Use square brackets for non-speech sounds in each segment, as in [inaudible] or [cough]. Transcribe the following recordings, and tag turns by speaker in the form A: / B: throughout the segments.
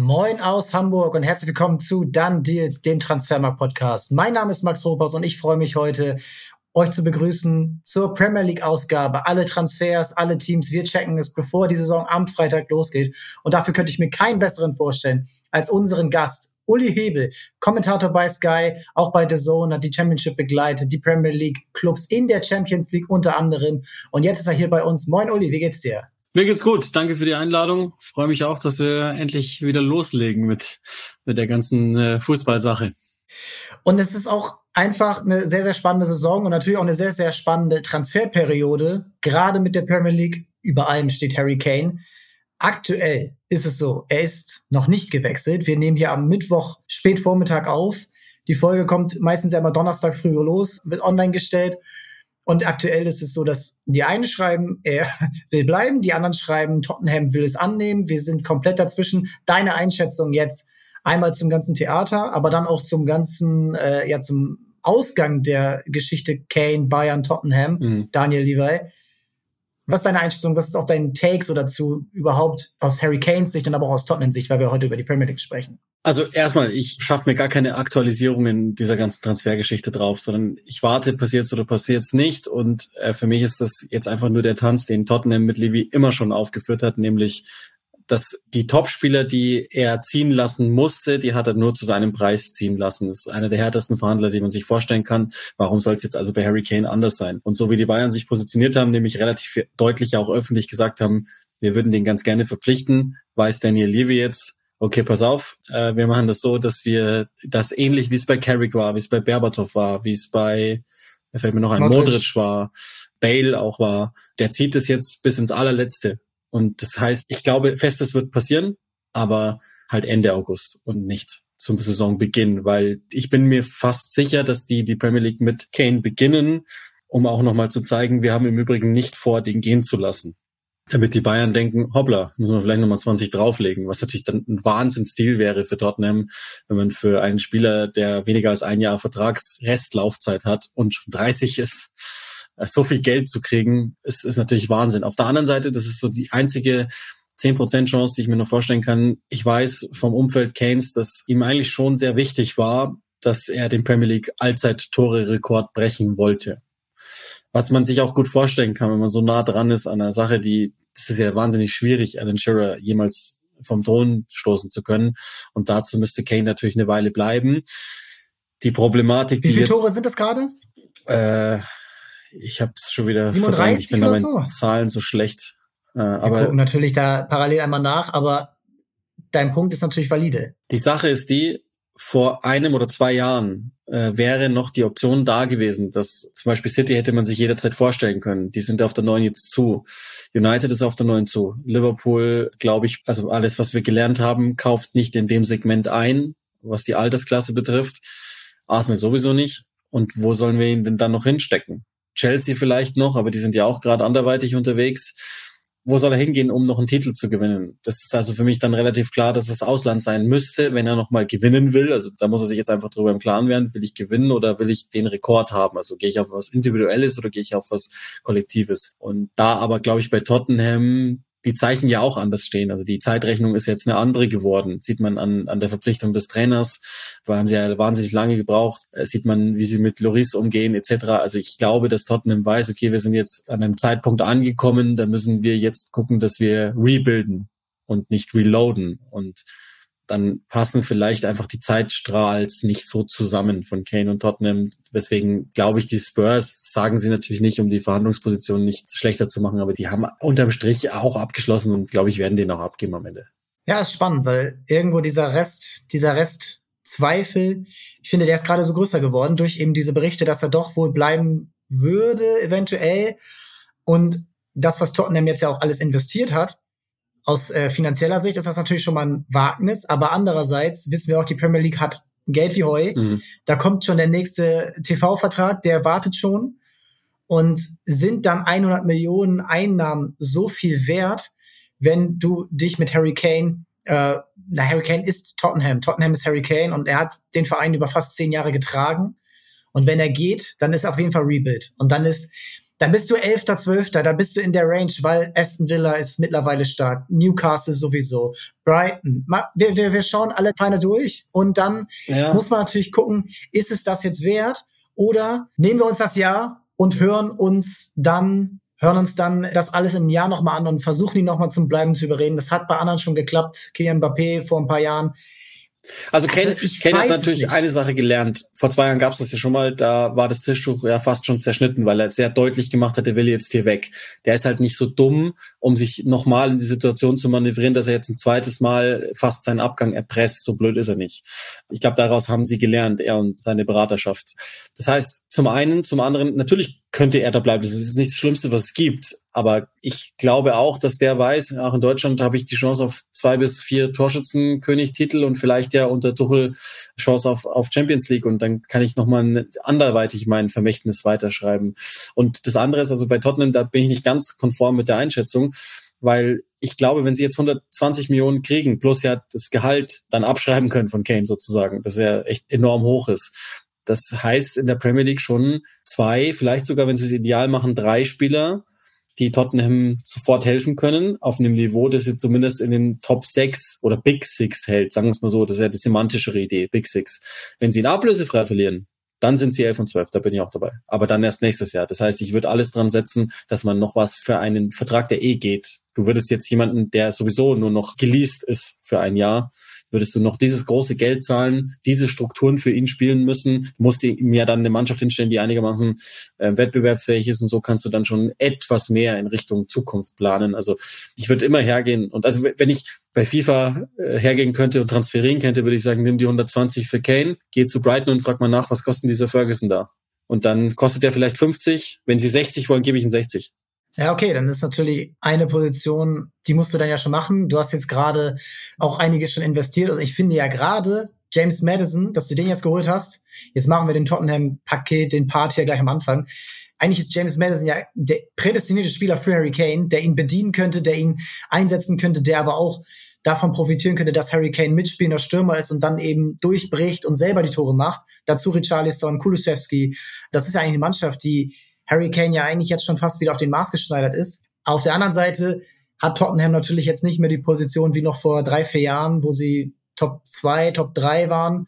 A: Moin aus Hamburg und herzlich willkommen zu Dann Deals, dem Transfermarkt Podcast. Mein Name ist Max Ropers und ich freue mich heute, euch zu begrüßen zur Premier League Ausgabe. Alle Transfers, alle Teams, wir checken es, bevor die Saison am Freitag losgeht. Und dafür könnte ich mir keinen besseren vorstellen als unseren Gast, Uli Hebel, Kommentator bei Sky, auch bei The Zone, hat die Championship begleitet, die Premier League Clubs in der Champions League unter anderem. Und jetzt ist er hier bei uns. Moin Uli, wie geht's dir?
B: Mir geht's gut. Danke für die Einladung. Freue mich auch, dass wir endlich wieder loslegen mit, mit der ganzen äh, Fußballsache.
A: Und es ist auch einfach eine sehr, sehr spannende Saison und natürlich auch eine sehr, sehr spannende Transferperiode. Gerade mit der Premier League. Über allem steht Harry Kane. Aktuell ist es so, er ist noch nicht gewechselt. Wir nehmen hier am Mittwoch Spätvormittag auf. Die Folge kommt meistens ja immer Donnerstag früh los, wird online gestellt. Und aktuell ist es so, dass die einen schreiben, er [laughs] will bleiben, die anderen schreiben, Tottenham will es annehmen. Wir sind komplett dazwischen. Deine Einschätzung jetzt einmal zum ganzen Theater, aber dann auch zum ganzen, äh, ja, zum Ausgang der Geschichte Kane, Bayern, Tottenham, mhm. Daniel Levi. Was ist deine Einschätzung? Was ist auch dein Take so dazu überhaupt aus Harry Kanes Sicht und aber auch aus Tottenham Sicht, weil wir heute über die Premier League sprechen?
B: Also erstmal, ich schaffe mir gar keine Aktualisierungen dieser ganzen Transfergeschichte drauf, sondern ich warte, passiert's oder passiert's nicht. Und äh, für mich ist das jetzt einfach nur der Tanz, den Tottenham mit Levy immer schon aufgeführt hat, nämlich dass die Topspieler, die er ziehen lassen musste, die hat er nur zu seinem Preis ziehen lassen. Das ist einer der härtesten Verhandler, die man sich vorstellen kann. Warum soll es jetzt also bei Harry Kane anders sein? Und so wie die Bayern sich positioniert haben, nämlich relativ deutlich auch öffentlich gesagt haben, wir würden den ganz gerne verpflichten, weiß Daniel Levy jetzt, okay, pass auf, äh, wir machen das so, dass wir das ähnlich wie es bei Carrick war, wie es bei Berbatov war, wie es bei, da fällt mir noch ein, Modric. Modric war, Bale auch war, der zieht es jetzt bis ins allerletzte. Und das heißt, ich glaube fest, das wird passieren, aber halt Ende August und nicht zum Saisonbeginn, weil ich bin mir fast sicher, dass die die Premier League mit Kane beginnen, um auch nochmal zu zeigen, wir haben im Übrigen nicht vor, den gehen zu lassen. Damit die Bayern denken, hoppla, müssen wir vielleicht nochmal 20 drauflegen, was natürlich dann ein Wahnsinnsstil wäre für Tottenham, wenn man für einen Spieler, der weniger als ein Jahr Vertragsrestlaufzeit hat und schon 30 ist, so viel Geld zu kriegen, ist, ist natürlich Wahnsinn. Auf der anderen Seite, das ist so die einzige 10% Chance, die ich mir noch vorstellen kann. Ich weiß vom Umfeld Keynes, dass ihm eigentlich schon sehr wichtig war, dass er den Premier League Allzeit-Tore-Rekord brechen wollte was man sich auch gut vorstellen kann, wenn man so nah dran ist an einer Sache, die, das ist ja wahnsinnig schwierig, Alan Shearer jemals vom Thron stoßen zu können. Und dazu müsste Kane natürlich eine Weile bleiben. Die Problematik,
A: Wie
B: viele
A: Tore sind es gerade?
B: Äh, ich habe es schon wieder
A: 37
B: Ich bin bei
A: so.
B: Zahlen so schlecht. Äh,
A: Wir
B: aber
A: gucken natürlich da parallel einmal nach, aber dein Punkt ist natürlich valide.
B: die Sache ist die, vor einem oder zwei Jahren äh, wäre noch die Option da gewesen, dass zum Beispiel City hätte man sich jederzeit vorstellen können. Die sind auf der neuen jetzt zu. United ist auf der neuen zu. Liverpool, glaube ich, also alles, was wir gelernt haben, kauft nicht in dem Segment ein, was die Altersklasse betrifft. Arsenal sowieso nicht. Und wo sollen wir ihn denn dann noch hinstecken? Chelsea vielleicht noch, aber die sind ja auch gerade anderweitig unterwegs wo soll er hingehen, um noch einen Titel zu gewinnen? Das ist also für mich dann relativ klar, dass es Ausland sein müsste, wenn er nochmal gewinnen will. Also da muss er sich jetzt einfach drüber im Klaren werden, will ich gewinnen oder will ich den Rekord haben? Also gehe ich auf was Individuelles oder gehe ich auf was Kollektives? Und da aber, glaube ich, bei Tottenham die Zeichen ja auch anders stehen. Also die Zeitrechnung ist jetzt eine andere geworden. Sieht man an, an der Verpflichtung des Trainers, weil haben sie ja wahnsinnig lange gebraucht. Äh, sieht man, wie sie mit Loris umgehen etc. Also ich glaube, dass Tottenham weiß, okay, wir sind jetzt an einem Zeitpunkt angekommen, da müssen wir jetzt gucken, dass wir rebuilden und nicht reloaden. Und dann passen vielleicht einfach die Zeitstrahls nicht so zusammen von Kane und Tottenham. Weswegen glaube ich, die Spurs sagen sie natürlich nicht, um die Verhandlungsposition nicht schlechter zu machen, aber die haben unterm Strich auch abgeschlossen und glaube ich, werden den auch abgeben am Ende.
A: Ja, ist spannend, weil irgendwo dieser Rest, dieser Rest Zweifel, ich finde, der ist gerade so größer geworden durch eben diese Berichte, dass er doch wohl bleiben würde, eventuell. Und das, was Tottenham jetzt ja auch alles investiert hat, aus äh, finanzieller Sicht ist das natürlich schon mal ein Wagnis, aber andererseits wissen wir auch, die Premier League hat Geld wie Heu.
B: Mhm.
A: Da kommt schon der nächste TV-Vertrag, der wartet schon. Und sind dann 100 Millionen Einnahmen so viel wert, wenn du dich mit Harry Kane, äh, na, Harry Kane ist Tottenham, Tottenham ist Harry Kane und er hat den Verein über fast zehn Jahre getragen. Und wenn er geht, dann ist auf jeden Fall Rebuild. Und dann ist Da bist du Elfter, Zwölfter, da bist du in der Range, weil Aston Villa ist mittlerweile stark, Newcastle sowieso, Brighton. Wir, wir, wir schauen alle feine durch und dann ja. muss man natürlich gucken, ist es das jetzt wert oder nehmen wir uns das Jahr und hören uns dann hören uns dann das alles im Jahr nochmal an und versuchen ihn nochmal zum Bleiben zu überreden. Das hat bei anderen schon geklappt. Kylian Mbappé vor ein paar Jahren.
B: Also, Ken, also Ken hat natürlich eine Sache gelernt. Vor zwei Jahren gab es das ja schon mal, da war das Tischtuch ja fast schon zerschnitten, weil er sehr deutlich gemacht hat, er will jetzt hier weg. Der ist halt nicht so dumm, um sich nochmal in die Situation zu manövrieren, dass er jetzt ein zweites Mal fast seinen Abgang erpresst. So blöd ist er nicht. Ich glaube, daraus haben sie gelernt, er und seine Beraterschaft. Das heißt, zum einen, zum anderen, natürlich könnte er da bleiben. Das ist nicht das Schlimmste, was es gibt. Aber ich glaube auch, dass der weiß, auch in Deutschland habe ich die Chance auf zwei bis vier Torschützenkönig-Titel und vielleicht ja unter Tuchel Chance auf, auf Champions League und dann kann ich nochmal anderweitig mein Vermächtnis weiterschreiben. Und das andere ist also bei Tottenham, da bin ich nicht ganz konform mit der Einschätzung, weil ich glaube, wenn sie jetzt 120 Millionen kriegen, plus ja das Gehalt dann abschreiben können von Kane sozusagen, das ja echt enorm hoch ist, das heißt in der Premier League schon zwei, vielleicht sogar, wenn sie es ideal machen, drei Spieler, die Tottenham sofort helfen können, auf einem Niveau, das sie zumindest in den Top 6 oder Big Six hält, sagen wir es mal so, das ist ja die semantischere Idee, Big Six. Wenn sie ihn ablösefrei verlieren, dann sind sie 11 und 12, da bin ich auch dabei. Aber dann erst nächstes Jahr. Das heißt, ich würde alles dran setzen, dass man noch was für einen Vertrag, der eh geht. Du würdest jetzt jemanden, der sowieso nur noch geleast ist für ein Jahr, würdest du noch dieses große Geld zahlen, diese Strukturen für ihn spielen müssen, du musst ihm ja dann eine Mannschaft hinstellen, die einigermaßen äh, wettbewerbsfähig ist und so kannst du dann schon etwas mehr in Richtung Zukunft planen. Also ich würde immer hergehen und also wenn ich bei FIFA äh, hergehen könnte und transferieren könnte, würde ich sagen, nimm die 120 für Kane, geh zu Brighton und frag mal nach, was kosten dieser Ferguson da? Und dann kostet er vielleicht 50. Wenn sie 60 wollen, gebe ich ihn 60.
A: Ja, okay, dann ist natürlich eine Position, die musst du dann ja schon machen. Du hast jetzt gerade auch einiges schon investiert. Also ich finde ja gerade James Madison, dass du den jetzt geholt hast. Jetzt machen wir den Tottenham-Paket, den Part hier gleich am Anfang. Eigentlich ist James Madison ja der prädestinierte Spieler für Harry Kane, der ihn bedienen könnte, der ihn einsetzen könnte, der aber auch davon profitieren könnte, dass Harry Kane mitspielender Stürmer ist und dann eben durchbricht und selber die Tore macht. Dazu Richarlison, Kulusewski. Das ist ja eigentlich eine Mannschaft, die Harry Kane ja eigentlich jetzt schon fast wieder auf den Maß geschneidert ist. Auf der anderen Seite hat Tottenham natürlich jetzt nicht mehr die Position wie noch vor drei, vier Jahren, wo sie Top 2, Top 3 waren.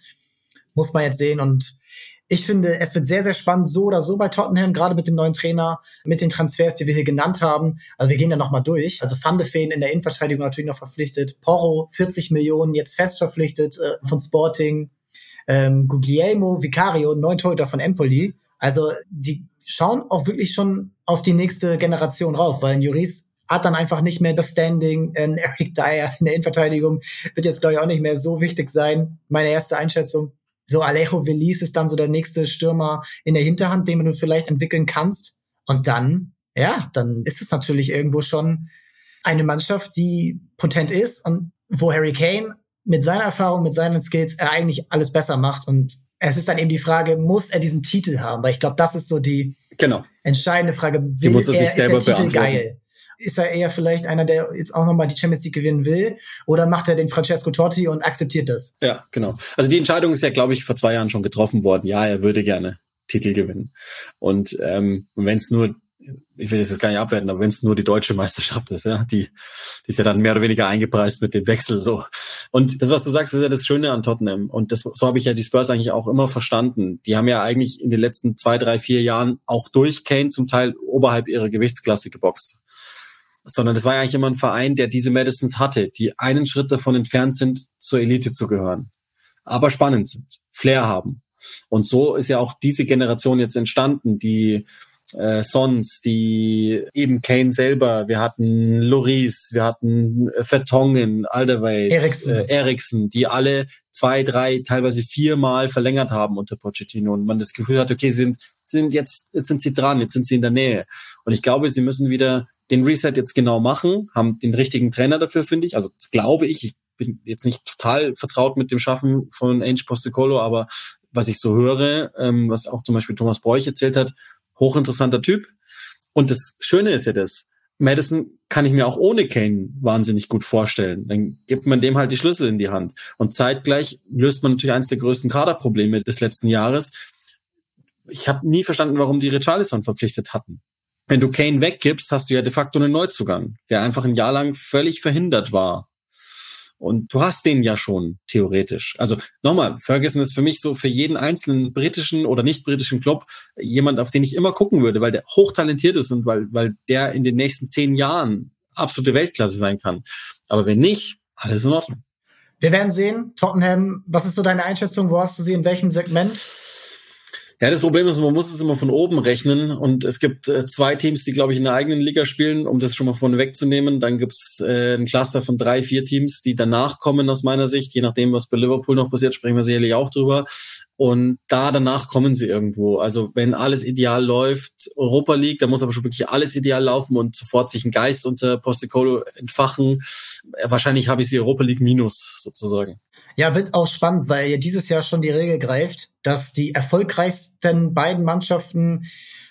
A: Muss man jetzt sehen. Und ich finde, es wird sehr, sehr spannend, so oder so bei Tottenham, gerade mit dem neuen Trainer, mit den Transfers, die wir hier genannt haben. Also wir gehen da nochmal durch. Also Van de Feen in der Innenverteidigung natürlich noch verpflichtet. Porro, 40 Millionen, jetzt fest verpflichtet äh, von Sporting. Ähm, Guglielmo Vicario, neun Torhüter von Empoli. Also die schauen auch wirklich schon auf die nächste Generation rauf, weil ein Juris hat dann einfach nicht mehr das Standing. Ein Eric Dyer in der Innenverteidigung wird jetzt, glaube ich, auch nicht mehr so wichtig sein. Meine erste Einschätzung. So Alejo Velis ist dann so der nächste Stürmer in der Hinterhand, den du vielleicht entwickeln kannst. Und dann, ja, dann ist es natürlich irgendwo schon eine Mannschaft, die potent ist und wo Harry Kane mit seiner Erfahrung, mit seinen Skills er eigentlich alles besser macht und es ist dann eben die Frage, muss er diesen Titel haben? Weil ich glaube, das ist so die
B: genau.
A: entscheidende Frage. Will
B: muss er,
A: er
B: ist der Titel
A: geil? Ist er eher vielleicht einer, der jetzt auch nochmal die Champions League gewinnen will? Oder macht er den Francesco Totti und akzeptiert das?
B: Ja, genau. Also die Entscheidung ist ja, glaube ich, vor zwei Jahren schon getroffen worden. Ja, er würde gerne Titel gewinnen. Und ähm, wenn es nur ich will das jetzt gar nicht abwerten, aber wenn es nur die deutsche Meisterschaft ist, ja, die, die ist ja dann mehr oder weniger eingepreist mit dem Wechsel so. Und das, was du sagst, ist ja das Schöne an Tottenham. Und das, so habe ich ja die Spurs eigentlich auch immer verstanden. Die haben ja eigentlich in den letzten zwei, drei, vier Jahren auch durch Kane zum Teil oberhalb ihrer Gewichtsklasse geboxt. Sondern das war ja eigentlich immer ein Verein, der diese Medicines hatte, die einen Schritt davon entfernt sind, zur Elite zu gehören. Aber spannend sind, Flair haben. Und so ist ja auch diese Generation jetzt entstanden, die äh, Sons, die eben Kane selber, wir hatten Loris, wir hatten äh, Vertongen, Alderweireld,
A: Eriksen.
B: Äh, Eriksen, die alle zwei, drei, teilweise viermal verlängert haben unter Pochettino und man das Gefühl hat, okay, sind, sind jetzt, jetzt sind sie dran, jetzt sind sie in der Nähe. Und ich glaube, sie müssen wieder den Reset jetzt genau machen, haben den richtigen Trainer dafür, finde ich. Also glaube ich, ich bin jetzt nicht total vertraut mit dem Schaffen von Ange Postecolo, aber was ich so höre, ähm, was auch zum Beispiel Thomas Bräuch erzählt hat, hochinteressanter Typ. Und das Schöne ist ja das, Madison kann ich mir auch ohne Kane wahnsinnig gut vorstellen. Dann gibt man dem halt die Schlüssel in die Hand. Und zeitgleich löst man natürlich eines der größten Kaderprobleme des letzten Jahres. Ich habe nie verstanden, warum die Richarlison verpflichtet hatten. wenn du Kane weggibst, hast du ja de facto einen Neuzugang, der einfach ein Jahr lang völlig verhindert war. Und du hast den ja schon, theoretisch. Also nochmal, Ferguson ist für mich so für jeden einzelnen britischen oder nicht britischen Club jemand, auf den ich immer gucken würde, weil der hochtalentiert ist und weil, weil der in den nächsten zehn Jahren absolute Weltklasse sein kann. Aber wenn nicht, alles in Ordnung.
A: Wir werden sehen. Tottenham, was ist so deine Einschätzung? Wo hast du sie in welchem Segment?
B: Ja, das Problem ist, man muss es immer von oben rechnen und es gibt äh, zwei Teams, die, glaube ich, in der eigenen Liga spielen, um das schon mal vorne wegzunehmen. Dann gibt's äh, ein Cluster von drei, vier Teams, die danach kommen aus meiner Sicht. Je nachdem, was bei Liverpool noch passiert, sprechen wir sicherlich auch drüber. Und da danach kommen sie irgendwo. Also wenn alles ideal läuft, Europa League, da muss aber schon wirklich alles ideal laufen und sofort sich ein Geist unter Postecolo entfachen. Wahrscheinlich habe ich sie Europa League minus sozusagen.
A: Ja, wird auch spannend, weil ja dieses Jahr schon die Regel greift, dass die erfolgreichsten beiden Mannschaften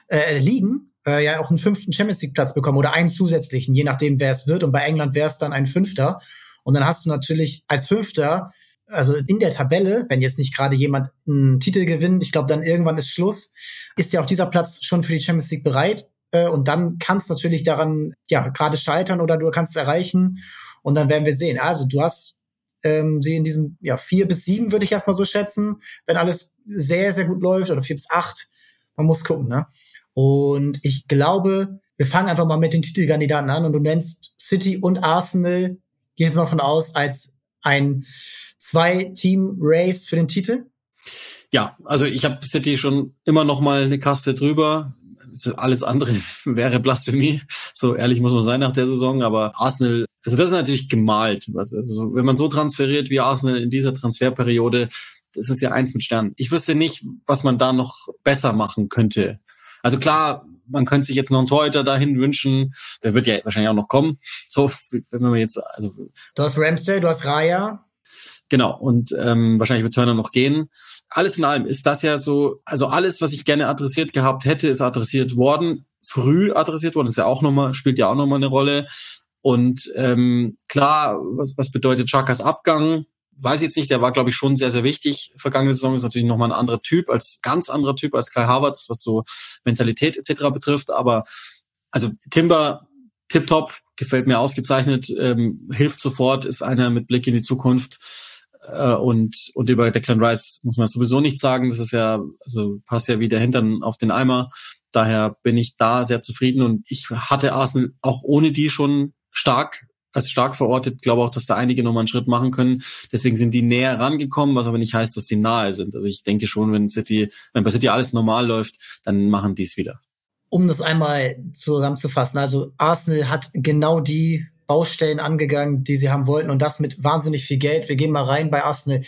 A: äh, liegen, äh, ja auch einen fünften Champions League Platz bekommen oder einen zusätzlichen, je nachdem wer es wird. Und bei England wäre es dann ein Fünfter. Und dann hast du natürlich als Fünfter, also in der Tabelle, wenn jetzt nicht gerade jemand einen Titel gewinnt, ich glaube, dann irgendwann ist Schluss, ist ja auch dieser Platz schon für die Champions League bereit. Äh, und dann kannst natürlich daran ja gerade scheitern oder du kannst es erreichen. Und dann werden wir sehen. Also du hast ähm, sie in diesem ja vier bis sieben würde ich erstmal so schätzen, wenn alles sehr sehr gut läuft oder vier bis acht. Man muss gucken, ne? Und ich glaube, wir fangen einfach mal mit den Titelkandidaten an und du nennst City und Arsenal, geh jetzt mal von aus, als ein Zwei-Team-Race für den Titel.
B: Ja, also ich habe City schon immer noch mal eine Kaste drüber alles andere [laughs] wäre Blasphemie. So ehrlich muss man sein nach der Saison. Aber Arsenal, also das ist natürlich gemalt. Also wenn man so transferiert wie Arsenal in dieser Transferperiode, das ist ja eins mit Sternen. Ich wüsste nicht, was man da noch besser machen könnte. Also klar, man könnte sich jetzt noch einen Torhüter dahin wünschen. Der wird ja wahrscheinlich auch noch kommen. So, wenn man jetzt, also.
A: Du hast Ramsdale, du hast Raya.
B: Genau, und ähm, wahrscheinlich wird Turner noch gehen. Alles in allem ist das ja so, also alles, was ich gerne adressiert gehabt hätte, ist adressiert worden, früh adressiert worden, ist ja auch nochmal, spielt ja auch nochmal eine Rolle. Und ähm, klar, was, was bedeutet Chakas Abgang? Weiß ich jetzt nicht, der war, glaube ich, schon sehr, sehr wichtig. Vergangene Saison ist natürlich nochmal ein anderer Typ, als ganz anderer Typ als Kai Havertz, was so Mentalität etc. betrifft. Aber also Timber, tipptopp, gefällt mir ausgezeichnet, ähm, hilft sofort, ist einer mit Blick in die Zukunft äh, und, und über Declan Rice muss man sowieso nicht sagen. Das ist ja, also passt ja wie der Hintern auf den Eimer. Daher bin ich da sehr zufrieden und ich hatte Arsenal auch ohne die schon stark als stark verortet, glaube auch, dass da einige nochmal einen Schritt machen können. Deswegen sind die näher rangekommen, was aber nicht heißt, dass sie nahe sind. Also ich denke schon, wenn City, wenn bei City alles normal läuft, dann machen die es wieder.
A: Um das einmal zusammenzufassen, also Arsenal hat genau die Baustellen angegangen, die sie haben wollten und das mit wahnsinnig viel Geld. Wir gehen mal rein bei Arsenal.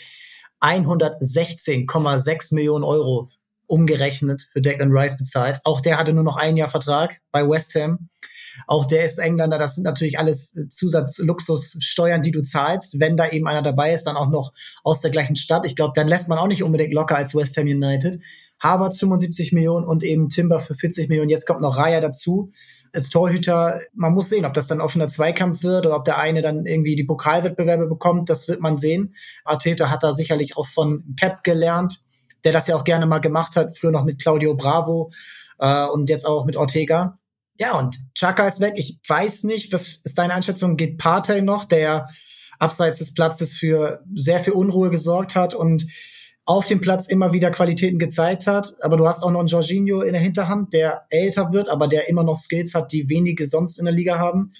A: 116,6 Millionen Euro umgerechnet für Declan Rice bezahlt. Auch der hatte nur noch ein Jahr Vertrag bei West Ham. Auch der ist Engländer. Das sind natürlich alles Zusatzluxussteuern, die du zahlst. Wenn da eben einer dabei ist, dann auch noch aus der gleichen Stadt. Ich glaube, dann lässt man auch nicht unbedingt locker als West Ham United. Harvards 75 Millionen und eben Timber für 40 Millionen. Jetzt kommt noch Raya dazu als Torhüter, man muss sehen, ob das dann offener Zweikampf wird oder ob der eine dann irgendwie die Pokalwettbewerbe bekommt, das wird man sehen. Arteta hat da sicherlich auch von Pep gelernt, der das ja auch gerne mal gemacht hat, früher noch mit Claudio Bravo äh, und jetzt auch mit Ortega. Ja, und Chaka ist weg. Ich weiß nicht, was ist deine Einschätzung? Geht Partey noch, der abseits des Platzes für sehr viel Unruhe gesorgt hat und auf dem Platz immer wieder Qualitäten gezeigt hat. Aber du hast auch noch einen Jorginho in der Hinterhand, der älter wird, aber der immer noch Skills hat, die wenige sonst in der Liga haben.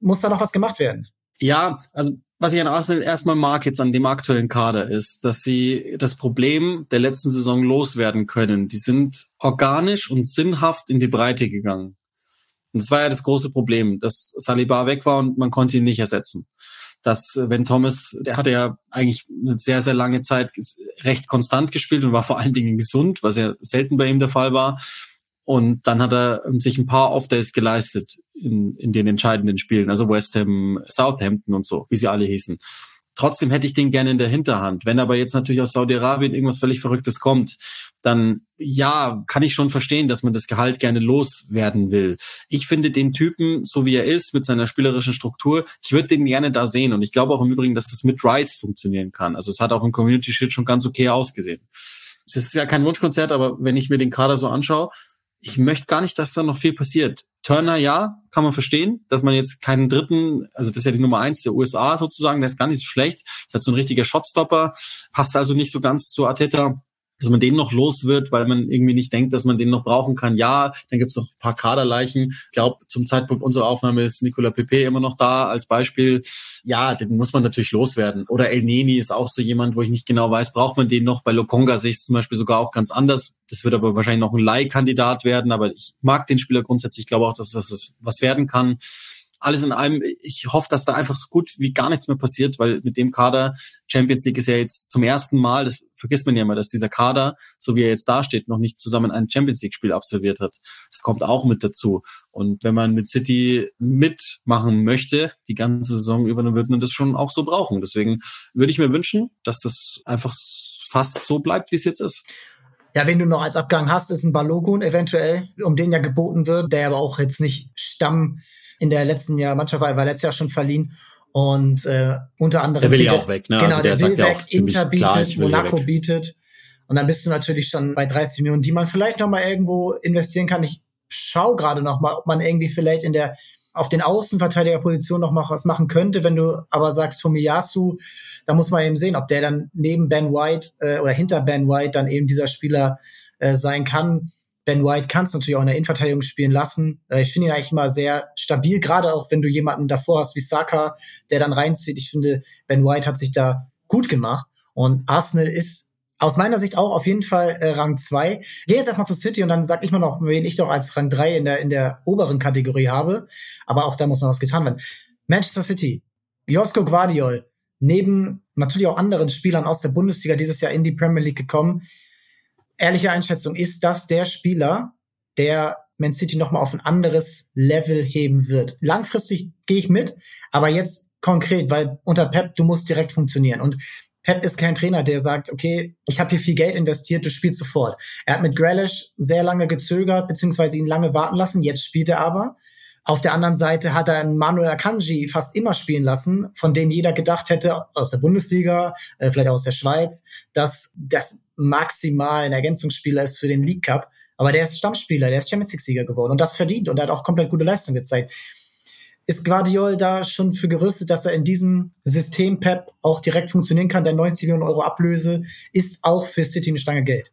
A: Muss da noch was gemacht werden?
B: Ja, also was ich an Arsenal erstmal mag jetzt an dem aktuellen Kader ist, dass sie das Problem der letzten Saison loswerden können. Die sind organisch und sinnhaft in die Breite gegangen. Und das war ja das große Problem, dass Saliba weg war und man konnte ihn nicht ersetzen dass äh, wenn Thomas, der hatte ja eigentlich eine sehr, sehr lange Zeit recht konstant gespielt und war vor allen Dingen gesund, was ja selten bei ihm der Fall war. Und dann hat er ähm, sich ein paar Off-Days geleistet in, in den entscheidenden Spielen, also West Ham, Southampton und so, wie sie alle hießen. Trotzdem hätte ich den gerne in der Hinterhand. Wenn aber jetzt natürlich aus Saudi-Arabien irgendwas völlig Verrücktes kommt, dann ja, kann ich schon verstehen, dass man das Gehalt gerne loswerden will. Ich finde den Typen, so wie er ist, mit seiner spielerischen Struktur, ich würde den gerne da sehen. Und ich glaube auch im Übrigen, dass das mit Rice funktionieren kann. Also es hat auch im Community Shield schon ganz okay ausgesehen. Es ist ja kein Wunschkonzert, aber wenn ich mir den Kader so anschaue, ich möchte gar nicht, dass da noch viel passiert. Turner, ja, kann man verstehen, dass man jetzt keinen dritten, also das ist ja die Nummer eins der USA sozusagen, der ist gar nicht so schlecht, ist halt so ein richtiger Shotstopper, passt also nicht so ganz zu Arteta dass man den noch los wird, weil man irgendwie nicht denkt, dass man den noch brauchen kann. Ja, dann gibt's noch ein paar Kaderleichen. Ich glaube, zum Zeitpunkt unserer Aufnahme ist Nicola Pepe immer noch da als Beispiel. Ja, den muss man natürlich loswerden. Oder El Neni ist auch so jemand, wo ich nicht genau weiß, braucht man den noch? Bei Lokonga sehe ich zum Beispiel sogar auch ganz anders. Das wird aber wahrscheinlich noch ein Leihkandidat werden, aber ich mag den Spieler grundsätzlich. Ich glaube auch, dass das was werden kann alles in allem, ich hoffe, dass da einfach so gut wie gar nichts mehr passiert, weil mit dem Kader, Champions League ist ja jetzt zum ersten Mal, das vergisst man ja immer, dass dieser Kader, so wie er jetzt dasteht, noch nicht zusammen ein Champions League-Spiel absolviert hat. Das kommt auch mit dazu. Und wenn man mit City mitmachen möchte, die ganze Saison über, dann wird man das schon auch so brauchen. Deswegen würde ich mir wünschen, dass das einfach fast so bleibt, wie es jetzt ist.
A: Ja, wenn du noch als Abgang hast, ist ein Balogun eventuell, um den ja geboten wird, der aber auch jetzt nicht Stamm in der letzten Jahr Mannschaft war, war letztes Jahr schon verliehen. Und äh, unter anderem.
B: Der will ja auch weg, ne?
A: Genau, also der, der will weg, Inter bietet, klar, Monaco bietet. Und dann bist du natürlich schon bei 30 Millionen, die man vielleicht noch mal irgendwo investieren kann. Ich schau gerade noch mal, ob man irgendwie vielleicht in der auf den Außenverteidigerposition noch mal was machen könnte, wenn du aber sagst Tomiyasu, da muss man eben sehen, ob der dann neben Ben White äh, oder hinter Ben White dann eben dieser Spieler äh, sein kann. Ben White kannst du natürlich auch in der Innenverteidigung spielen lassen. Äh, ich finde ihn eigentlich immer sehr stabil, gerade auch wenn du jemanden davor hast wie Saka, der dann reinzieht. Ich finde, Ben White hat sich da gut gemacht. Und Arsenal ist aus meiner Sicht auch auf jeden Fall äh, Rang 2. Gehe jetzt erstmal zu City und dann sag ich mal noch, wen ich doch als Rang 3 in der, in der oberen Kategorie habe. Aber auch da muss noch was getan werden. Manchester City. Josko Guardiol. Neben natürlich auch anderen Spielern aus der Bundesliga dieses Jahr in die Premier League gekommen ehrliche Einschätzung, ist das der Spieler, der Man City nochmal auf ein anderes Level heben wird? Langfristig gehe ich mit, aber jetzt konkret, weil unter Pep, du musst direkt funktionieren. Und Pep ist kein Trainer, der sagt, okay, ich habe hier viel Geld investiert, du spielst sofort. Er hat mit Grealish sehr lange gezögert, beziehungsweise ihn lange warten lassen. Jetzt spielt er aber. Auf der anderen Seite hat er einen Manuel Akanji fast immer spielen lassen, von dem jeder gedacht hätte, aus der Bundesliga, äh, vielleicht auch aus der Schweiz, dass das maximal ein Ergänzungsspieler ist für den League Cup. Aber der ist Stammspieler, der ist Champions League-Sieger geworden und das verdient und er hat auch komplett gute Leistung gezeigt. Ist Guardiol da schon für gerüstet, dass er in diesem System Pep auch direkt funktionieren kann? Der 90 Millionen Euro Ablöse ist auch für City eine Stange Geld.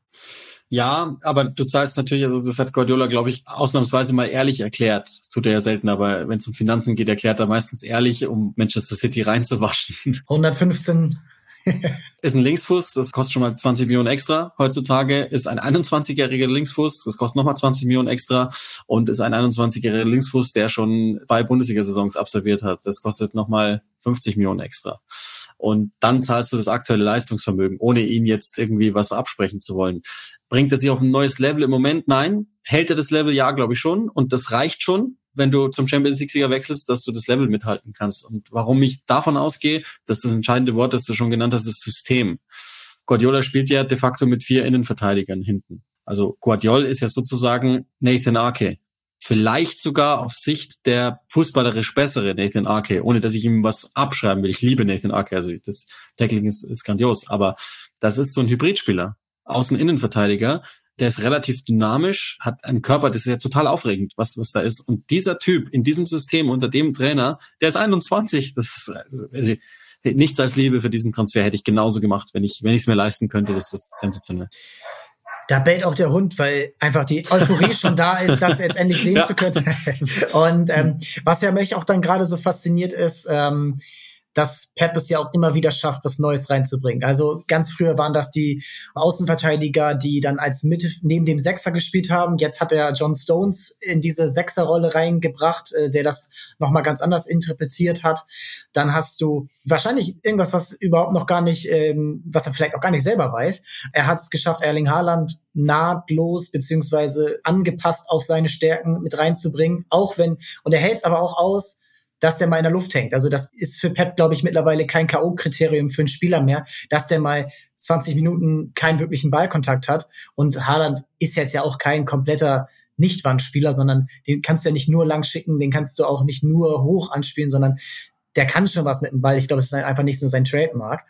B: Ja, aber du zahlst natürlich, also das hat Guardiola, glaube ich, ausnahmsweise mal ehrlich erklärt. Das tut er ja selten, aber wenn es um Finanzen geht, erklärt er meistens ehrlich, um Manchester City reinzuwaschen.
A: 115 [laughs]
B: ist ein Linksfuß, das kostet schon mal 20 Millionen extra heutzutage, ist ein 21-jähriger Linksfuß, das kostet nochmal 20 Millionen extra und ist ein 21-jähriger Linksfuß, der schon zwei Bundesliga-Saisons absolviert hat. Das kostet nochmal 50 Millionen extra. Und dann zahlst du das aktuelle Leistungsvermögen, ohne ihn jetzt irgendwie was absprechen zu wollen. Bringt er sich auf ein neues Level im Moment? Nein. Hält er das Level? Ja, glaube ich schon. Und das reicht schon wenn du zum Champions League-Sieger wechselst, dass du das Level mithalten kannst. Und warum ich davon ausgehe, dass das entscheidende Wort, das du schon genannt hast, ist System. Guardiola spielt ja de facto mit vier Innenverteidigern hinten. Also Guardiola ist ja sozusagen Nathan Arke. Vielleicht sogar auf Sicht der fußballerisch bessere Nathan Arke, ohne dass ich ihm was abschreiben will. Ich liebe Nathan Arke, also das Tackling ist, ist grandios, aber das ist so ein Hybridspieler. Außen-Innenverteidiger, der ist relativ dynamisch, hat einen Körper, das ist ja total aufregend, was, was da ist. Und dieser Typ in diesem System unter dem Trainer, der ist 21. Das ist, also, also, nichts als Liebe für diesen Transfer hätte ich genauso gemacht, wenn ich, wenn ich es mir leisten könnte. Das ist sensationell.
A: Da bellt auch der Hund, weil einfach die Euphorie [laughs] schon da ist, das jetzt endlich sehen ja. zu können. Und ähm, was ja mich auch dann gerade so fasziniert ist, ähm, dass Pep es ja auch immer wieder schafft, was Neues reinzubringen. Also ganz früher waren das die Außenverteidiger, die dann als Mitte neben dem Sechser gespielt haben. Jetzt hat er John Stones in diese Sechserrolle reingebracht, äh, der das nochmal ganz anders interpretiert hat. Dann hast du wahrscheinlich irgendwas, was überhaupt noch gar nicht, ähm, was er vielleicht auch gar nicht selber weiß. Er hat es geschafft, Erling Haaland nahtlos beziehungsweise angepasst auf seine Stärken mit reinzubringen. Auch wenn, und er hält es aber auch aus, dass der mal in der Luft hängt. Also das ist für Pep, glaube ich, mittlerweile kein K.O.-Kriterium für einen Spieler mehr, dass der mal 20 Minuten keinen wirklichen Ballkontakt hat. Und Haaland ist jetzt ja auch kein kompletter Nichtwandspieler, sondern den kannst du ja nicht nur lang schicken, den kannst du auch nicht nur hoch anspielen, sondern der kann schon was mit dem Ball. Ich glaube, es ist einfach nicht nur sein Trademark.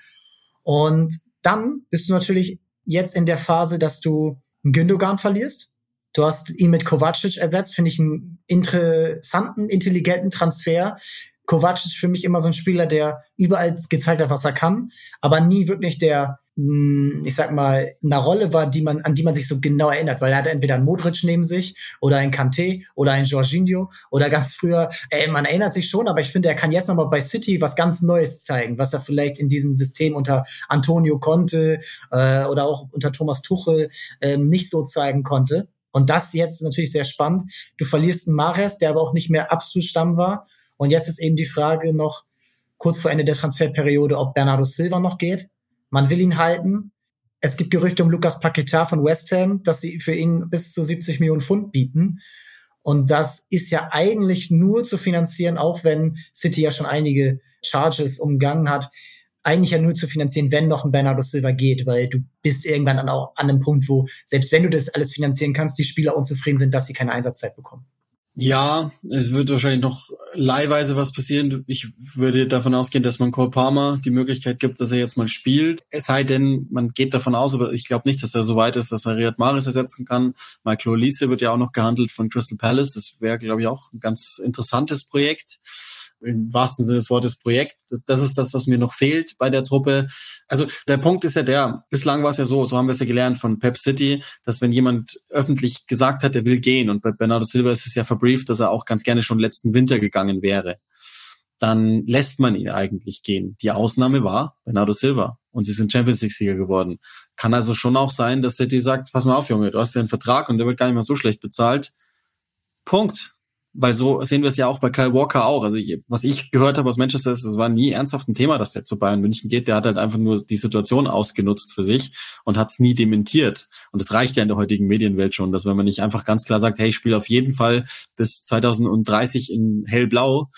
A: Und dann bist du natürlich jetzt in der Phase, dass du einen Gündogan verlierst, Du hast ihn mit Kovacic ersetzt, finde ich einen interessanten, intelligenten Transfer. Kovacic ist für mich immer so ein Spieler, der überall gezeigt hat, was er kann, aber nie wirklich der hm, ich sag mal, eine Rolle war, die man, an die man sich so genau erinnert, weil er hatte entweder einen Modric neben sich oder einen Kanté oder einen Jorginho oder ganz früher, ey, man erinnert sich schon, aber ich finde, er kann jetzt nochmal bei City was ganz Neues zeigen, was er vielleicht in diesem System unter Antonio Conte äh, oder auch unter Thomas Tuchel äh, nicht so zeigen konnte. Und das jetzt ist natürlich sehr spannend. Du verlierst einen Mares, der aber auch nicht mehr absolut Stamm war. Und jetzt ist eben die Frage noch, kurz vor Ende der Transferperiode, ob Bernardo Silva noch geht man will ihn halten. Es gibt Gerüchte um Lukas Paquetá von West Ham, dass sie für ihn bis zu 70 Millionen Pfund bieten. Und das ist ja eigentlich nur zu finanzieren, auch wenn City ja schon einige Charges umgangen hat, eigentlich ja nur zu finanzieren, wenn noch ein Bernardo Silva geht, weil du bist irgendwann dann auch an einem Punkt, wo selbst wenn du das alles finanzieren kannst, die Spieler unzufrieden sind, dass sie keine Einsatzzeit bekommen.
B: Ja, es wird wahrscheinlich noch leihweise was passieren. Ich würde davon ausgehen, dass man Cole Palmer die Möglichkeit gibt, dass er jetzt mal spielt. Es sei denn, man geht davon aus, aber ich glaube nicht, dass er so weit ist, dass er Riyad Mahrez ersetzen kann. Michael Olise wird ja auch noch gehandelt von Crystal Palace. Das wäre, glaube ich, auch ein ganz interessantes Projekt im wahrsten Sinne des Wortes Projekt. Das, das ist das, was mir noch fehlt bei der Truppe. Also der Punkt ist ja der, bislang war es ja so, so haben wir es ja gelernt von Pep City, dass wenn jemand öffentlich gesagt hat, er will gehen und bei Bernardo Silva ist es ja verbrieft, dass er auch ganz gerne schon letzten Winter gegangen wäre, dann lässt man ihn eigentlich gehen. Die Ausnahme war Bernardo Silva und sie sind Champions League Sieger geworden. Kann also schon auch sein, dass City sagt, pass mal auf, Junge, du hast ja einen Vertrag und der wird gar nicht mal so schlecht bezahlt. Punkt weil so sehen wir es ja auch bei Kyle Walker auch. Also was ich gehört habe aus Manchester ist, es war nie ernsthaft ein Thema, dass der zu Bayern München geht. Der hat halt einfach nur die Situation ausgenutzt für sich und hat es nie dementiert. Und es reicht ja in der heutigen Medienwelt schon, dass wenn man nicht einfach ganz klar sagt, hey, ich spiele auf jeden Fall bis 2030 in hellblau,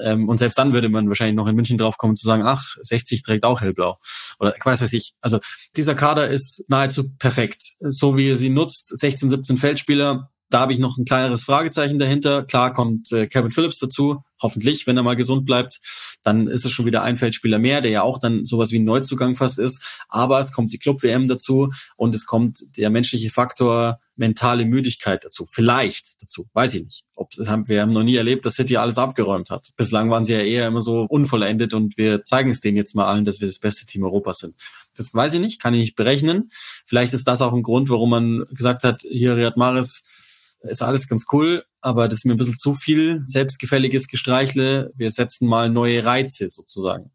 B: ähm, und selbst dann würde man wahrscheinlich noch in München draufkommen zu sagen, ach, 60 trägt auch hellblau. Oder ich weiß was ich. Also dieser Kader ist nahezu perfekt. So wie er sie nutzt, 16, 17 Feldspieler, da habe ich noch ein kleineres Fragezeichen dahinter. Klar kommt äh, Kevin Phillips dazu, hoffentlich, wenn er mal gesund bleibt. Dann ist es schon wieder ein Feldspieler mehr, der ja auch dann sowas wie ein Neuzugang fast ist. Aber es kommt die Club-WM dazu und es kommt der menschliche Faktor mentale Müdigkeit dazu. Vielleicht dazu, weiß ich nicht. Ob, haben, wir haben noch nie erlebt, dass City alles abgeräumt hat. Bislang waren sie ja eher immer so unvollendet und wir zeigen es denen jetzt mal allen, dass wir das beste Team Europas sind. Das weiß ich nicht, kann ich nicht berechnen. Vielleicht ist das auch ein Grund, warum man gesagt hat, hier Riyad Mahrez ist alles ganz cool, aber das ist mir ein bisschen zu viel selbstgefälliges Gestreichle. Wir setzen mal neue Reize sozusagen.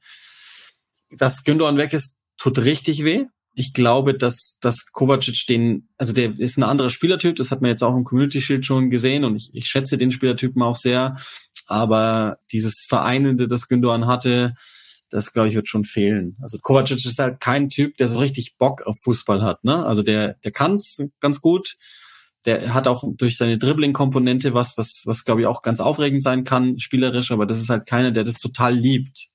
B: Dass Gündogan weg ist, tut richtig weh. Ich glaube, dass, dass Kovacic den, also der ist ein anderer Spielertyp, das hat man jetzt auch im Community Shield schon gesehen und ich, ich schätze den Spielertypen auch sehr. Aber dieses Vereinende, das Gündogan hatte, das glaube ich wird schon fehlen. Also Kovacic ist halt kein Typ, der so richtig Bock auf Fußball hat. Ne? Also der, der kann's ganz gut, der hat auch durch seine Dribbling-Komponente was, was, was glaube ich auch ganz aufregend sein kann, spielerisch, aber das ist halt keiner, der das total liebt.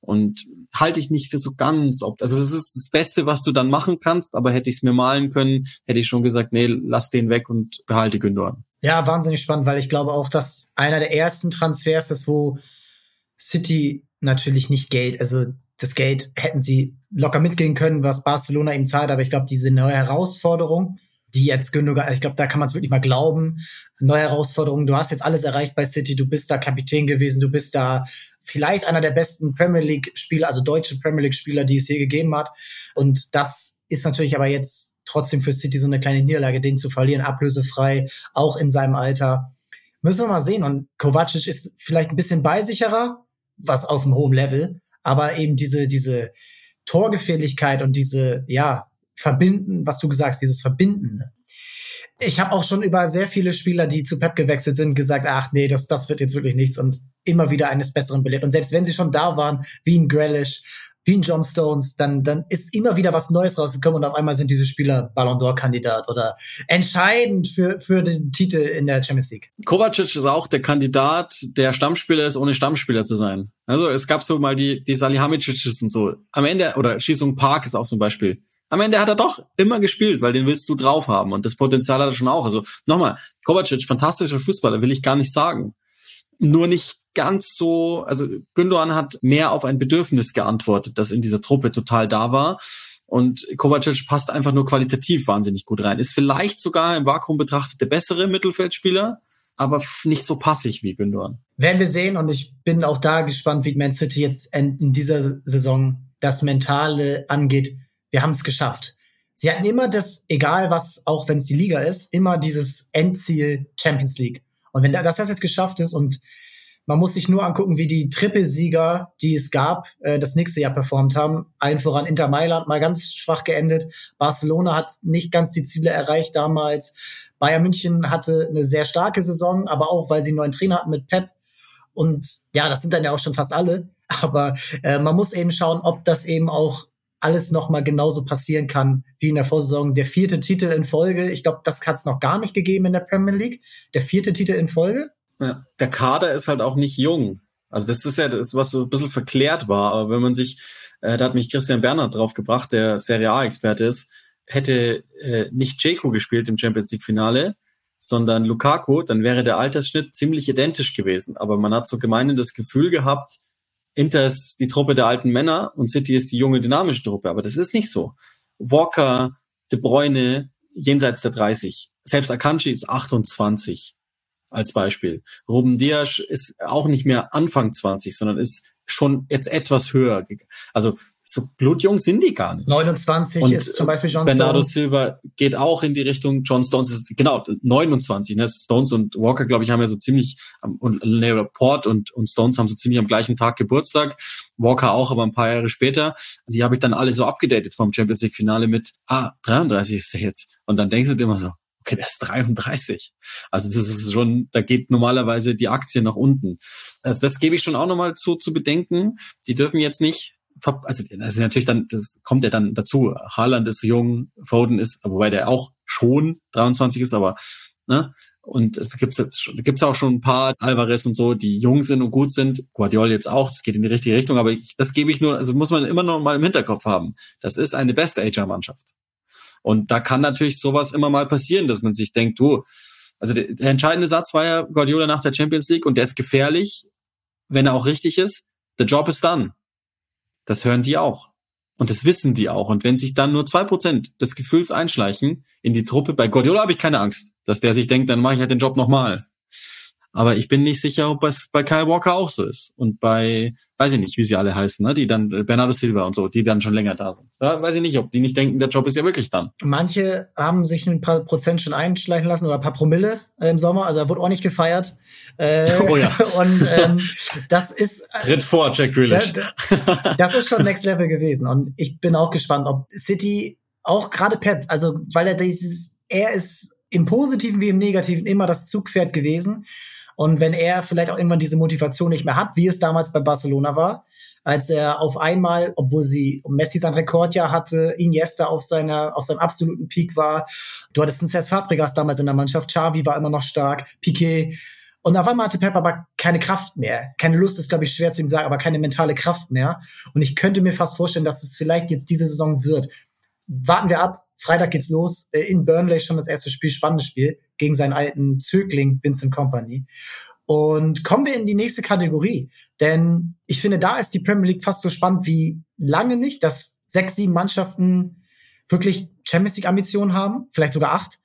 B: Und halte ich nicht für so ganz, ob, also das ist das Beste, was du dann machen kannst, aber hätte ich es mir malen können, hätte ich schon gesagt, nee, lass den weg und behalte Gündogan.
A: Ja, wahnsinnig spannend, weil ich glaube auch, dass einer der ersten Transfers ist, wo City natürlich nicht Geld, also das Geld hätten sie locker mitgehen können, was Barcelona ihm zahlt, aber ich glaube, diese neue Herausforderung, die jetzt Gündogan, ich glaube, da kann man es wirklich mal glauben. Neue Herausforderungen. Du hast jetzt alles erreicht bei City. Du bist da Kapitän gewesen. Du bist da vielleicht einer der besten Premier League Spieler, also deutsche Premier League Spieler, die es je gegeben hat. Und das ist natürlich aber jetzt trotzdem für City so eine kleine Niederlage, den zu verlieren, ablösefrei, auch in seinem Alter. Müssen wir mal sehen. Und Kovacic ist vielleicht ein bisschen beisicherer, was auf einem hohen Level, aber eben diese, diese Torgefährlichkeit und diese, ja, verbinden, was du gesagt hast, dieses Verbinden. Ich habe auch schon über sehr viele Spieler, die zu Pep gewechselt sind, gesagt, ach nee, das, das wird jetzt wirklich nichts und immer wieder eines Besseren belehrt. Und selbst wenn sie schon da waren, wie ein Grealish, wie ein John Stones, dann, dann ist immer wieder was Neues rausgekommen und auf einmal sind diese Spieler Ballon d'Or-Kandidat oder entscheidend für, für den Titel in der Champions League.
B: Kovacic ist auch der Kandidat, der Stammspieler ist, ohne Stammspieler zu sein. Also es gab so mal die, die Salihamidzic und so. Am Ende, oder Schießung Park ist auch so ein Beispiel am Ende hat er doch immer gespielt, weil den willst du drauf haben und das Potenzial hat er schon auch. Also nochmal, Kovacic, fantastischer Fußballer, will ich gar nicht sagen. Nur nicht ganz so, also Gündogan hat mehr auf ein Bedürfnis geantwortet, das in dieser Truppe total da war. Und Kovacic passt einfach nur qualitativ wahnsinnig gut rein. Ist vielleicht sogar im Vakuum betrachtet der bessere Mittelfeldspieler, aber nicht so passig wie Gündogan.
A: Werden wir sehen und ich bin auch da gespannt, wie Man City jetzt in dieser Saison das Mentale angeht. Wir haben es geschafft. Sie hatten immer das, egal was, auch wenn es die Liga ist, immer dieses Endziel Champions League. Und wenn das jetzt geschafft ist und man muss sich nur angucken, wie die Trippelsieger, die es gab, äh, das nächste Jahr performt haben. Allen voran Inter Mailand mal ganz schwach geendet. Barcelona hat nicht ganz die Ziele erreicht damals. Bayern München hatte eine sehr starke Saison, aber auch, weil sie einen neuen Trainer hatten mit Pep. Und ja, das sind dann ja auch schon fast alle. [laughs] Aber äh, man muss eben schauen, ob das eben auch alles nochmal genauso passieren kann wie in der Vorsaison. Der vierte Titel in Folge, ich glaube, das hat es noch gar nicht gegeben in der Premier League. Der vierte Titel in Folge.
B: Ja. Der Kader ist halt auch nicht jung. Also das ist ja das, was so ein bisschen verklärt war. Aber wenn man sich, äh, da hat mich Christian Bernhard drauf gebracht, der Serie A-Experte ist, hätte äh, nicht Jeko gespielt im Champions League-Finale, sondern Lukaku, dann wäre der Altersschnitt ziemlich identisch gewesen. Aber man hat so gemeinhin das Gefühl gehabt, Inter ist die Truppe der alten Männer und City ist die junge, dynamische Truppe. Aber das ist nicht so. Walker, De Bruyne, jenseits der 30. Selbst Akanji ist 28 als Beispiel. Ruben Dias ist auch nicht mehr Anfang 20, sondern ist schon jetzt etwas höher. Also so blutjung sind die gar nicht.
A: 29 und ist zum Beispiel John
B: Bernardo
A: Stones.
B: Silva geht auch in die Richtung, John Stones ist, genau, 29, ne? Stones und Walker, glaube ich, haben ja so ziemlich, und ne, Port und, und Stones haben so ziemlich am gleichen Tag Geburtstag. Walker auch, aber ein paar Jahre später. Die habe ich dann alle so abgedatet vom Champions League Finale mit, ah, 33 ist der jetzt. Und dann denkst du dir immer so, okay, der ist 33. Also das ist schon, da geht normalerweise die Aktie nach unten. Also das gebe ich schon auch nochmal zu, zu bedenken. Die dürfen jetzt nicht also das natürlich dann, das kommt ja dann dazu. Haaland ist jung, Foden ist, wobei der auch schon 23 ist, aber ne? Und es gibt jetzt schon, gibt's auch schon ein paar Alvarez und so, die jung sind und gut sind. Guardiol jetzt auch, das geht in die richtige Richtung, aber ich, das gebe ich nur, also muss man immer noch mal im Hinterkopf haben. Das ist eine beste Ager-Mannschaft. Und da kann natürlich sowas immer mal passieren, dass man sich denkt, du, also der, der entscheidende Satz war ja Guardiola nach der Champions League und der ist gefährlich, wenn er auch richtig ist. The job is done. Das hören die auch. Und das wissen die auch. Und wenn sich dann nur zwei Prozent des Gefühls einschleichen in die Truppe, bei Guardiola habe ich keine Angst, dass der sich denkt, dann mache ich halt den Job nochmal. Aber ich bin nicht sicher, ob es bei Kyle Walker auch so ist. Und bei, weiß ich nicht, wie sie alle heißen, ne? die dann, Bernardo Silva und so, die dann schon länger da sind. Da weiß ich nicht, ob die nicht denken, der Job ist ja wirklich dann.
A: Manche haben sich ein paar Prozent schon einschleichen lassen oder ein paar Promille äh, im Sommer. Also er wurde auch nicht gefeiert. Äh, oh ja. [laughs] Und ähm, das ist.
B: Äh, Tritt vor, Jack Grealish.
A: das ist schon Next Level gewesen. Und ich bin auch gespannt, ob City, auch gerade Pep, also weil er dieses, er ist im Positiven wie im Negativen immer das Zugpferd gewesen. Und wenn er vielleicht auch irgendwann diese Motivation nicht mehr hat, wie es damals bei Barcelona war, als er auf einmal, obwohl sie Messi sein Rekordjahr hatte, Iniesta auf seiner auf seinem absoluten Peak war, du hattest einen Cesc Fabregas damals in der Mannschaft, Xavi war immer noch stark, Piquet und auf einmal hatte Pep aber keine Kraft mehr. Keine Lust ist, glaube ich, schwer zu ihm sagen, aber keine mentale Kraft mehr. Und ich könnte mir fast vorstellen, dass es vielleicht jetzt diese Saison wird. Warten wir ab. Freitag geht's los. Äh, in Burnley schon das erste Spiel, spannendes Spiel gegen seinen alten Zögling Vincent Company. Und kommen wir in die nächste Kategorie. Denn ich finde, da ist die Premier League fast so spannend wie lange nicht, dass sechs, sieben Mannschaften wirklich Champions League Ambitionen haben, vielleicht sogar acht.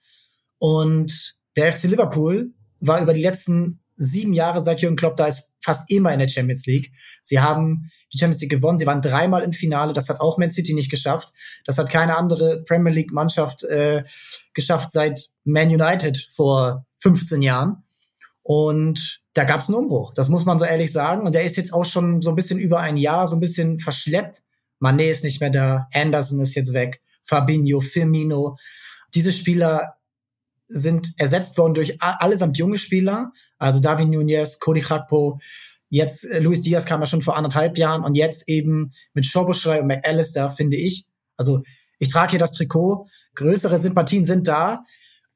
A: Und der FC Liverpool war über die letzten sieben Jahre seit Jürgen Klopp da ist fast immer in der Champions League. Sie haben die Champions League gewonnen. Sie waren dreimal im Finale. Das hat auch Man City nicht geschafft. Das hat keine andere Premier League Mannschaft äh, geschafft seit Man United vor 15 Jahren. Und da gab es einen Umbruch. Das muss man so ehrlich sagen. Und der ist jetzt auch schon so ein bisschen über ein Jahr so ein bisschen verschleppt. Mané ist nicht mehr da. Henderson ist jetzt weg. Fabinho, Firmino. Diese Spieler sind ersetzt worden durch allesamt junge Spieler, also David Nunez, Cody Gakpo, jetzt äh, Luis Diaz kam ja schon vor anderthalb Jahren und jetzt eben mit Schoboschrei und McAllister, finde ich. Also ich trage hier das Trikot, größere Sympathien sind da,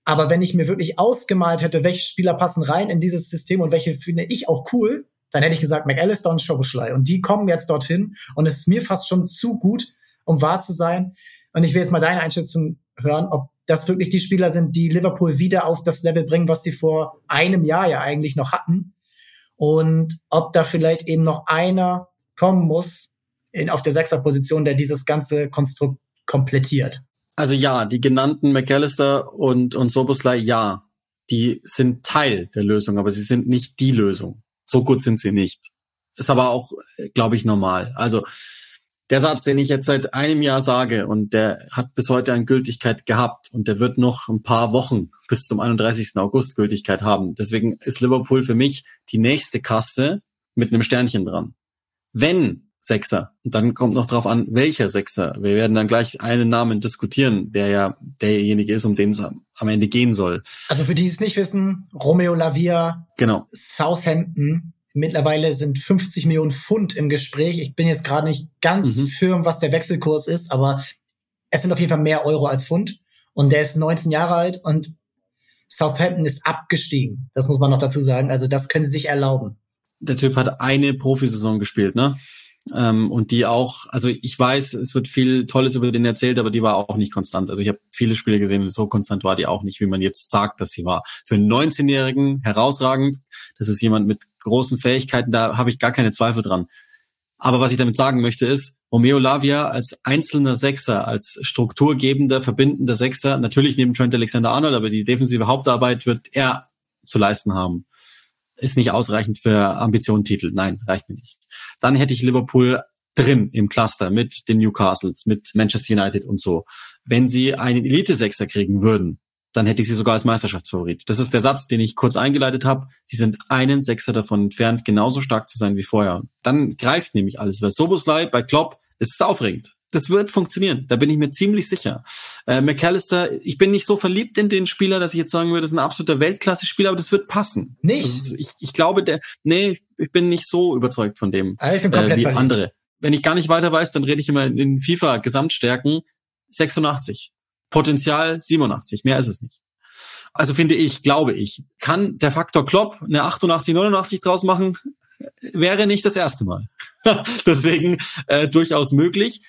A: aber wenn ich mir wirklich ausgemalt hätte, welche Spieler passen rein in dieses System und welche finde ich auch cool, dann hätte ich gesagt McAllister und Schoboschlei. Und die kommen jetzt dorthin und es ist mir fast schon zu gut, um wahr zu sein. Und ich will jetzt mal deine Einschätzung hören, ob das wirklich die Spieler sind, die Liverpool wieder auf das Level bringen, was sie vor einem Jahr ja eigentlich noch hatten. Und ob da vielleicht eben noch einer kommen muss in, auf der Sechserposition, der dieses ganze Konstrukt komplettiert.
B: Also ja, die genannten McAllister und, und Soboslai, ja, die sind Teil der Lösung, aber sie sind nicht die Lösung. So gut sind sie nicht. Ist aber auch, glaube ich, normal. Also der Satz, den ich jetzt seit einem Jahr sage und der hat bis heute an Gültigkeit gehabt und der wird noch ein paar Wochen bis zum 31. August Gültigkeit haben. Deswegen ist Liverpool für mich die nächste Kaste mit einem Sternchen dran. Wenn Sechser, und dann kommt noch drauf an, welcher Sechser. Wir werden dann gleich einen Namen diskutieren, der ja derjenige ist, um den es am Ende gehen soll.
A: Also für die es nicht wissen, Romeo Lavia,
B: genau.
A: Southampton, Mittlerweile sind 50 Millionen Pfund im Gespräch. Ich bin jetzt gerade nicht ganz mhm. firm, was der Wechselkurs ist, aber es sind auf jeden Fall mehr Euro als Pfund. Und der ist 19 Jahre alt und Southampton ist abgestiegen. Das muss man noch dazu sagen. Also das können sie sich erlauben.
B: Der Typ hat eine Profisaison gespielt, ne? Ähm, und die auch, also ich weiß, es wird viel Tolles über den erzählt, aber die war auch nicht konstant. Also ich habe viele Spiele gesehen, so konstant war die auch nicht, wie man jetzt sagt, dass sie war. Für einen 19-Jährigen herausragend. Das ist jemand mit großen Fähigkeiten, da habe ich gar keine Zweifel dran. Aber was ich damit sagen möchte ist, Romeo Lavia als einzelner Sechser, als strukturgebender, verbindender Sechser, natürlich neben Trent Alexander-Arnold, aber die defensive Hauptarbeit wird er zu leisten haben ist nicht ausreichend für Ambitionentitel. Nein, reicht mir nicht. Dann hätte ich Liverpool drin im Cluster mit den Newcastles, mit Manchester United und so. Wenn sie einen Elite-Sechser kriegen würden, dann hätte ich sie sogar als Meisterschaftsfavorit. Das ist der Satz, den ich kurz eingeleitet habe. Sie sind einen Sechser davon entfernt, genauso stark zu sein wie vorher. Dann greift nämlich alles. Weil Soboslai bei Klopp ist es aufregend das wird funktionieren. Da bin ich mir ziemlich sicher. Äh, McAllister, ich bin nicht so verliebt in den Spieler, dass ich jetzt sagen würde, das ist ein absoluter Weltklasse-Spieler, aber das wird passen.
A: Nicht?
B: Ist, ich, ich glaube, der, nee, ich bin nicht so überzeugt von dem
A: ah, ich bin komplett
B: äh, wie
A: verliebt.
B: andere. Wenn ich gar nicht weiter weiß, dann rede ich immer in FIFA Gesamtstärken 86. Potenzial 87. Mehr ist es nicht. Also finde ich, glaube ich, kann der Faktor Klopp eine 88, 89 draus machen, wäre nicht das erste Mal. [laughs] Deswegen äh, durchaus möglich.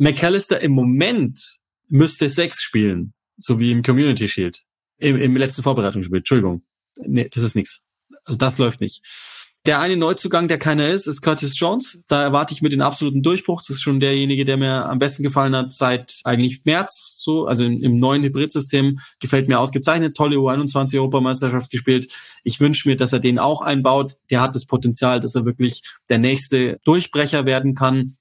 B: McAllister im Moment müsste sechs spielen, so wie im Community Shield. Im, im letzten Vorbereitungsspiel. Entschuldigung. Nee, das ist nichts. Also das läuft nicht. Der eine Neuzugang, der keiner ist, ist Curtis Jones. Da erwarte ich mir den absoluten Durchbruch. Das ist schon derjenige, der mir am besten gefallen hat seit eigentlich März. So, also im, im neuen Hybridsystem gefällt mir ausgezeichnet. Tolle U21 Europameisterschaft gespielt. Ich wünsche mir, dass er den auch einbaut. Der hat das Potenzial, dass er wirklich der nächste Durchbrecher werden kann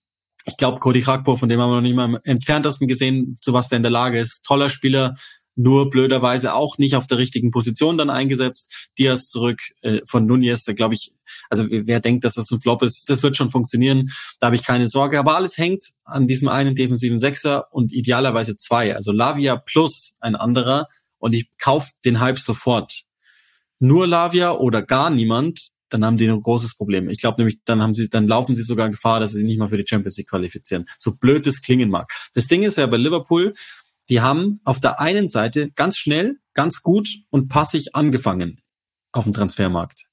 B: ich glaube, Cody Krakpo, von dem haben wir noch nicht mal im entferntesten gesehen, zu was der in der Lage ist. Toller Spieler, nur blöderweise auch nicht auf der richtigen Position dann eingesetzt. Diaz zurück äh, von Nunez, da glaube ich, also wer denkt, dass das ein Flop ist, das wird schon funktionieren. Da habe ich keine Sorge. Aber alles hängt an diesem einen defensiven Sechser und idealerweise zwei. Also Lavia plus ein anderer und ich kaufe den Hype sofort. Nur Lavia oder gar niemand, dann haben die ein großes Problem. Ich glaube nämlich, dann haben sie, dann laufen sie sogar Gefahr, dass sie sich nicht mal für die Champions League qualifizieren. So blöd es klingen mag. Das Ding ist ja bei Liverpool, die haben auf der einen Seite ganz schnell, ganz gut und passig angefangen auf dem Transfermarkt.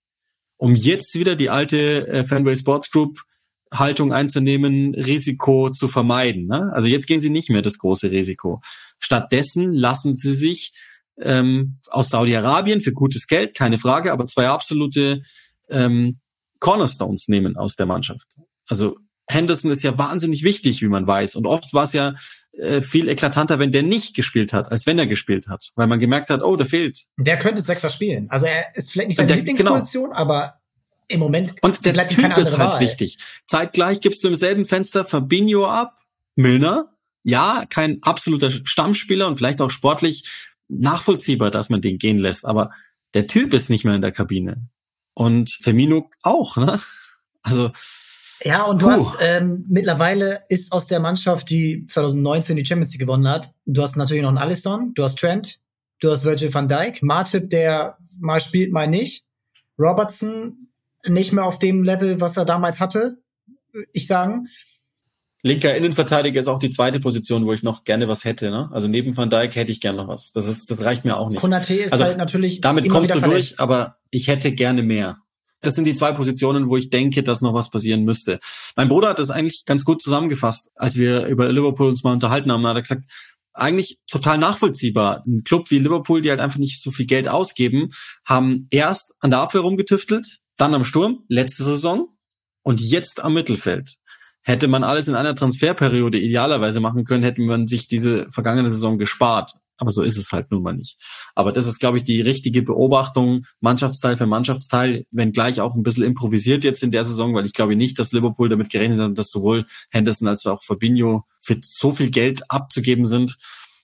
B: Um jetzt wieder die alte äh, Fanway Sports Group Haltung einzunehmen, Risiko zu vermeiden. Ne? Also jetzt gehen sie nicht mehr das große Risiko. Stattdessen lassen sie sich ähm, aus Saudi-Arabien für gutes Geld, keine Frage, aber zwei absolute ähm, Cornerstones nehmen aus der Mannschaft. Also Henderson ist ja wahnsinnig wichtig, wie man weiß. Und oft war es ja äh, viel eklatanter, wenn der nicht gespielt hat, als wenn er gespielt hat. Weil man gemerkt hat, oh, der fehlt.
A: Der könnte Sechser spielen. Also er ist vielleicht nicht seine der, Lieblingsposition, genau. aber im Moment
B: und der bleibt Typ ist halt Wahl. wichtig. Zeitgleich gibst du im selben Fenster Fabinho ab, Milner. Ja, kein absoluter Stammspieler und vielleicht auch sportlich nachvollziehbar, dass man den gehen lässt. Aber der Typ ist nicht mehr in der Kabine. Und Firmino auch, ne? Also.
A: Ja, und du puh. hast ähm, mittlerweile ist aus der Mannschaft, die 2019 die Champions League gewonnen hat, du hast natürlich noch einen Alisson, du hast Trent, du hast Virgil van Dijk, Martip, der mal spielt, mal nicht, Robertson nicht mehr auf dem Level, was er damals hatte, ich sagen.
B: Linker Innenverteidiger ist auch die zweite Position, wo ich noch gerne was hätte. Ne? Also neben Van Dijk hätte ich gerne noch was. Das ist, das reicht mir auch nicht.
A: Konate ist also halt natürlich
B: damit kommst du verletzt. durch, aber ich hätte gerne mehr. Das sind die zwei Positionen, wo ich denke, dass noch was passieren müsste. Mein Bruder hat das eigentlich ganz gut zusammengefasst, als wir über Liverpool uns mal unterhalten haben. Da hat er gesagt, eigentlich total nachvollziehbar. Ein Club wie Liverpool, die halt einfach nicht so viel Geld ausgeben, haben erst an der Abwehr rumgetüftelt, dann am Sturm, letzte Saison und jetzt am Mittelfeld Hätte man alles in einer Transferperiode idealerweise machen können, hätte man sich diese vergangene Saison gespart. Aber so ist es halt nun mal nicht. Aber das ist, glaube ich, die richtige Beobachtung, Mannschaftsteil für Mannschaftsteil, wenn gleich auch ein bisschen improvisiert jetzt in der Saison, weil ich glaube nicht, dass Liverpool damit gerechnet hat, dass sowohl Henderson als auch Fabinho für so viel Geld abzugeben sind.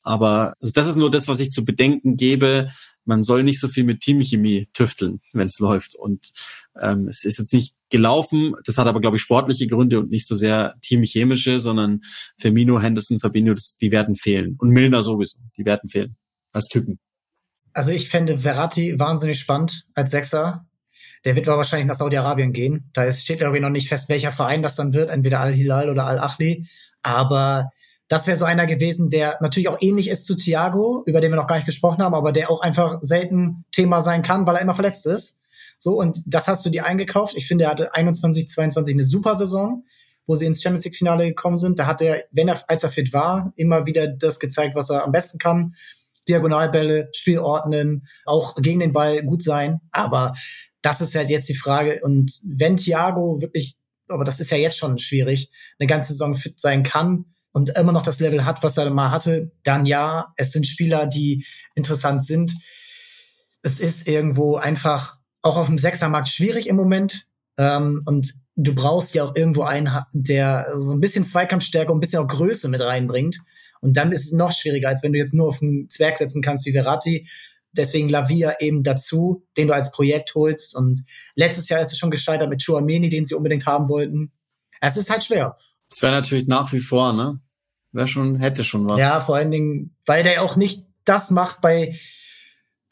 B: Aber also das ist nur das, was ich zu bedenken gebe. Man soll nicht so viel mit Teamchemie tüfteln, wenn es läuft. Und ähm, es ist jetzt nicht gelaufen. Das hat aber, glaube ich, sportliche Gründe und nicht so sehr teamchemische, sondern Firmino, Henderson, Fabinho, das, die werden fehlen. Und Milner sowieso, die werden fehlen als Typen.
A: Also ich fände Verratti wahnsinnig spannend als Sechser. Der wird wahrscheinlich nach Saudi-Arabien gehen. Da steht, glaube ich, noch nicht fest, welcher Verein das dann wird, entweder Al-Hilal oder Al-Achli. Aber das wäre so einer gewesen, der natürlich auch ähnlich ist zu Thiago, über den wir noch gar nicht gesprochen haben, aber der auch einfach selten Thema sein kann, weil er immer verletzt ist. So, und das hast du dir eingekauft. Ich finde, er hatte 21, 22 eine super Saison, wo sie ins Champions League Finale gekommen sind. Da hat er, wenn er, als er fit war, immer wieder das gezeigt, was er am besten kann. Diagonalbälle, Spiel ordnen, auch gegen den Ball gut sein. Aber das ist halt jetzt die Frage. Und wenn Thiago wirklich, aber das ist ja jetzt schon schwierig, eine ganze Saison fit sein kann, und immer noch das Level hat, was er mal hatte, dann ja, es sind Spieler, die interessant sind. Es ist irgendwo einfach auch auf dem Sechsermarkt schwierig im Moment. Ähm, und du brauchst ja auch irgendwo einen, der so ein bisschen Zweikampfstärke und ein bisschen auch Größe mit reinbringt. Und dann ist es noch schwieriger, als wenn du jetzt nur auf einen Zwerg setzen kannst wie Verratti. Deswegen Lavia eben dazu, den du als Projekt holst. Und letztes Jahr ist es schon gescheitert mit Chouameni, den sie unbedingt haben wollten. Es ist halt schwer.
B: Das wäre natürlich nach wie vor, ne? Wäre schon, hätte schon was.
A: Ja, vor allen Dingen, weil der auch nicht das macht bei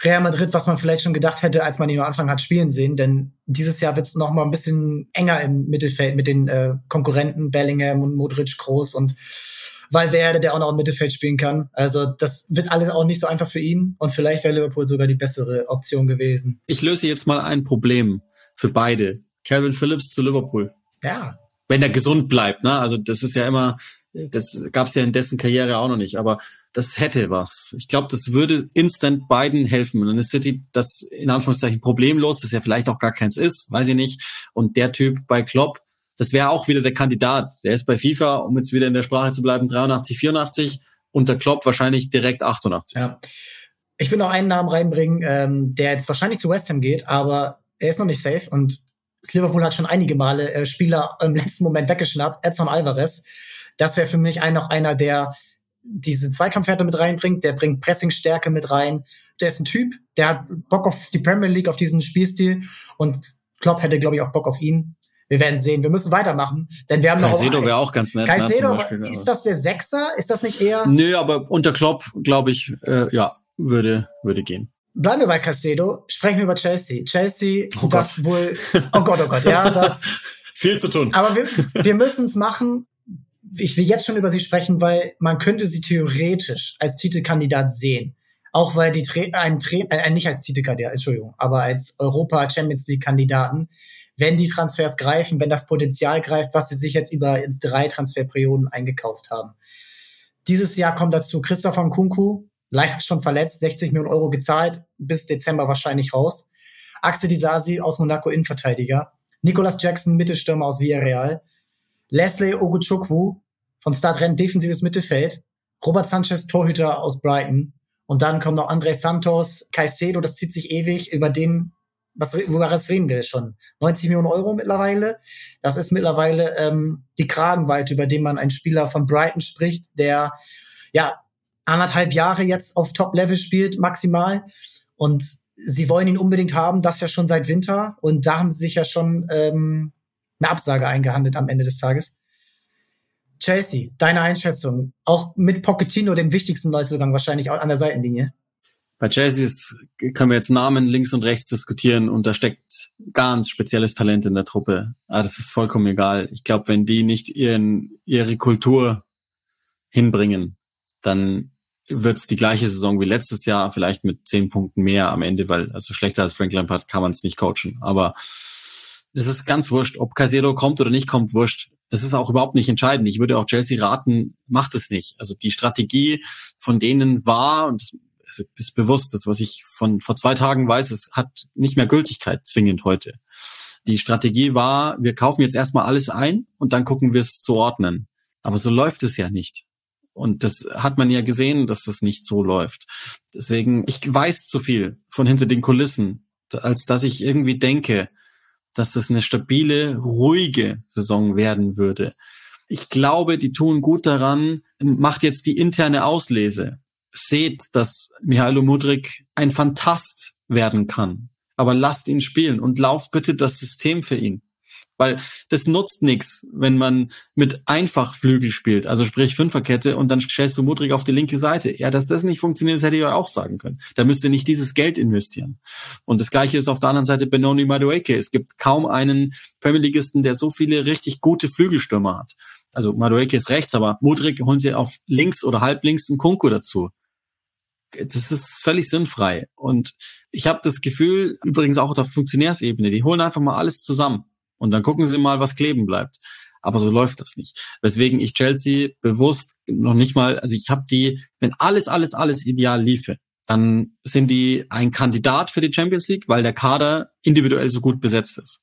A: Real Madrid, was man vielleicht schon gedacht hätte, als man ihn am Anfang hat spielen sehen. Denn dieses Jahr wird es noch mal ein bisschen enger im Mittelfeld mit den äh, Konkurrenten Bellingham und Modric groß und Valverde, der auch noch im Mittelfeld spielen kann. Also das wird alles auch nicht so einfach für ihn und vielleicht wäre Liverpool sogar die bessere Option gewesen.
B: Ich löse jetzt mal ein Problem für beide. Calvin Phillips zu Liverpool.
A: Ja,
B: wenn er gesund bleibt. Ne? Also das ist ja immer, das gab es ja in dessen Karriere auch noch nicht, aber das hätte was. Ich glaube, das würde instant beiden helfen. Und dann ist City das in Anführungszeichen problemlos, das ja vielleicht auch gar keins ist, weiß ich nicht. Und der Typ bei Klopp, das wäre auch wieder der Kandidat. Der ist bei FIFA, um jetzt wieder in der Sprache zu bleiben, 83, 84. Unter Klopp wahrscheinlich direkt 88.
A: Ja. Ich will noch einen Namen reinbringen, ähm, der jetzt wahrscheinlich zu West Ham geht, aber er ist noch nicht safe und Liverpool hat schon einige Male äh, Spieler im letzten Moment weggeschnappt. Edson Alvarez. Das wäre für mich ein, noch einer, der diese Zweikampfwerte mit reinbringt, der bringt Pressingstärke mit rein. Der ist ein Typ, der hat Bock auf die Premier League, auf diesen Spielstil und Klopp hätte, glaube ich, auch Bock auf ihn. Wir werden sehen. Wir müssen weitermachen, denn wir haben
B: Caicedo noch. Caicedo wäre auch ganz nett.
A: Ne, Caicedo, ne, ist das der Sechser? Ist das nicht eher?
B: Nö, aber unter Klopp, glaube ich, äh, ja, würde, würde gehen.
A: Bleiben wir bei Castedo, sprechen wir über Chelsea. Chelsea, oh das Gott. wohl, oh Gott, oh Gott, ja. Da, [laughs]
B: Viel zu tun.
A: Aber wir, wir müssen es machen. Ich will jetzt schon über sie sprechen, weil man könnte sie theoretisch als Titelkandidat sehen. Auch weil die Tra ein Trainer, äh, nicht als Titelkandidat, Entschuldigung, aber als Europa Champions League Kandidaten, wenn die Transfers greifen, wenn das Potenzial greift, was sie sich jetzt über drei Transferperioden eingekauft haben. Dieses Jahr kommt dazu Christopher Nkunku, leider schon verletzt, 60 Millionen Euro gezahlt, bis Dezember wahrscheinlich raus. Axel Disasi aus Monaco Innenverteidiger. Nicolas Jackson, Mittelstürmer aus Villarreal. Leslie Oguchukwu von Stadtrennen defensives Mittelfeld. Robert Sanchez, Torhüter aus Brighton. Und dann kommt noch André Santos, Caicedo, das zieht sich ewig, über den, was, über was reden wir schon? 90 Millionen Euro mittlerweile. Das ist mittlerweile ähm, die Kragenweite, über den man einen Spieler von Brighton spricht, der ja anderthalb Jahre jetzt auf Top-Level spielt, maximal. Und sie wollen ihn unbedingt haben, das ja schon seit Winter. Und da haben sie sich ja schon ähm, eine Absage eingehandelt am Ende des Tages. Chelsea, deine Einschätzung, auch mit Pochettino, dem wichtigsten Neuzugang wahrscheinlich auch an der Seitenlinie.
B: Bei Chelsea ist, können wir jetzt Namen links und rechts diskutieren und da steckt ganz spezielles Talent in der Truppe. Aber das ist vollkommen egal. Ich glaube, wenn die nicht ihren, ihre Kultur hinbringen, dann wird es die gleiche Saison wie letztes Jahr, vielleicht mit zehn Punkten mehr am Ende, weil also schlechter als Frank Lampard kann man es nicht coachen. Aber das ist ganz wurscht, ob Casero kommt oder nicht kommt, wurscht. Das ist auch überhaupt nicht entscheidend. Ich würde auch Chelsea raten, macht es nicht. Also die Strategie von denen war, und das ist bewusst, das, was ich von vor zwei Tagen weiß, es hat nicht mehr Gültigkeit zwingend heute. Die Strategie war, wir kaufen jetzt erstmal alles ein und dann gucken wir es zu ordnen. Aber so läuft es ja nicht. Und das hat man ja gesehen, dass das nicht so läuft. Deswegen, ich weiß zu viel von hinter den Kulissen, als dass ich irgendwie denke, dass das eine stabile, ruhige Saison werden würde. Ich glaube, die tun gut daran, macht jetzt die interne Auslese. Seht, dass Mihailo Mudrik ein Fantast werden kann. Aber lasst ihn spielen und lauft bitte das System für ihn. Weil das nutzt nichts, wenn man mit Einfachflügel spielt, also sprich Fünferkette und dann stellst du Mudrik auf die linke Seite. Ja, dass das nicht funktioniert, das hätte ich euch auch sagen können. Da müsst ihr nicht dieses Geld investieren. Und das gleiche ist auf der anderen Seite Benoni Madueke. Es gibt kaum einen Premier Leagueisten, der so viele richtig gute Flügelstürmer hat. Also Madueke ist rechts, aber Mudrik holen sie auf links oder halb links einen Kunku dazu das ist völlig sinnfrei. Und ich habe das Gefühl, übrigens auch auf der Funktionärsebene, die holen einfach mal alles zusammen. Und dann gucken sie mal, was kleben bleibt. Aber so läuft das nicht. Weswegen ich Chelsea bewusst noch nicht mal, also ich habe die, wenn alles, alles, alles ideal liefe, dann sind die ein Kandidat für die Champions League, weil der Kader individuell so gut besetzt ist.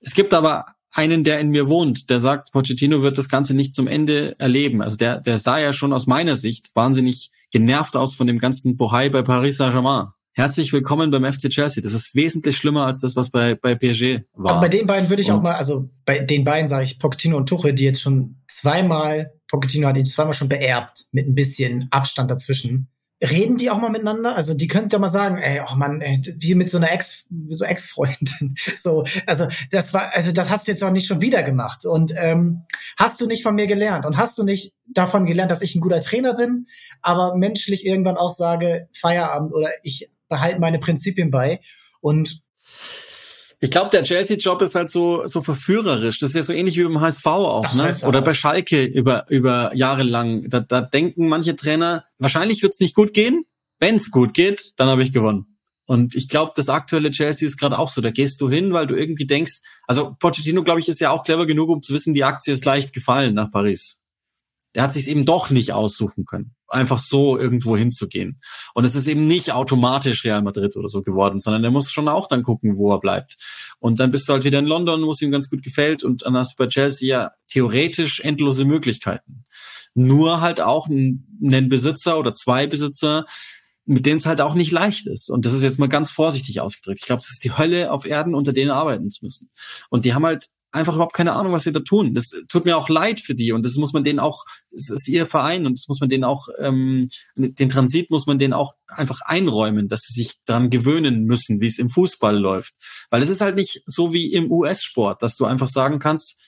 B: Es gibt aber einen, der in mir wohnt, der sagt, Pochettino wird das Ganze nicht zum Ende erleben. Also der, der sah ja schon aus meiner Sicht wahnsinnig genervt aus von dem ganzen Bohai bei Paris Saint-Germain. Herzlich willkommen beim FC Chelsea. Das ist wesentlich schlimmer als das, was bei, bei PSG war.
A: Also bei den beiden würde ich und auch mal, also bei den beiden sage ich Pochettino und Tuchel, die jetzt schon zweimal, Pochettino hat ihn zweimal schon beerbt, mit ein bisschen Abstand dazwischen. Reden die auch mal miteinander? Also die könnten ja mal sagen, ey, oh Mann, ey, wie mit so einer Ex, so Ex-Freundin. [laughs] So, also das war, also das hast du jetzt auch nicht schon wieder gemacht. Und ähm, hast du nicht von mir gelernt und hast du nicht davon gelernt, dass ich ein guter Trainer bin, aber menschlich irgendwann auch sage, Feierabend oder ich behalte meine Prinzipien bei. Und
B: ich glaube, der Chelsea-Job ist halt so, so verführerisch. Das ist ja so ähnlich wie beim HSV auch, Ach, ne? Oder bei Schalke über, über Jahre lang. Da, da denken manche Trainer, wahrscheinlich wird's nicht gut gehen. Wenn's gut geht, dann habe ich gewonnen. Und ich glaube, das aktuelle Chelsea ist gerade auch so. Da gehst du hin, weil du irgendwie denkst, also Pochettino, glaube ich, ist ja auch clever genug, um zu wissen, die Aktie ist leicht gefallen nach Paris der hat sich eben doch nicht aussuchen können, einfach so irgendwo hinzugehen. Und es ist eben nicht automatisch Real Madrid oder so geworden, sondern er muss schon auch dann gucken, wo er bleibt. Und dann bist du halt wieder in London, wo es ihm ganz gut gefällt und dann hast du bei Chelsea ja theoretisch endlose Möglichkeiten. Nur halt auch einen Besitzer oder zwei Besitzer, mit denen es halt auch nicht leicht ist. Und das ist jetzt mal ganz vorsichtig ausgedrückt. Ich glaube, es ist die Hölle auf Erden, unter denen arbeiten zu müssen. Und die haben halt einfach überhaupt keine Ahnung, was sie da tun. Das tut mir auch leid für die und das muss man denen auch, es ist ihr Verein und das muss man denen auch, ähm, den Transit muss man denen auch einfach einräumen, dass sie sich daran gewöhnen müssen, wie es im Fußball läuft. Weil es ist halt nicht so wie im US-Sport, dass du einfach sagen kannst,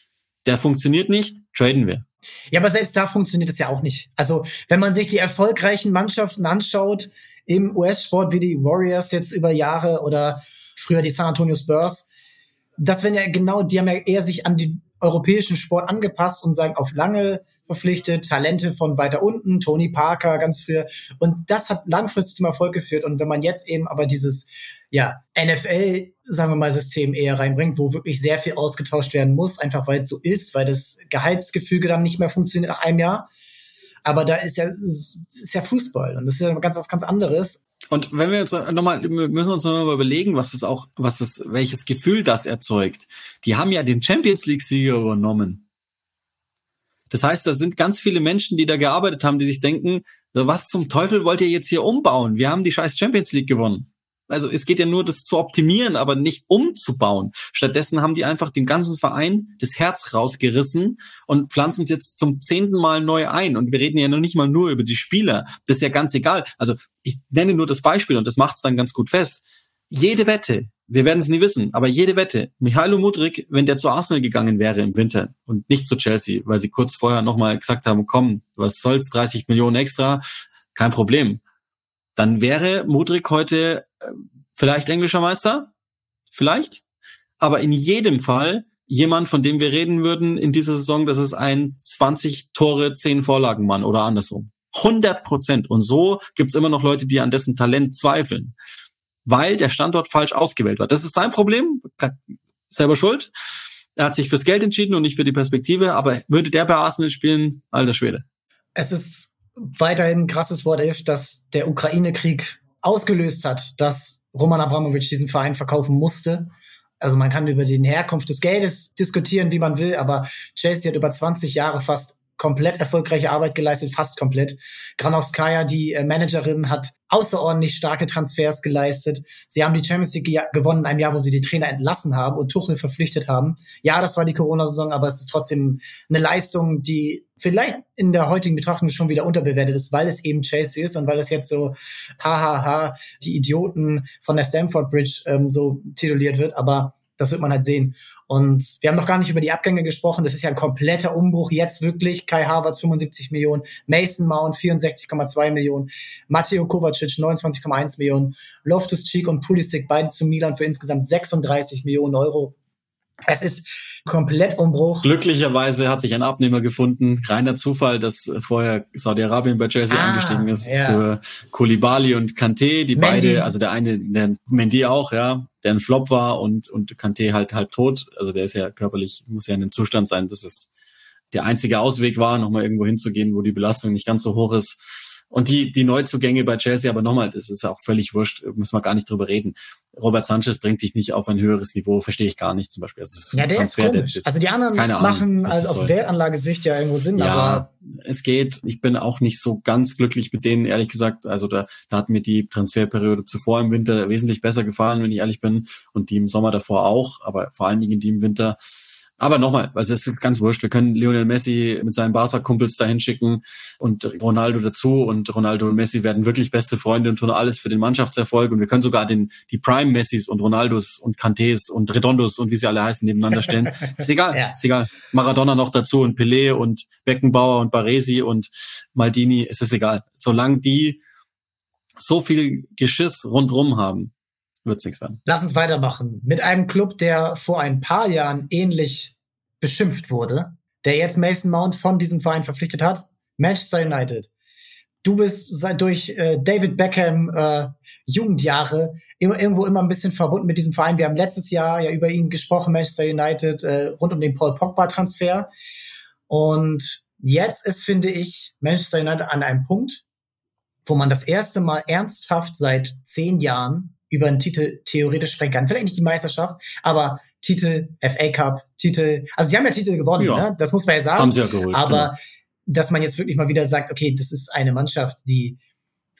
B: der funktioniert nicht, traden wir.
A: Ja, aber selbst da funktioniert es ja auch nicht. Also, wenn man sich die erfolgreichen Mannschaften anschaut im US-Sport wie die Warriors jetzt über Jahre oder früher die San Antonio Spurs, das werden ja genau, die haben ja eher sich an den europäischen Sport angepasst und sagen auf lange verpflichtet, Talente von weiter unten, Tony Parker ganz früher. Und das hat langfristig zum Erfolg geführt. Und wenn man jetzt eben aber dieses ja, NFL, sagen wir mal, System eher reinbringt, wo wirklich sehr viel ausgetauscht werden muss, einfach weil es so ist, weil das Gehaltsgefüge dann nicht mehr funktioniert nach einem Jahr. Aber da ist ja, ist ja Fußball und das ist ja ganz was ganz anderes.
B: Und wenn wir jetzt nochmal, wir müssen uns nochmal überlegen, was das auch, was das, welches Gefühl das erzeugt. Die haben ja den Champions League-Sieger übernommen. Das heißt, da sind ganz viele Menschen, die da gearbeitet haben, die sich denken, was zum Teufel wollt ihr jetzt hier umbauen? Wir haben die scheiß Champions League gewonnen also es geht ja nur, das zu optimieren, aber nicht umzubauen. Stattdessen haben die einfach dem ganzen Verein das Herz rausgerissen und pflanzen es jetzt zum zehnten Mal neu ein. Und wir reden ja noch nicht mal nur über die Spieler. Das ist ja ganz egal. Also ich nenne nur das Beispiel und das macht es dann ganz gut fest. Jede Wette, wir werden es nie wissen, aber jede Wette, Michailo Mudrik, wenn der zu Arsenal gegangen wäre im Winter und nicht zu Chelsea, weil sie kurz vorher nochmal gesagt haben, komm, was soll's, 30 Millionen extra, kein Problem dann wäre Mudrik heute äh, vielleicht englischer Meister, vielleicht, aber in jedem Fall jemand, von dem wir reden würden in dieser Saison, das ist ein 20 Tore, 10 Vorlagenmann oder andersrum. 100 Prozent. Und so gibt's immer noch Leute, die an dessen Talent zweifeln, weil der Standort falsch ausgewählt war. Das ist sein Problem, selber schuld. Er hat sich fürs Geld entschieden und nicht für die Perspektive, aber würde der bei Arsenal spielen, alter Schwede.
A: Es ist weiterhin ein krasses What If, dass der Ukraine-Krieg ausgelöst hat, dass Roman Abramowitsch diesen Verein verkaufen musste. Also man kann über die Herkunft des Geldes diskutieren, wie man will, aber Chelsea hat über 20 Jahre fast komplett erfolgreiche Arbeit geleistet, fast komplett. Granowskaja, die äh, Managerin, hat außerordentlich starke Transfers geleistet. Sie haben die Champions League gewonnen in einem Jahr, wo sie die Trainer entlassen haben und Tuchel verpflichtet haben. Ja, das war die Corona-Saison, aber es ist trotzdem eine Leistung, die vielleicht in der heutigen Betrachtung schon wieder unterbewertet ist, weil es eben Chelsea ist und weil es jetzt so hahaha die Idioten von der Stamford Bridge ähm, so tituliert wird. Aber das wird man halt sehen. Und wir haben noch gar nicht über die Abgänge gesprochen. Das ist ja ein kompletter Umbruch. Jetzt wirklich Kai Havertz 75 Millionen, Mason Mount 64,2 Millionen, Matteo Kovacic 29,1 Millionen, Loftus Cheek und Pulisic beide zu Milan für insgesamt 36 Millionen Euro. Es ist komplett Umbruch.
B: Glücklicherweise hat sich ein Abnehmer gefunden. Reiner Zufall, dass vorher Saudi-Arabien bei Chelsea ah, eingestiegen ist ja. für Koulibaly und Kanté, die Mendy. beide, also der eine, der Mendy auch, ja, der ein Flop war und, und Kanté halt halb tot. Also der ist ja körperlich, muss ja in einem Zustand sein, dass es der einzige Ausweg war, nochmal irgendwo hinzugehen, wo die Belastung nicht ganz so hoch ist. Und die, die Neuzugänge bei Chelsea, aber nochmal, das ist auch völlig wurscht, müssen wir gar nicht drüber reden. Robert Sanchez bringt dich nicht auf ein höheres Niveau, verstehe ich gar nicht zum Beispiel.
A: ja, der ist komisch. Der, also die anderen machen also aus Wertanlagesicht ja irgendwo Sinn, ja, aber
B: es geht. Ich bin auch nicht so ganz glücklich mit denen, ehrlich gesagt. Also da, da hat mir die Transferperiode zuvor im Winter wesentlich besser gefallen, wenn ich ehrlich bin, und die im Sommer davor auch, aber vor allen Dingen die im Winter aber nochmal, also es ist ganz wurscht. Wir können Lionel Messi mit seinen Barca-Kumpels dahin schicken und Ronaldo dazu und Ronaldo und Messi werden wirklich beste Freunde und tun alles für den Mannschaftserfolg und wir können sogar den, die Prime Messis und Ronaldos und Cantés und Redondos und wie sie alle heißen nebeneinander stellen. [laughs] ist egal, ja. ist egal. Maradona noch dazu und Pelé und Beckenbauer und Baresi und Maldini, es ist egal. Solange die so viel Geschiss rundrum haben, wird es nichts werden.
A: Lass uns weitermachen. Mit einem Club, der vor ein paar Jahren ähnlich beschimpft wurde, der jetzt Mason Mount von diesem Verein verpflichtet hat, Manchester United. Du bist seit durch äh, David Beckham äh, Jugendjahre immer, irgendwo immer ein bisschen verbunden mit diesem Verein. Wir haben letztes Jahr ja über ihn gesprochen, Manchester United, äh, rund um den Paul Pogba-Transfer. Und jetzt ist, finde ich, Manchester United an einem Punkt, wo man das erste Mal ernsthaft seit zehn Jahren über einen Titel theoretisch sprechen kann. Vielleicht nicht die Meisterschaft, aber Titel, FA Cup, Titel, also sie haben ja Titel gewonnen, ja. ne? das muss man ja sagen. Haben sie ja geholt. Aber genau. dass man jetzt wirklich mal wieder sagt, okay, das ist eine Mannschaft, die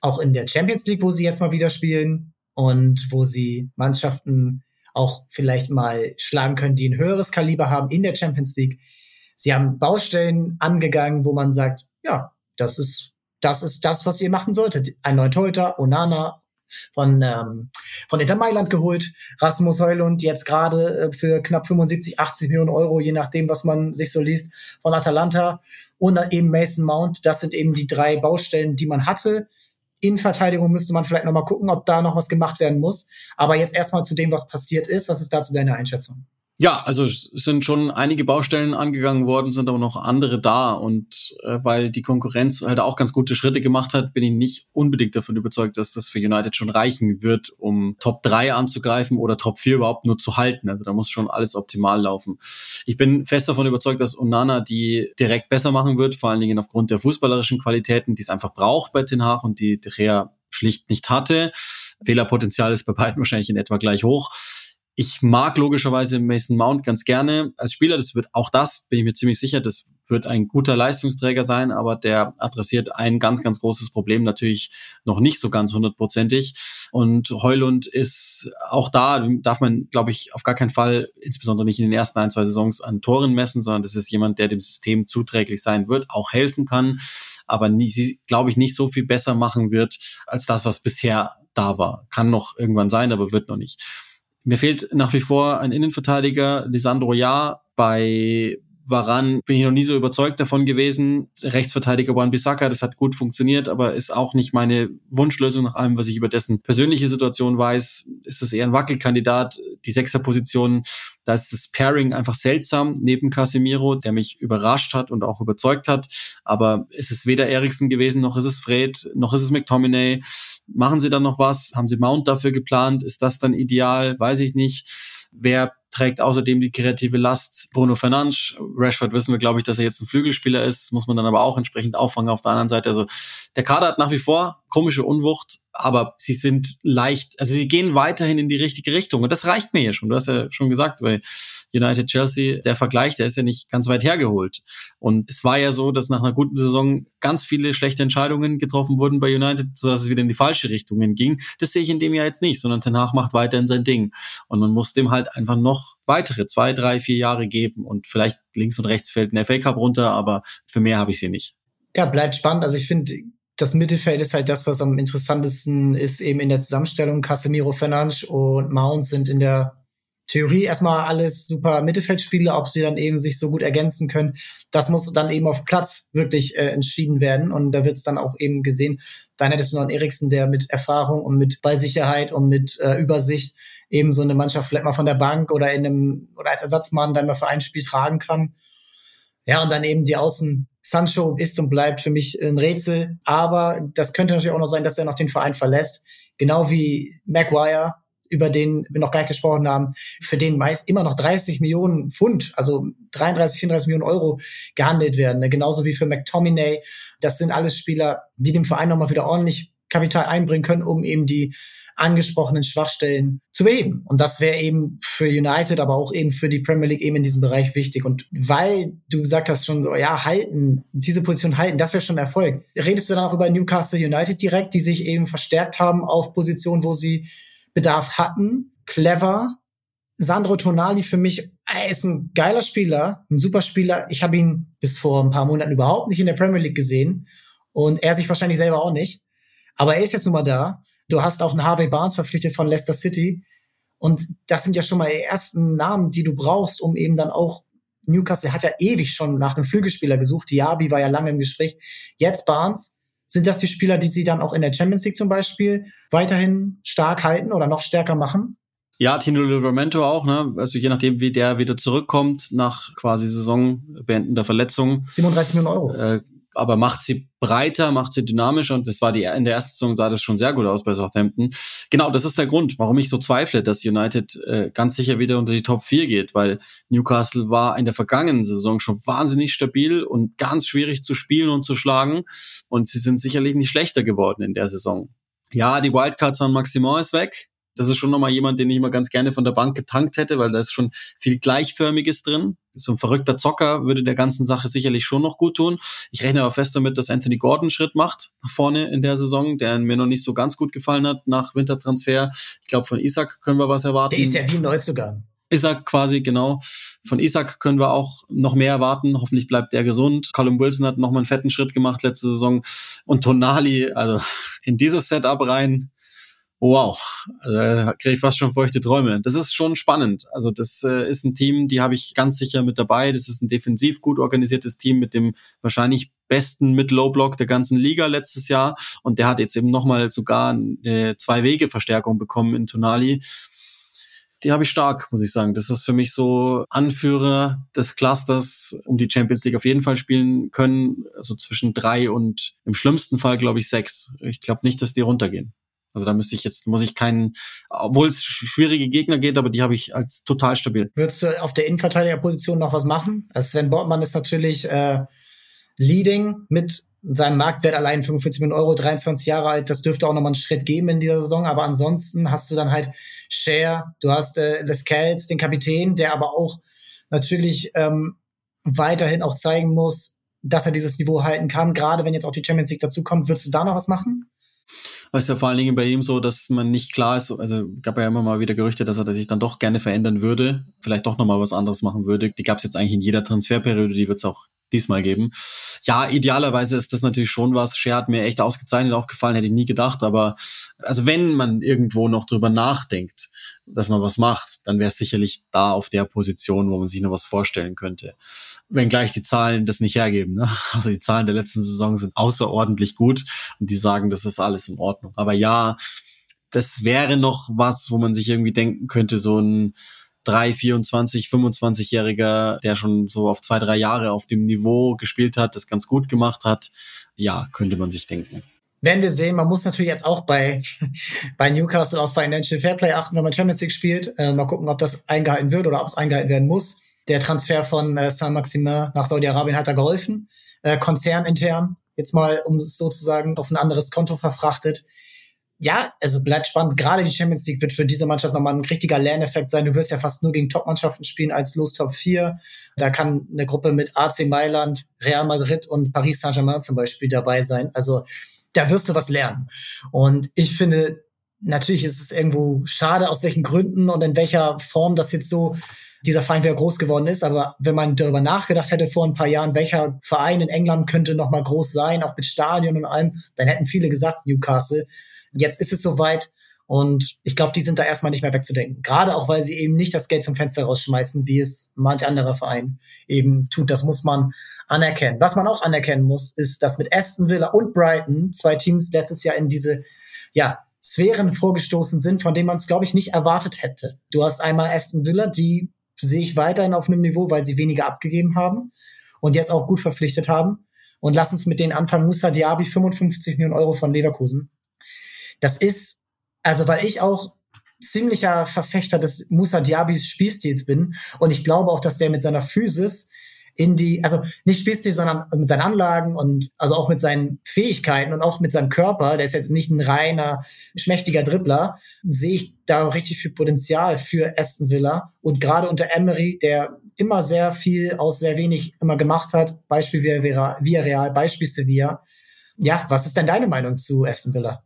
A: auch in der Champions League, wo sie jetzt mal wieder spielen und wo sie Mannschaften auch vielleicht mal schlagen können, die ein höheres Kaliber haben in der Champions League. Sie haben Baustellen angegangen, wo man sagt, ja, das ist das ist das, was ihr machen solltet. Ein neuer Torhüter, Onana, von, ähm, von Inter Mailand geholt. Rasmus Heulund jetzt gerade äh, für knapp 75, 80 Millionen Euro, je nachdem, was man sich so liest, von Atalanta. Und eben Mason Mount. Das sind eben die drei Baustellen, die man hatte. In Verteidigung müsste man vielleicht nochmal gucken, ob da noch was gemacht werden muss. Aber jetzt erstmal zu dem, was passiert ist. Was ist dazu deine Einschätzung?
B: Ja, also es sind schon einige Baustellen angegangen worden, sind aber noch andere da. Und äh, weil die Konkurrenz halt auch ganz gute Schritte gemacht hat, bin ich nicht unbedingt davon überzeugt, dass das für United schon reichen wird, um Top 3 anzugreifen oder Top 4 überhaupt nur zu halten. Also da muss schon alles optimal laufen. Ich bin fest davon überzeugt, dass Onana die direkt besser machen wird, vor allen Dingen aufgrund der fußballerischen Qualitäten, die es einfach braucht bei Ten Hag und die De Gea schlicht nicht hatte. Fehlerpotenzial ist bei beiden wahrscheinlich in etwa gleich hoch. Ich mag logischerweise Mason Mount ganz gerne als Spieler. Das wird auch das, bin ich mir ziemlich sicher, das wird ein guter Leistungsträger sein, aber der adressiert ein ganz, ganz großes Problem natürlich noch nicht so ganz hundertprozentig. Und Heulund ist auch da, darf man, glaube ich, auf gar keinen Fall, insbesondere nicht in den ersten ein, zwei Saisons an Toren messen, sondern das ist jemand, der dem System zuträglich sein wird, auch helfen kann, aber nie, glaube ich, nicht so viel besser machen wird als das, was bisher da war. Kann noch irgendwann sein, aber wird noch nicht. Mir fehlt nach wie vor ein Innenverteidiger, Lisandro Ja. Bei Waran bin ich noch nie so überzeugt davon gewesen. Rechtsverteidiger Juan Bissaka, das hat gut funktioniert, aber ist auch nicht meine Wunschlösung nach allem, was ich über dessen persönliche Situation weiß. Ist es eher ein Wackelkandidat. Die Sechserposition, da ist das Pairing einfach seltsam neben Casemiro, der mich überrascht hat und auch überzeugt hat. Aber es ist weder Eriksen gewesen, noch ist es Fred, noch ist es McTominay. Machen sie dann noch was? Haben sie Mount dafür geplant? Ist das dann ideal? Weiß ich nicht. Wer trägt außerdem die kreative Last Bruno Fernandes. Rashford wissen wir, glaube ich, dass er jetzt ein Flügelspieler ist, muss man dann aber auch entsprechend auffangen auf der anderen Seite. Also der Kader hat nach wie vor komische Unwucht, aber sie sind leicht, also sie gehen weiterhin in die richtige Richtung und das reicht mir ja schon. Du hast ja schon gesagt, bei United Chelsea, der Vergleich, der ist ja nicht ganz weit hergeholt. Und es war ja so, dass nach einer guten Saison ganz viele schlechte Entscheidungen getroffen wurden bei United, sodass es wieder in die falsche Richtung ging. Das sehe ich in dem Jahr jetzt nicht, sondern Hag macht weiterhin sein Ding. Und man muss dem halt einfach noch weitere zwei, drei, vier Jahre geben und vielleicht links und rechts fällt ein FA Cup runter, aber für mehr habe ich sie nicht.
A: Ja, bleibt spannend. Also ich finde, das Mittelfeld ist halt das, was am interessantesten ist, eben in der Zusammenstellung. Casemiro, Fernandes und Mount sind in der Theorie erstmal alles super Mittelfeldspieler, ob sie dann eben sich so gut ergänzen können. Das muss dann eben auf Platz wirklich äh, entschieden werden. Und da wird es dann auch eben gesehen. Dann hättest du noch einen Eriksen, der mit Erfahrung und mit Ballsicherheit und mit äh, Übersicht eben so eine Mannschaft vielleicht mal von der Bank oder in einem oder als Ersatzmann dann mal für ein Spiel tragen kann. Ja, und dann eben die Außen. Sancho ist und bleibt für mich ein Rätsel, aber das könnte natürlich auch noch sein, dass er noch den Verein verlässt. Genau wie Maguire, über den wir noch gar nicht gesprochen haben, für den meist immer noch 30 Millionen Pfund, also 33, 34 Millionen Euro gehandelt werden. Ne? Genauso wie für McTominay. Das sind alles Spieler, die dem Verein nochmal wieder ordentlich Kapital einbringen können, um eben die angesprochenen Schwachstellen zu beheben. Und das wäre eben für United, aber auch eben für die Premier League eben in diesem Bereich wichtig. Und weil du gesagt hast schon so, ja, halten, diese Position halten, das wäre schon Erfolg. Redest du dann auch über Newcastle United direkt, die sich eben verstärkt haben auf Positionen, wo sie Bedarf hatten? Clever. Sandro Tonali für mich, er ist ein geiler Spieler, ein super Spieler. Ich habe ihn bis vor ein paar Monaten überhaupt nicht in der Premier League gesehen und er sich wahrscheinlich selber auch nicht. Aber er ist jetzt nun mal da Du hast auch einen Harvey Barnes verpflichtet von Leicester City. Und das sind ja schon mal die ersten Namen, die du brauchst, um eben dann auch Newcastle hat ja ewig schon nach einem Flügelspieler gesucht. Diaby war ja lange im Gespräch. Jetzt Barnes. Sind das die Spieler, die sie dann auch in der Champions League zum Beispiel weiterhin stark halten oder noch stärker machen?
B: Ja, Tino Livramento auch, ne? Also je nachdem, wie der wieder zurückkommt nach quasi saisonbeendender Verletzung.
A: 37 Millionen Euro. Äh,
B: aber macht sie breiter, macht sie dynamischer und das war die in der ersten Saison sah das schon sehr gut aus bei Southampton. Genau, das ist der Grund, warum ich so zweifle, dass United äh, ganz sicher wieder unter die Top 4 geht, weil Newcastle war in der vergangenen Saison schon wahnsinnig stabil und ganz schwierig zu spielen und zu schlagen und sie sind sicherlich nicht schlechter geworden in der Saison. Ja, die Wildcards an Maximum ist weg das ist schon nochmal jemand, den ich immer ganz gerne von der Bank getankt hätte, weil da ist schon viel Gleichförmiges drin. So ein verrückter Zocker würde der ganzen Sache sicherlich schon noch gut tun. Ich rechne aber fest damit, dass Anthony Gordon Schritt macht nach vorne in der Saison, der mir noch nicht so ganz gut gefallen hat nach Wintertransfer. Ich glaube, von Isaac können wir was erwarten.
A: Der ist ja wie Neuzugang.
B: Isaac quasi, genau. Von Isaac können wir auch noch mehr erwarten. Hoffentlich bleibt der gesund. Colin Wilson hat nochmal einen fetten Schritt gemacht letzte Saison. Und Tonali, also in dieses Setup rein, wow, da kriege ich fast schon feuchte Träume. Das ist schon spannend. Also das äh, ist ein Team, die habe ich ganz sicher mit dabei. Das ist ein defensiv gut organisiertes Team mit dem wahrscheinlich besten mit Low Block der ganzen Liga letztes Jahr. Und der hat jetzt eben nochmal sogar eine Zwei-Wege-Verstärkung bekommen in Tonali. Die habe ich stark, muss ich sagen. Das ist für mich so Anführer des Clusters, um die Champions League auf jeden Fall spielen können. Also zwischen drei und im schlimmsten Fall, glaube ich, sechs. Ich glaube nicht, dass die runtergehen. Also da müsste ich jetzt, muss ich keinen, obwohl es schwierige Gegner geht, aber die habe ich als total stabil.
A: Würdest du auf der Innenverteidigerposition noch was machen? Also Sven Bortmann ist natürlich äh, leading mit seinem Marktwert allein 45 Millionen Euro, 23 Jahre alt. Das dürfte auch nochmal einen Schritt geben in dieser Saison. Aber ansonsten hast du dann halt Share, du hast äh, Lescals, den Kapitän, der aber auch natürlich ähm, weiterhin auch zeigen muss, dass er dieses Niveau halten kann. Gerade wenn jetzt auch die Champions League dazukommt, würdest du da noch was machen?
B: Es ist ja vor allen Dingen bei ihm so, dass man nicht klar ist, also gab ja immer mal wieder Gerüchte, dass er sich dann doch gerne verändern würde, vielleicht doch nochmal was anderes machen würde. Die gab es jetzt eigentlich in jeder Transferperiode, die wird es auch diesmal geben. Ja, idealerweise ist das natürlich schon was. Share hat mir echt ausgezeichnet auch gefallen, hätte ich nie gedacht. Aber also wenn man irgendwo noch drüber nachdenkt, dass man was macht, dann wäre es sicherlich da auf der Position, wo man sich noch was vorstellen könnte. Wenngleich die Zahlen das nicht hergeben. Ne? [laughs] Also die Zahlen der letzten Saison sind außerordentlich gut und die sagen, das ist alles in Ordnung. Aber ja, das wäre noch was, wo man sich irgendwie denken könnte, so ein 3, 24, 25-Jähriger, der schon so auf zwei, drei Jahre auf dem Niveau gespielt hat, das ganz gut gemacht hat, ja, könnte man sich denken.
A: Werden wir sehen. Man muss natürlich jetzt auch bei, [laughs] bei Newcastle auf Financial Fairplay achten, wenn man Champions League spielt. Äh, mal gucken, ob das eingehalten wird oder ob es eingehalten werden muss. Der Transfer von äh, Saint-Maximin nach Saudi-Arabien hat da geholfen. Äh, konzernintern. Jetzt mal, um es sozusagen auf ein anderes Konto verfrachtet ja, also bleibt spannend. Gerade die Champions League wird für diese Mannschaft nochmal ein richtiger Lerneffekt sein. Du wirst ja fast nur gegen Top-Mannschaften spielen als Los Top 4. Da kann eine Gruppe mit AC Mailand, Real Madrid und Paris Saint-Germain zum Beispiel dabei sein. Also da wirst du was lernen. Und ich finde, natürlich ist es irgendwo schade, aus welchen Gründen und in welcher Form das jetzt so dieser Verein wieder groß geworden ist. Aber wenn man darüber nachgedacht hätte vor ein paar Jahren, welcher Verein in England könnte noch mal groß sein, auch mit Stadion und allem, dann hätten viele gesagt Newcastle. Jetzt ist es soweit. Und ich glaube, die sind da erstmal nicht mehr wegzudenken. Gerade auch, weil sie eben nicht das Geld zum Fenster rausschmeißen, wie es manch anderer Verein eben tut. Das muss man anerkennen. Was man auch anerkennen muss, ist, dass mit Aston Villa und Brighton zwei Teams letztes Jahr in diese, ja, Sphären vorgestoßen sind, von denen man es, glaube ich, nicht erwartet hätte. Du hast einmal Aston Villa, die sehe ich weiterhin auf einem Niveau, weil sie weniger abgegeben haben und jetzt auch gut verpflichtet haben. Und lass uns mit denen anfangen. Musa Diaby, 55 Millionen Euro von Leverkusen. Das ist, also weil ich auch ziemlicher Verfechter des Musa Diabis Spielstils bin und ich glaube auch, dass der mit seiner Physis in die, also nicht Spielstil, sondern mit seinen Anlagen und also auch mit seinen Fähigkeiten und auch mit seinem Körper, der ist jetzt nicht ein reiner, schmächtiger Dribbler, sehe ich da richtig viel Potenzial für Aston Villa und gerade unter Emery, der immer sehr viel aus sehr wenig immer gemacht hat, Beispiel Via Real, Beispiel Sevilla. Ja, was ist denn deine Meinung zu Aston Villa?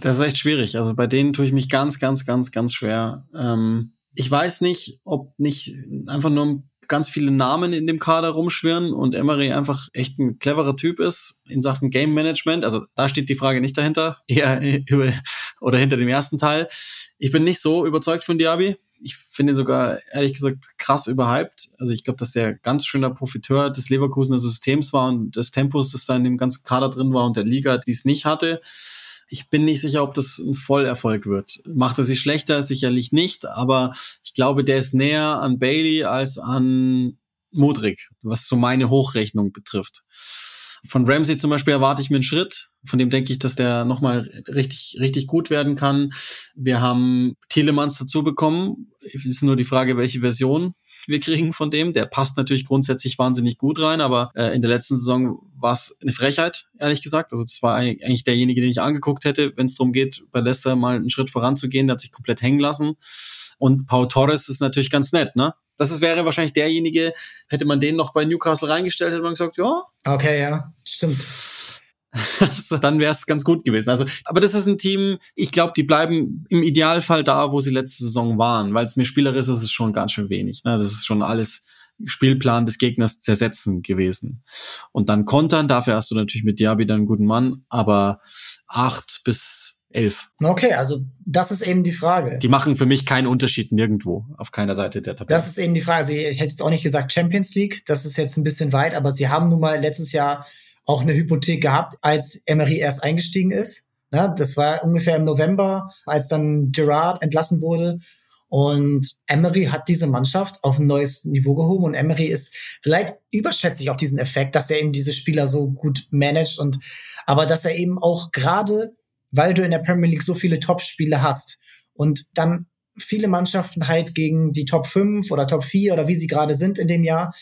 B: Das ist echt schwierig. Also bei denen tue ich mich ganz, ganz, ganz, ganz schwer. Ähm, ich weiß nicht, ob nicht einfach nur ganz viele Namen in dem Kader rumschwirren und Emery einfach echt ein cleverer Typ ist in Sachen Game Management. Also da steht die Frage nicht dahinter, [laughs] eher über oder hinter dem ersten Teil. Ich bin nicht so überzeugt von Diaby. Ich finde ihn sogar ehrlich gesagt krass überhyped. Also ich glaube, dass der ganz schöner Profiteur des Leverkusener Systems war und des Tempos, das da in dem ganzen Kader drin war und der Liga, die es nicht hatte. Ich bin nicht sicher, ob das ein Vollerfolg wird. Macht er sich schlechter? Sicherlich nicht, aber ich glaube, der ist näher an Bailey als an Modric, was so meine Hochrechnung betrifft. Von Ramsey zum Beispiel erwarte ich mir einen Schritt. Von dem denke ich, dass der nochmal richtig, richtig gut werden kann. Wir haben Telemans dazu bekommen. Ist nur die Frage, welche Version wir kriegen von dem. Der passt natürlich grundsätzlich wahnsinnig gut rein, aber äh, in der letzten Saison war es eine Frechheit, ehrlich gesagt. Also das war eigentlich derjenige, den ich angeguckt hätte, wenn es darum geht, bei Leicester mal einen Schritt voranzugehen. Der hat sich komplett hängen lassen. Und Paul Torres ist natürlich ganz nett, ne? Das ist, wäre wahrscheinlich derjenige, hätte man den noch bei Newcastle reingestellt, hätte man gesagt, ja.
A: Okay, ja, stimmt. [laughs]
B: also, dann wäre es ganz gut gewesen. Also, aber das ist ein Team, ich glaube, die bleiben im Idealfall da, wo sie letzte Saison waren, weil es mir spielerisch ist, ist es schon ganz schön wenig. Ne? Das ist schon alles Spielplan des Gegners zersetzen gewesen. Und dann kontern, dafür hast du natürlich mit Diaby dann einen guten Mann, aber acht bis elf.
A: Okay, also das ist eben die Frage.
B: Die machen für mich keinen Unterschied nirgendwo auf keiner Seite der
A: Tabelle. Das ist eben die Frage. Also ich hätte jetzt auch nicht gesagt Champions League, das ist jetzt ein bisschen weit, aber sie haben nun mal letztes Jahr auch eine Hypothek gehabt, als Emery erst eingestiegen ist. Ja, das war ungefähr im November, als dann Gerard entlassen wurde. Und Emery hat diese Mannschaft auf ein neues Niveau gehoben. Und Emery ist, vielleicht überschätze ich auch diesen Effekt, dass er eben diese Spieler so gut managt und, aber dass er eben auch gerade, weil du in der Premier League so viele Top-Spiele hast und dann viele Mannschaften halt gegen die Top 5 oder Top 4 oder wie sie gerade sind in dem Jahr,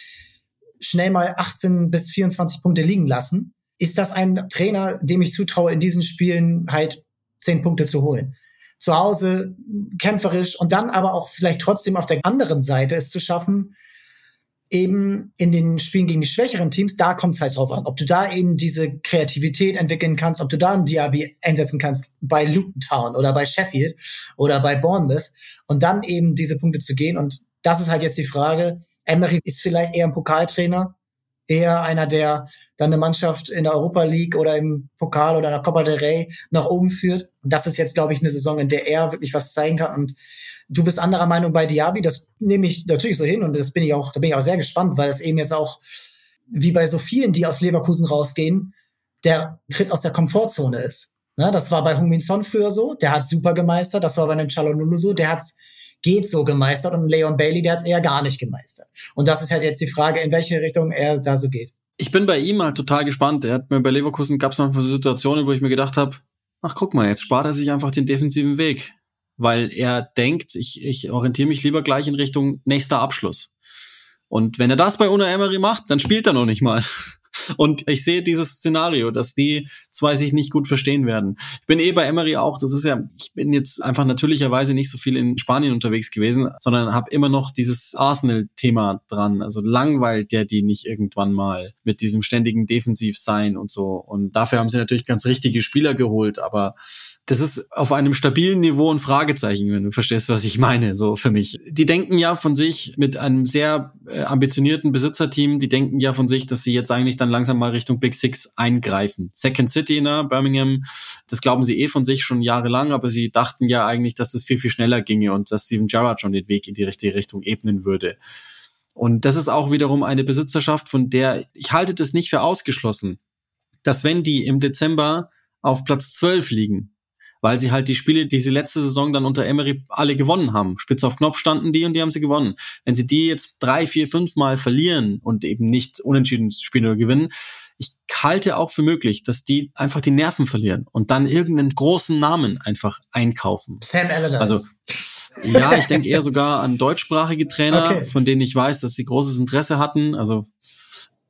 A: schnell mal 18 bis 24 Punkte liegen lassen, ist das ein Trainer, dem ich zutraue, in diesen Spielen halt 10 Punkte zu holen. Zu Hause kämpferisch und dann aber auch vielleicht trotzdem auf der anderen Seite es zu schaffen, eben in den Spielen gegen die schwächeren Teams, da kommt es halt drauf an. Ob du da eben diese Kreativität entwickeln kannst, ob du da ein Diaby einsetzen kannst bei Luton Town oder bei Sheffield oder bei Bournemouth und dann eben diese Punkte zu gehen. Und das ist halt jetzt die Frage, Emery ist vielleicht eher ein Pokaltrainer, eher einer, der dann eine Mannschaft in der Europa League oder im Pokal oder in der Copa del Rey nach oben führt. Das ist jetzt, glaube ich, eine Saison, in der er wirklich was zeigen kann. Und du bist anderer Meinung bei Diaby. Das nehme ich natürlich so hin und das bin ich auch, da bin ich auch sehr gespannt, weil es eben jetzt auch wie bei so vielen, die aus Leverkusen rausgehen, der Tritt aus der Komfortzone ist. Ne, das war bei Hung Min Son früher so, der hat super gemeistert. Das war bei einem Chalonulu so, der hat's geht so gemeistert und Leon Bailey, der hat es eher gar nicht gemeistert. Und das ist halt jetzt die Frage, in welche Richtung er da so geht.
B: Ich bin bei ihm halt total gespannt. Er hat mir bei Leverkusen gab es manchmal so Situationen, wo ich mir gedacht habe, ach guck mal, jetzt spart er sich einfach den defensiven Weg, weil er denkt, ich, ich orientiere mich lieber gleich in Richtung nächster Abschluss. Und wenn er das bei Una Emery macht, dann spielt er noch nicht mal. Und ich sehe dieses Szenario, dass die zwei sich nicht gut verstehen werden. Ich bin eh bei Emery auch, das ist ja, ich bin jetzt einfach natürlicherweise nicht so viel in Spanien unterwegs gewesen, sondern habe immer noch dieses Arsenal-Thema dran. Also langweilt der die nicht irgendwann mal mit diesem ständigen Defensivsein und so. Und dafür haben sie natürlich ganz richtige Spieler geholt, aber das ist auf einem stabilen Niveau ein Fragezeichen, wenn du verstehst, was ich meine, so für mich. Die denken ja von sich mit einem sehr äh, ambitionierten Besitzerteam, die denken ja von sich, dass sie jetzt eigentlich dann langsam mal Richtung Big Six eingreifen. Second City, ne, Birmingham, das glauben sie eh von sich schon jahrelang, aber sie dachten ja eigentlich, dass das viel, viel schneller ginge und dass Steven Gerrard schon den Weg in die richtige Richtung ebnen würde. Und das ist auch wiederum eine Besitzerschaft, von der ich halte das nicht für ausgeschlossen, dass wenn die im Dezember auf Platz 12 liegen, weil sie halt die Spiele, die sie letzte Saison dann unter Emery alle gewonnen haben. Spitz auf Knopf standen die und die haben sie gewonnen. Wenn sie die jetzt drei, vier, fünf Mal verlieren und eben nicht unentschieden spielen oder gewinnen, ich halte auch für möglich, dass die einfach die Nerven verlieren und dann irgendeinen großen Namen einfach einkaufen.
A: Sam Allardyce.
B: Also ja, ich denke eher sogar an deutschsprachige Trainer, okay. von denen ich weiß, dass sie großes Interesse hatten. Also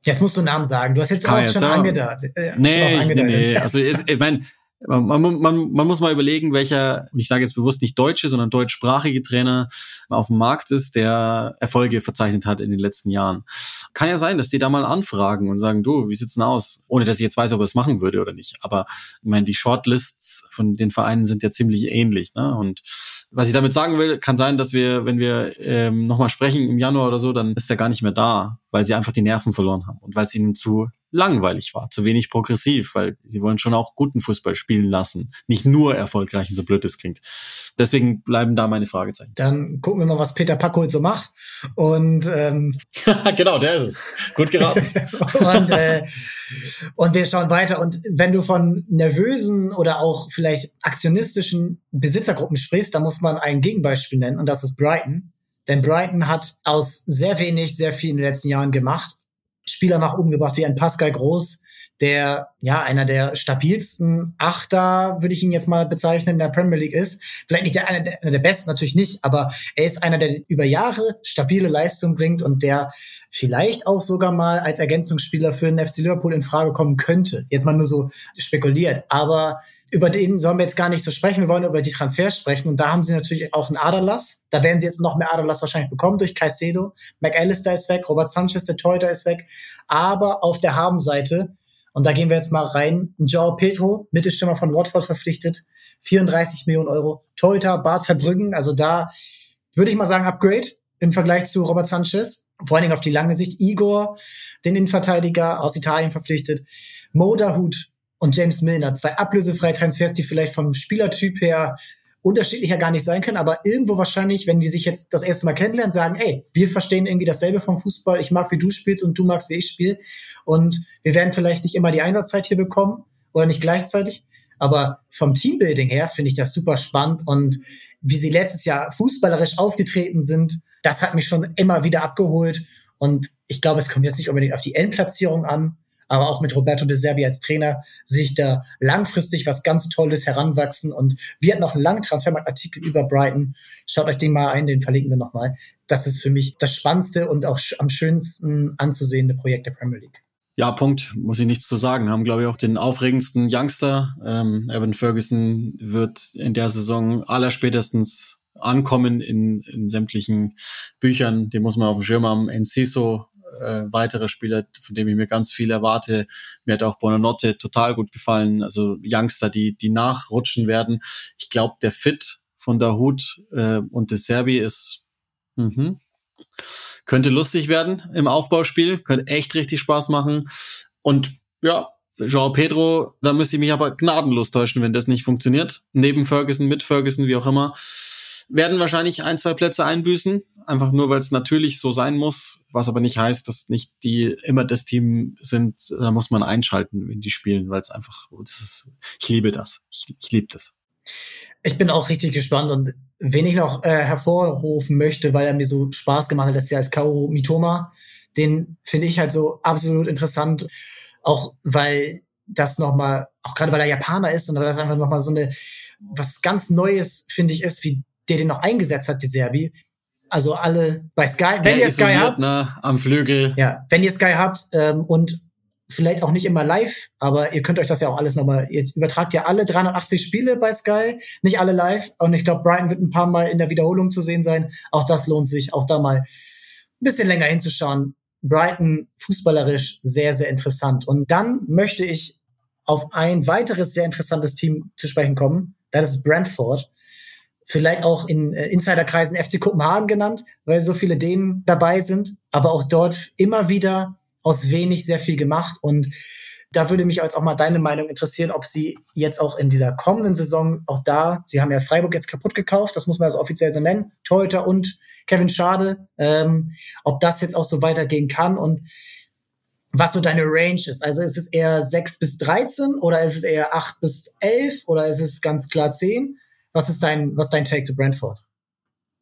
A: Jetzt musst du Namen sagen. Du hast jetzt auch schon angedacht.
B: Äh, nee, nee, nee. Also ich meine, man, man, man muss mal überlegen, welcher, ich sage jetzt bewusst nicht deutsche, sondern deutschsprachige Trainer auf dem Markt ist, der Erfolge verzeichnet hat in den letzten Jahren. Kann ja sein, dass die da mal anfragen und sagen, du, wie sieht's denn aus? Ohne dass ich jetzt weiß, ob er es machen würde oder nicht. Aber ich meine, die Shortlists von den Vereinen sind ja ziemlich ähnlich. Ne? Und was ich damit sagen will, kann sein, dass wir, wenn wir ähm, nochmal sprechen im Januar oder so, dann ist er gar nicht mehr da, weil sie einfach die Nerven verloren haben und weil es ihnen zu langweilig war, zu wenig progressiv, weil sie wollen schon auch guten Fußball spielen lassen, nicht nur erfolgreichen, so blöd es klingt. Deswegen bleiben da meine Fragezeichen.
A: Dann gucken wir mal, was Peter Packold so macht. Und ähm, [laughs]
B: genau, der ist es. Gut geraten. [laughs]
A: und, äh, und wir schauen weiter. Und wenn du von nervösen oder auch vielleicht aktionistischen Besitzergruppen sprichst, dann muss man ein Gegenbeispiel nennen und das ist Brighton. Denn Brighton hat aus sehr wenig sehr viel in den letzten Jahren gemacht Spieler nach oben gebracht, wie ein Pascal Groß, der ja einer der stabilsten Achter, würde ich ihn jetzt mal bezeichnen, in der Premier League ist. Vielleicht nicht der, einer, der, der besten, natürlich nicht, aber er ist einer, der über Jahre stabile Leistung bringt und der vielleicht auch sogar mal als Ergänzungsspieler für den FC Liverpool in Frage kommen könnte. Jetzt mal nur so spekuliert. Aber über den sollen wir jetzt gar nicht so sprechen. Wir wollen über die Transfers sprechen. Und da haben sie natürlich auch einen Aderlass. Da werden sie jetzt noch mehr Aderlass wahrscheinlich bekommen durch Caicedo. McAllister ist weg, Robert Sanchez, der Teuter ist weg. Aber auf der Habenseite, und da gehen wir jetzt mal rein, Joao Pedro, Mittelstürmer von Watford verpflichtet, 34 Millionen Euro. Teuter, Bart Verbrüggen, also da würde ich mal sagen Upgrade im Vergleich zu Robert Sanchez. Vor allen Dingen auf die lange Sicht. Igor, den Innenverteidiger aus Italien verpflichtet. Moderhut, und James Milner. Zwei ablösefreie Transfers, die vielleicht vom Spielertyp her unterschiedlicher gar nicht sein können, aber irgendwo wahrscheinlich, wenn die sich jetzt das erste Mal kennenlernen, sagen, ey, wir verstehen irgendwie dasselbe vom Fußball, ich mag, wie du spielst und du magst, wie ich spiele. Und wir werden vielleicht nicht immer die Einsatzzeit hier bekommen oder nicht gleichzeitig, aber vom Teambuilding her finde ich das super spannend und wie sie letztes Jahr fußballerisch aufgetreten sind, das hat mich schon immer wieder abgeholt. Und ich glaube, es kommt jetzt nicht unbedingt auf die Endplatzierung an, aber auch mit Roberto De Serbi als Trainer sehe ich da langfristig was ganz Tolles heranwachsen. Und wir hatten noch einen langen Transfermarktartikel über Brighton. Schaut euch den mal ein, den verlinken wir nochmal. Das ist für mich das spannendste und auch am schönsten anzusehende Projekt der Premier League.
B: Ja, Punkt. Muss ich nichts zu sagen. Haben, glaube ich, auch den aufregendsten Youngster. Ähm, Evan Ferguson wird in der Saison allerspätestens ankommen in, in sämtlichen Büchern. Den muss man auf dem Schirm haben. Enciso äh, weitere Spieler, von dem ich mir ganz viel erwarte. Mir hat auch Bonanotte total gut gefallen. Also Youngster, die, die nachrutschen werden. Ich glaube, der Fit von Dahut äh, und De Serbi ist mhm. könnte lustig werden im Aufbauspiel, könnte echt richtig Spaß machen. Und ja, Jean Pedro, da müsste ich mich aber gnadenlos täuschen, wenn das nicht funktioniert. Neben Ferguson, mit Ferguson, wie auch immer werden wahrscheinlich ein, zwei Plätze einbüßen, einfach nur, weil es natürlich so sein muss, was aber nicht heißt, dass nicht die immer das Team sind, da muss man einschalten, wenn die spielen, weil es einfach, das ist, ich liebe das, ich, ich liebe das.
A: Ich bin auch richtig gespannt und wen ich noch äh, hervorrufen möchte, weil er mir so Spaß gemacht hat, das Jahr ist Kaoru Mitoma, den finde ich halt so absolut interessant, auch weil das nochmal, auch gerade weil er Japaner ist und weil das einfach nochmal so eine, was ganz Neues, finde ich, ist, wie der den noch eingesetzt hat, die Serbi. Also alle bei Sky, wenn ihr Sky habt,
B: ne, am Flügel.
A: Ja, wenn ihr Sky habt ähm, und vielleicht auch nicht immer live, aber ihr könnt euch das ja auch alles nochmal, jetzt übertragt ja alle 380 Spiele bei Sky, nicht alle live. Und ich glaube, Brighton wird ein paar Mal in der Wiederholung zu sehen sein. Auch das lohnt sich, auch da mal ein bisschen länger hinzuschauen. Brighton fußballerisch sehr, sehr interessant. Und dann möchte ich auf ein weiteres sehr interessantes Team zu sprechen kommen. Das ist Brentford. Vielleicht auch in äh, Insiderkreisen FC Kopenhagen genannt, weil so viele Dänen dabei sind, aber auch dort immer wieder aus wenig sehr viel gemacht. Und da würde mich jetzt auch mal deine Meinung interessieren, ob sie jetzt auch in dieser kommenden Saison auch da, sie haben ja Freiburg jetzt kaputt gekauft, das muss man also offiziell so nennen, Torhüter und Kevin Schade, ähm, ob das jetzt auch so weitergehen kann und was so deine Range ist. Also ist es eher 6 bis 13 oder ist es eher 8 bis 11 oder ist es ganz klar 10? Was ist dein, was dein Take zu Brentford?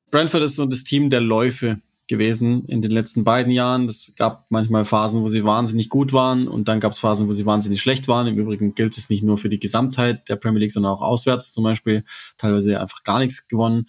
B: Brentford ist so das Team der Läufe gewesen in den letzten beiden Jahren. Es gab manchmal Phasen, wo sie wahnsinnig gut waren und dann gab es Phasen, wo sie wahnsinnig schlecht waren. Im Übrigen gilt es nicht nur für die Gesamtheit der Premier League, sondern auch auswärts zum Beispiel. Teilweise einfach gar nichts gewonnen.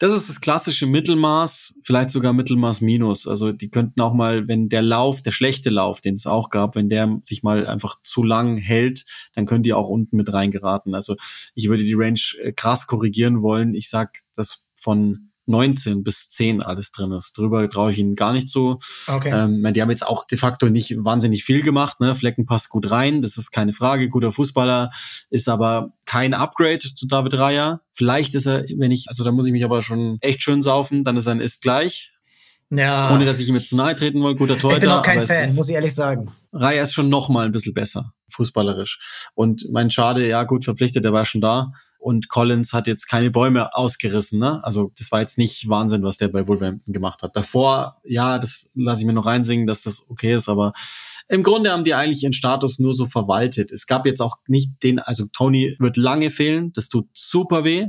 B: Das ist das klassische Mittelmaß, vielleicht sogar Mittelmaß minus. Also die könnten auch mal, wenn der Lauf, der schlechte Lauf, den es auch gab, wenn der sich mal einfach zu lang hält, dann können die auch unten mit reingeraten. Also ich würde die Range äh, krass korrigieren wollen. Ich sag, dass von 19 bis 10 alles drin ist. Drüber traue ich ihnen gar nicht so. Okay. Ähm, die haben jetzt auch de facto nicht wahnsinnig viel gemacht. Ne? Flecken passt gut rein, das ist keine Frage. Guter Fußballer ist aber kein Upgrade zu David Raya. Vielleicht ist er, wenn ich, also da muss ich mich aber schon echt schön saufen, dann ist er ein Ist gleich. Ja. Ohne dass ich ihm jetzt zu nahe treten will, guter Torhüter.
A: Ich bin auch kein Fan, muss ich ehrlich sagen.
B: Raya ist schon noch mal ein bisschen besser, fußballerisch. Und mein Schade, ja gut, verpflichtet, der war schon da. Und Collins hat jetzt keine Bäume ausgerissen, ne? Also das war jetzt nicht Wahnsinn, was der bei Wolverhampton gemacht hat. Davor, ja, das lasse ich mir noch reinsingen, dass das okay ist, aber im Grunde haben die eigentlich ihren Status nur so verwaltet. Es gab jetzt auch nicht den, also Tony wird lange fehlen, das tut super weh,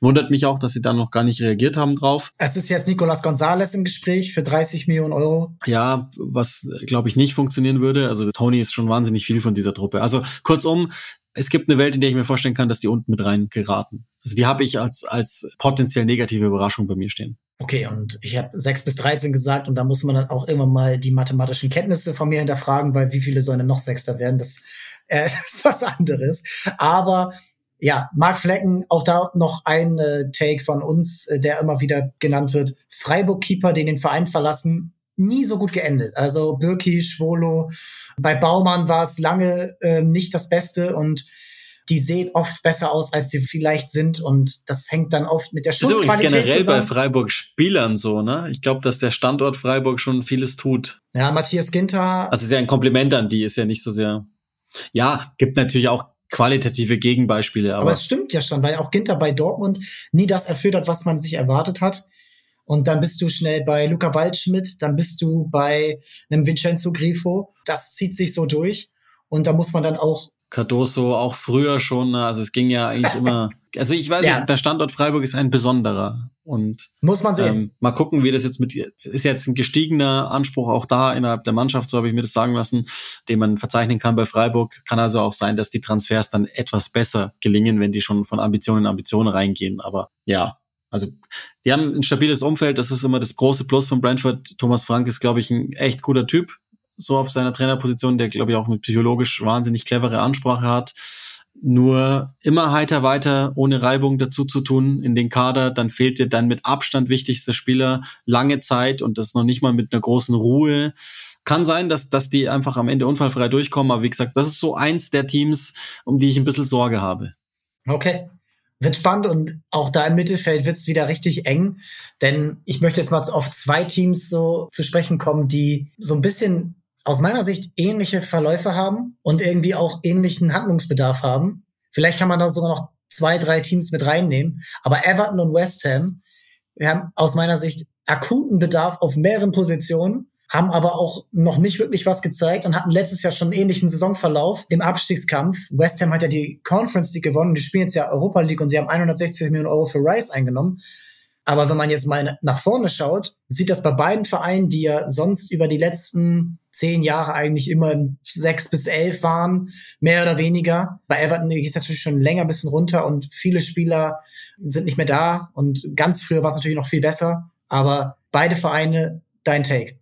B: Wundert mich auch, dass sie da noch gar nicht reagiert haben drauf.
A: Es ist jetzt Nicolas Gonzalez im Gespräch für 30 Millionen Euro.
B: Ja, was glaube ich nicht funktionieren würde. Also Tony ist schon wahnsinnig viel von dieser Truppe. Also kurzum, es gibt eine Welt, in der ich mir vorstellen kann, dass die unten mit rein geraten. Also die habe ich als, als potenziell negative Überraschung bei mir stehen.
A: Okay, und ich habe 6 bis 13 gesagt und da muss man dann auch immer mal die mathematischen Kenntnisse von mir hinterfragen, weil wie viele sollen noch Sechster werden? Das, äh, [laughs] das ist was anderes. Aber ja, Mark Flecken, auch da noch ein äh, Take von uns, äh, der immer wieder genannt wird. Freiburg-Keeper, den den Verein verlassen, nie so gut geendet. Also Birki, Schwolo, bei Baumann war es lange äh, nicht das Beste und die sehen oft besser aus, als sie vielleicht sind und das hängt dann oft mit der Schussqualität
B: Das ist generell zusammen. bei Freiburg-Spielern so, ne? Ich glaube, dass der Standort Freiburg schon vieles tut.
A: Ja, Matthias Ginter.
B: Also ist ja ein Kompliment an die, ist ja nicht so sehr. Ja, gibt natürlich auch qualitative Gegenbeispiele.
A: Aber, aber es stimmt ja schon, weil auch Ginter bei Dortmund nie das erfüllt hat, was man sich erwartet hat. Und dann bist du schnell bei Luca Waldschmidt, dann bist du bei einem Vincenzo Grifo. Das zieht sich so durch. Und da muss man dann auch
B: Cardoso auch früher schon, ne? also es ging ja eigentlich immer. [laughs] Also ich weiß ja. nicht, der Standort Freiburg ist ein besonderer und
A: muss man sehen.
B: Ähm, mal gucken, wie das jetzt mit ist jetzt ein gestiegener Anspruch auch da innerhalb der Mannschaft, so habe ich mir das sagen lassen, den man verzeichnen kann bei Freiburg. Kann also auch sein, dass die Transfers dann etwas besser gelingen, wenn die schon von Ambition in Ambition reingehen. Aber ja, also die haben ein stabiles Umfeld, das ist immer das große Plus von Brentford. Thomas Frank ist, glaube ich, ein echt guter Typ so auf seiner Trainerposition, der glaube ich auch eine psychologisch wahnsinnig clevere Ansprache hat. Nur immer heiter weiter, ohne Reibung dazu zu tun in den Kader, dann fehlt dir dann mit Abstand wichtigster Spieler lange Zeit und das noch nicht mal mit einer großen Ruhe. Kann sein, dass, dass die einfach am Ende unfallfrei durchkommen, aber wie gesagt, das ist so eins der Teams, um die ich ein bisschen Sorge habe.
A: Okay. Wird spannend und auch da im Mittelfeld wird es wieder richtig eng, denn ich möchte jetzt mal auf zwei Teams so zu sprechen kommen, die so ein bisschen aus meiner Sicht ähnliche Verläufe haben und irgendwie auch ähnlichen Handlungsbedarf haben. Vielleicht kann man da sogar noch zwei, drei Teams mit reinnehmen. Aber Everton und West Ham, wir haben aus meiner Sicht akuten Bedarf auf mehreren Positionen, haben aber auch noch nicht wirklich was gezeigt und hatten letztes Jahr schon einen ähnlichen Saisonverlauf im Abstiegskampf. West Ham hat ja die Conference League gewonnen, die spielen jetzt ja Europa League und sie haben 160 Millionen Euro für Rice eingenommen. Aber wenn man jetzt mal nach vorne schaut, sieht das bei beiden Vereinen, die ja sonst über die letzten zehn Jahre eigentlich immer sechs bis elf waren, mehr oder weniger. Bei Everton geht es natürlich schon länger ein bisschen runter und viele Spieler sind nicht mehr da und ganz früher war es natürlich noch viel besser. Aber beide Vereine, dein Take.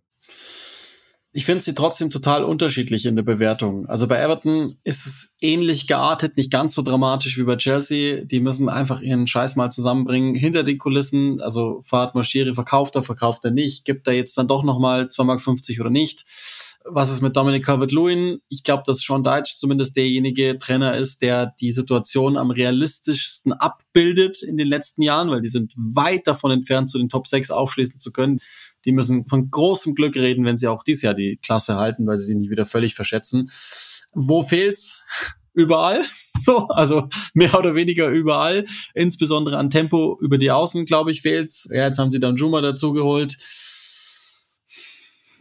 B: Ich finde sie trotzdem total unterschiedlich in der Bewertung. Also bei Everton ist es ähnlich geartet, nicht ganz so dramatisch wie bei Chelsea. Die müssen einfach ihren Scheiß mal zusammenbringen hinter den Kulissen. Also Fahrt Moschiri verkauft er, verkauft er nicht, gibt er jetzt dann doch nochmal 2,50 Mark oder nicht. Was ist mit Dominic Calvert-Lewin? Ich glaube, dass Sean Deitch zumindest derjenige Trainer ist, der die Situation am realistischsten abbildet in den letzten Jahren, weil die sind weit davon entfernt, zu den Top 6 aufschließen zu können. Die müssen von großem Glück reden, wenn sie auch dieses Jahr die Klasse halten, weil sie sich nicht wieder völlig verschätzen. Wo fehlt's? Überall. [laughs] So, also mehr oder weniger überall. Insbesondere an Tempo über die Außen, glaube ich, fehlt's. Ja, jetzt haben sie dann Juma dazu geholt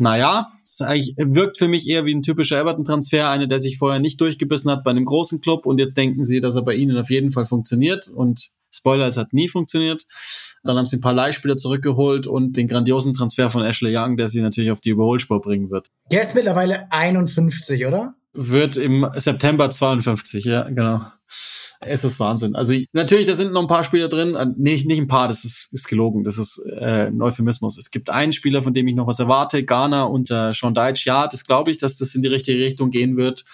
B: naja, es wirkt für mich eher wie ein typischer Everton-Transfer, einer, der sich vorher nicht durchgebissen hat bei einem großen Club und jetzt denken sie, dass er bei ihnen auf jeden Fall funktioniert und Spoiler, es hat nie funktioniert. Dann haben sie ein paar Leihspieler zurückgeholt und den grandiosen Transfer von Ashley Young, der sie natürlich auf die Überholspur bringen wird.
A: Der ist mittlerweile 51, oder?
B: Wird im September 52, ja, genau. Es ist Wahnsinn. Also natürlich, da sind noch ein paar Spieler drin. Äh, nicht, nicht ein paar, das ist, ist gelogen. Das ist äh, ein Euphemismus. Es gibt einen Spieler, von dem ich noch was erwarte. Ghana unter Sean Deitch. Ja, das glaube ich, dass das in die richtige Richtung gehen wird.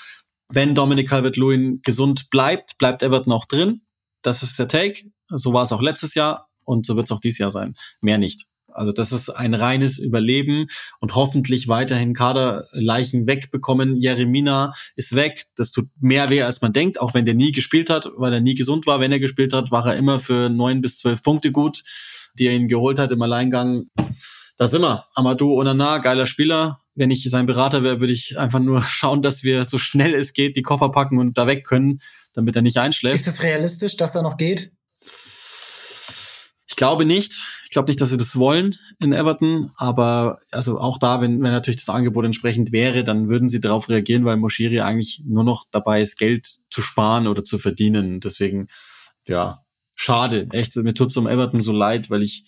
B: Wenn Dominic Calvert-Lewin gesund bleibt, bleibt Everton auch drin. Das ist der Take. So war es auch letztes Jahr und so wird es auch dieses Jahr sein. Mehr nicht. Also das ist ein reines Überleben und hoffentlich weiterhin Kaderleichen wegbekommen. Jeremina ist weg. Das tut mehr weh, als man denkt, auch wenn der nie gespielt hat, weil er nie gesund war. Wenn er gespielt hat, war er immer für neun bis zwölf Punkte gut, die er ihn geholt hat im Alleingang. Da sind wir. Amadou Onana, geiler Spieler. Wenn ich sein Berater wäre, würde ich einfach nur [laughs] schauen, dass wir so schnell es geht die Koffer packen und da weg können, damit er nicht einschläft.
A: Ist es realistisch, dass er noch geht?
B: Ich glaube nicht. Ich glaube nicht, dass sie das wollen in Everton, aber also auch da, wenn, wenn natürlich das Angebot entsprechend wäre, dann würden sie darauf reagieren, weil Moshiri eigentlich nur noch dabei ist, Geld zu sparen oder zu verdienen. Deswegen, ja, schade. Echt, mir tut's um Everton so leid, weil ich,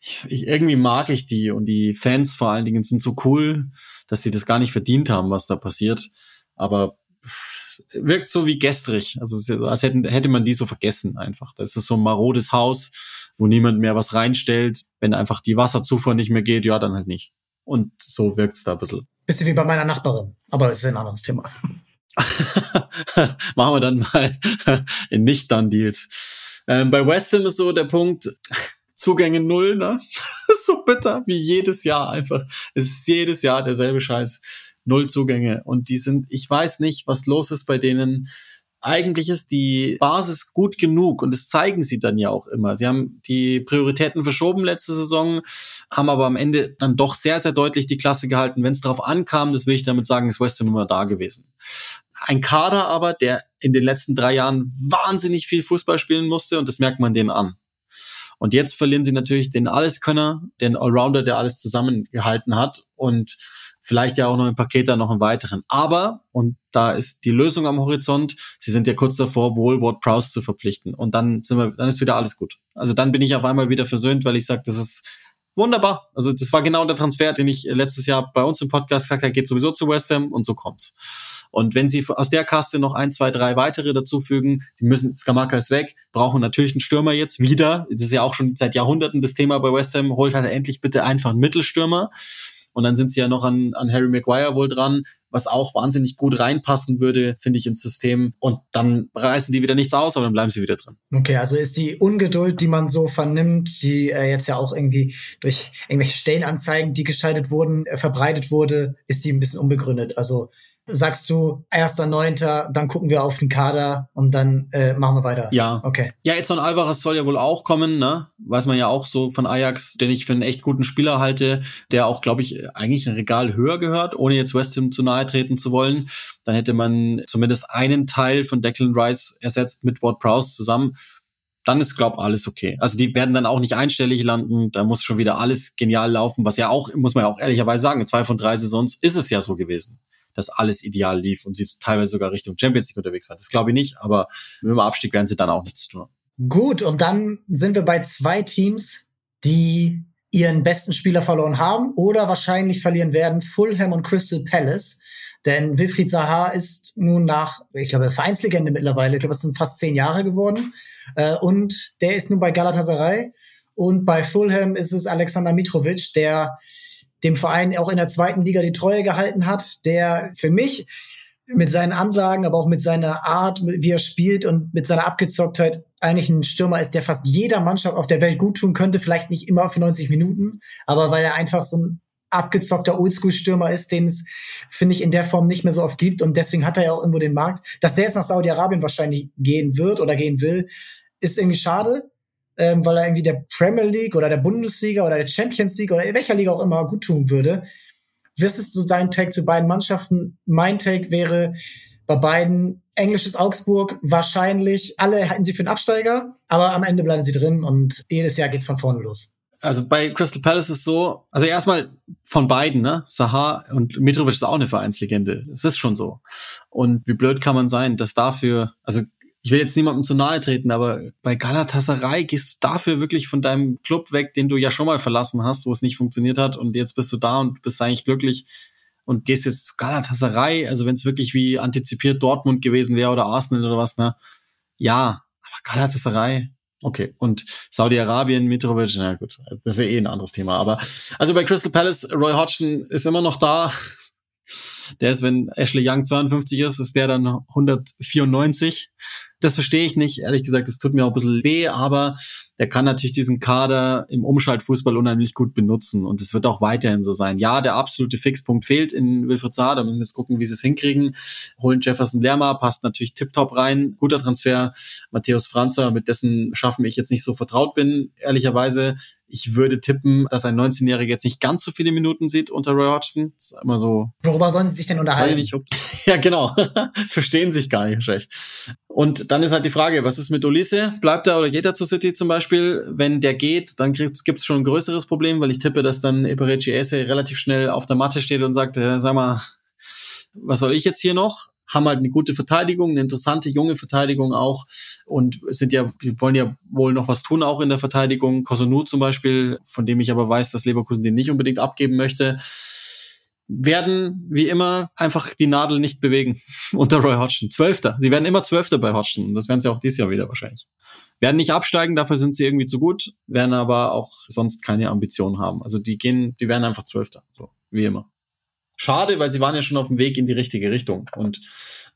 B: ich, ich irgendwie mag ich die und die Fans vor allen Dingen sind so cool, dass sie das gar nicht verdient haben, was da passiert. Aber wirkt so wie gestrig. Also als hätten, hätte man die so vergessen einfach. Das ist so ein marodes Haus, wo niemand mehr was reinstellt. Wenn einfach die Wasserzufuhr nicht mehr geht, ja, dann halt nicht. Und so wirkt's da ein bisschen.
A: Bisschen wie bei meiner Nachbarin. Aber das ist ein anderes Thema. [laughs]
B: Machen wir dann mal in Nicht-Done-Deals. Ähm, bei West Ham ist so der Punkt, Zugänge null, ne? [laughs] so bitter wie jedes Jahr einfach. Es ist jedes Jahr derselbe Scheiß null Zugänge. Und die sind, ich weiß nicht, was los ist bei denen. Eigentlich ist die Basis gut genug und das zeigen sie dann ja auch immer. Sie haben die Prioritäten verschoben letzte Saison, haben aber am Ende dann doch sehr, sehr deutlich die Klasse gehalten. Wenn es darauf ankam, das will ich damit sagen, ist West Ham immer da gewesen. Ein Kader aber, der in den letzten drei Jahren wahnsinnig viel Fußball spielen musste und das merkt man denen an. Und jetzt verlieren sie natürlich den Alleskönner, den Allrounder, der alles zusammengehalten hat und vielleicht ja auch noch im Paket dann noch einen weiteren. Aber, und da ist die Lösung am Horizont, sie sind ja kurz davor, Woolward Prowse zu verpflichten. Und dann sind wir, dann ist wieder alles gut. Also dann bin ich auf einmal wieder versöhnt, weil ich sage, das ist wunderbar. Also das war genau der Transfer, den ich letztes Jahr bei uns im Podcast gesagt habe, geht sowieso zu West Ham und so kommt's. Und wenn sie aus der Kaste noch ein, zwei, drei weitere dazufügen, die müssen, Skamaka ist weg, brauchen natürlich einen Stürmer jetzt wieder. Das ist ja auch schon seit Jahrhunderten das Thema bei West Ham, holt halt endlich bitte einfach einen Mittelstürmer. Und dann sind sie ja noch an, an Harry Maguire wohl dran, was auch wahnsinnig gut reinpassen würde, finde ich, ins System. Und dann reißen die wieder nichts aus, aber dann bleiben sie wieder drin.
A: Okay, also ist die Ungeduld, die man so vernimmt, die äh, jetzt ja auch irgendwie durch irgendwelche Stellenanzeigen, die geschaltet wurden, äh, verbreitet wurde, ist die ein bisschen unbegründet. Also sagst du, erster Neunter, dann gucken wir auf den Kader und dann äh, machen wir weiter.
B: Ja. Okay. Ja, Edson Alvarez soll ja wohl auch kommen, ne? Weiß man ja auch so von Ajax, den ich für einen echt guten Spieler halte, der auch, glaube ich, eigentlich ein Regal höher gehört, ohne jetzt West Ham zu nahe treten zu wollen. Dann hätte man zumindest einen Teil von Declan Rice ersetzt mit Ward Prowse zusammen dann ist, glaub alles okay. Also die werden dann auch nicht einstellig landen, da muss schon wieder alles genial laufen, was ja auch, muss man ja auch ehrlicherweise sagen, zwei von drei Saisons ist es ja so gewesen dass alles ideal lief und sie teilweise sogar Richtung Champions League unterwegs waren. Das glaube ich nicht, aber mit dem Abstieg werden sie dann auch nichts tun.
A: Gut, und dann sind wir bei zwei Teams, die ihren besten Spieler verloren haben oder wahrscheinlich verlieren werden, Fulham und Crystal Palace. Denn Wilfried Zaha ist nun nach, ich glaube, Vereinslegende mittlerweile, ich glaube, es sind fast zehn Jahre geworden. Äh, und der ist nun bei Galatasaray. Und bei Fulham ist es Alexander Mitrovic, der dem Verein auch in der zweiten Liga die Treue gehalten hat, der für mich mit seinen Anlagen, aber auch mit seiner Art, wie er spielt und mit seiner Abgezocktheit eigentlich ein Stürmer ist, der fast jeder Mannschaft auf der Welt gut tun könnte, vielleicht nicht immer für 90 Minuten, aber weil er einfach so ein abgezockter Oldschool-Stürmer ist, den es, finde ich, in der Form nicht mehr so oft gibt. Und deswegen hat er ja auch irgendwo den Markt. Dass der jetzt nach Saudi-Arabien wahrscheinlich gehen wird oder gehen will, ist irgendwie schade, ähm, weil er irgendwie der Premier League oder der Bundesliga oder der Champions League oder welcher Liga auch immer gut tun würde. Was ist so dein Take zu beiden Mannschaften? Mein Take wäre bei beiden englisches Augsburg wahrscheinlich. Alle halten sie für einen Absteiger, aber am Ende bleiben sie drin und jedes Jahr geht's von vorne los.
B: Also bei Crystal Palace ist so, also erstmal von beiden, ne? Sahar und Mitrovic ist auch eine Vereinslegende. Es ist schon so. Und wie blöd kann man sein, dass dafür, also ich will jetzt niemandem zu nahe treten, aber bei Galatasaray gehst du dafür wirklich von deinem Club weg, den du ja schon mal verlassen hast, wo es nicht funktioniert hat und jetzt bist du da und bist eigentlich glücklich und gehst jetzt zu Galatasaray, also wenn es wirklich wie antizipiert Dortmund gewesen wäre oder Arsenal oder was, ne? Ja, aber Galatasaray, okay. Und Saudi-Arabien, Mitrovic, na gut, das ist ja eh ein anderes Thema. Aber also bei Crystal Palace, Roy Hodgson ist immer noch da. Der ist, wenn Ashley Young 52 ist, ist der dann 194 das verstehe ich nicht. Ehrlich gesagt, das tut mir auch ein bisschen weh, aber der kann natürlich diesen Kader im Umschaltfußball unheimlich gut benutzen und es wird auch weiterhin so sein. Ja, der absolute Fixpunkt fehlt in Wilfried Zaha, da müssen wir jetzt gucken, wie sie es hinkriegen. Holen Jefferson Lerma, passt natürlich tiptop rein, guter Transfer. Matthäus Franzer, mit dessen Schaffen ich jetzt nicht so vertraut bin, ehrlicherweise. Ich würde tippen, dass ein 19-Jähriger jetzt nicht ganz so viele Minuten sieht unter Roy Hodgson. Das ist immer so.
A: Worüber sollen sie sich denn unterhalten?
B: Nicht, [laughs] ja, genau. [laughs] Verstehen sich gar nicht wahrscheinlich. Und dann ist halt die Frage, was ist mit Ulisse? Bleibt er oder geht er zu City zum Beispiel? Wenn der geht, dann gibt es schon ein größeres Problem, weil ich tippe, dass dann Eperechi Esse relativ schnell auf der Matte steht und sagt, äh, sag mal, was soll ich jetzt hier noch? Haben halt eine gute Verteidigung, eine interessante junge Verteidigung auch und sind ja, wollen ja wohl noch was tun auch in der Verteidigung. Kosunu zum Beispiel, von dem ich aber weiß, dass Leverkusen den nicht unbedingt abgeben möchte werden wie immer einfach die Nadel nicht bewegen [laughs] unter Roy Hodgson. Zwölfter. Sie werden immer Zwölfter bei Hodgson. Das werden sie auch dieses Jahr wieder wahrscheinlich. Werden nicht absteigen, dafür sind sie irgendwie zu gut, werden aber auch sonst keine Ambitionen haben. Also die gehen, die werden einfach Zwölfter. So, wie immer. Schade, weil sie waren ja schon auf dem Weg in die richtige Richtung. Und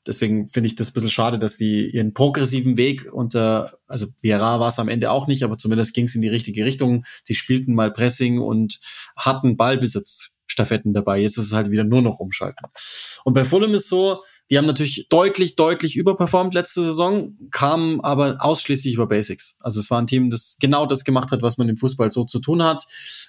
B: deswegen finde ich das ein bisschen schade, dass die ihren progressiven Weg unter, also Vieira war es am Ende auch nicht, aber zumindest ging es in die richtige Richtung. Die spielten mal Pressing und hatten Ballbesitz Stafetten dabei. Jetzt ist es halt wieder nur noch umschalten. Und bei Fulham ist so, die haben natürlich deutlich, deutlich überperformt letzte Saison, kamen aber ausschließlich über Basics. Also es war ein Team, das genau das gemacht hat, was man im Fußball so zu tun hat.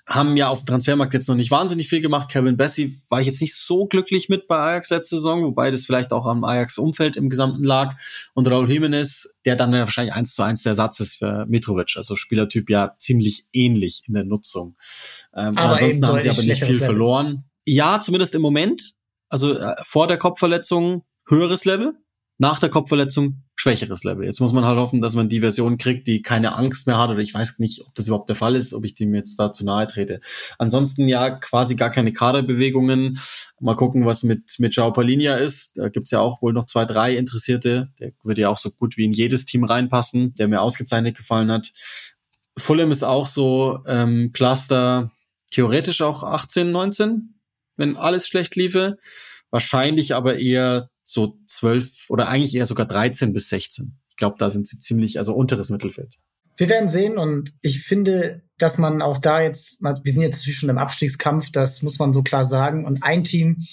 B: Haben ja auf dem Transfermarkt jetzt noch nicht wahnsinnig viel gemacht. Kevin Bessie war ich jetzt nicht so glücklich mit bei Ajax letzte Saison, wobei das vielleicht auch am Ajax-Umfeld im Gesamten lag. Und Raul Jimenez, der dann wahrscheinlich eins zu eins der Satz ist für Mitrovic. Also Spielertyp ja ziemlich ähnlich in der Nutzung. Ähm, aber ansonsten haben sie aber nicht viel Level. verloren. Ja, zumindest im Moment. Also äh, vor der Kopfverletzung höheres Level, nach der Kopfverletzung schwächeres Level. Jetzt muss man halt hoffen, dass man die Version kriegt, die keine Angst mehr hat oder ich weiß nicht, ob das überhaupt der Fall ist, ob ich dem jetzt da zu nahe trete. Ansonsten ja quasi gar keine Kaderbewegungen. Mal gucken, was mit, mit Joao Palinia ist. Da gibt's ja auch wohl noch zwei, drei Interessierte. Der würde ja auch so gut wie in jedes Team reinpassen, der mir ausgezeichnet gefallen hat. Fulham ist auch so ähm, Cluster, theoretisch auch 18, 19, wenn alles schlecht liefe. Wahrscheinlich aber eher so zwölf oder eigentlich eher sogar 13 bis 16. Ich glaube, da sind sie ziemlich, also unteres Mittelfeld.
A: Wir werden sehen und ich finde, dass man auch da jetzt, wir sind jetzt natürlich schon im Abstiegskampf, das muss man so klar sagen. Und ein Team,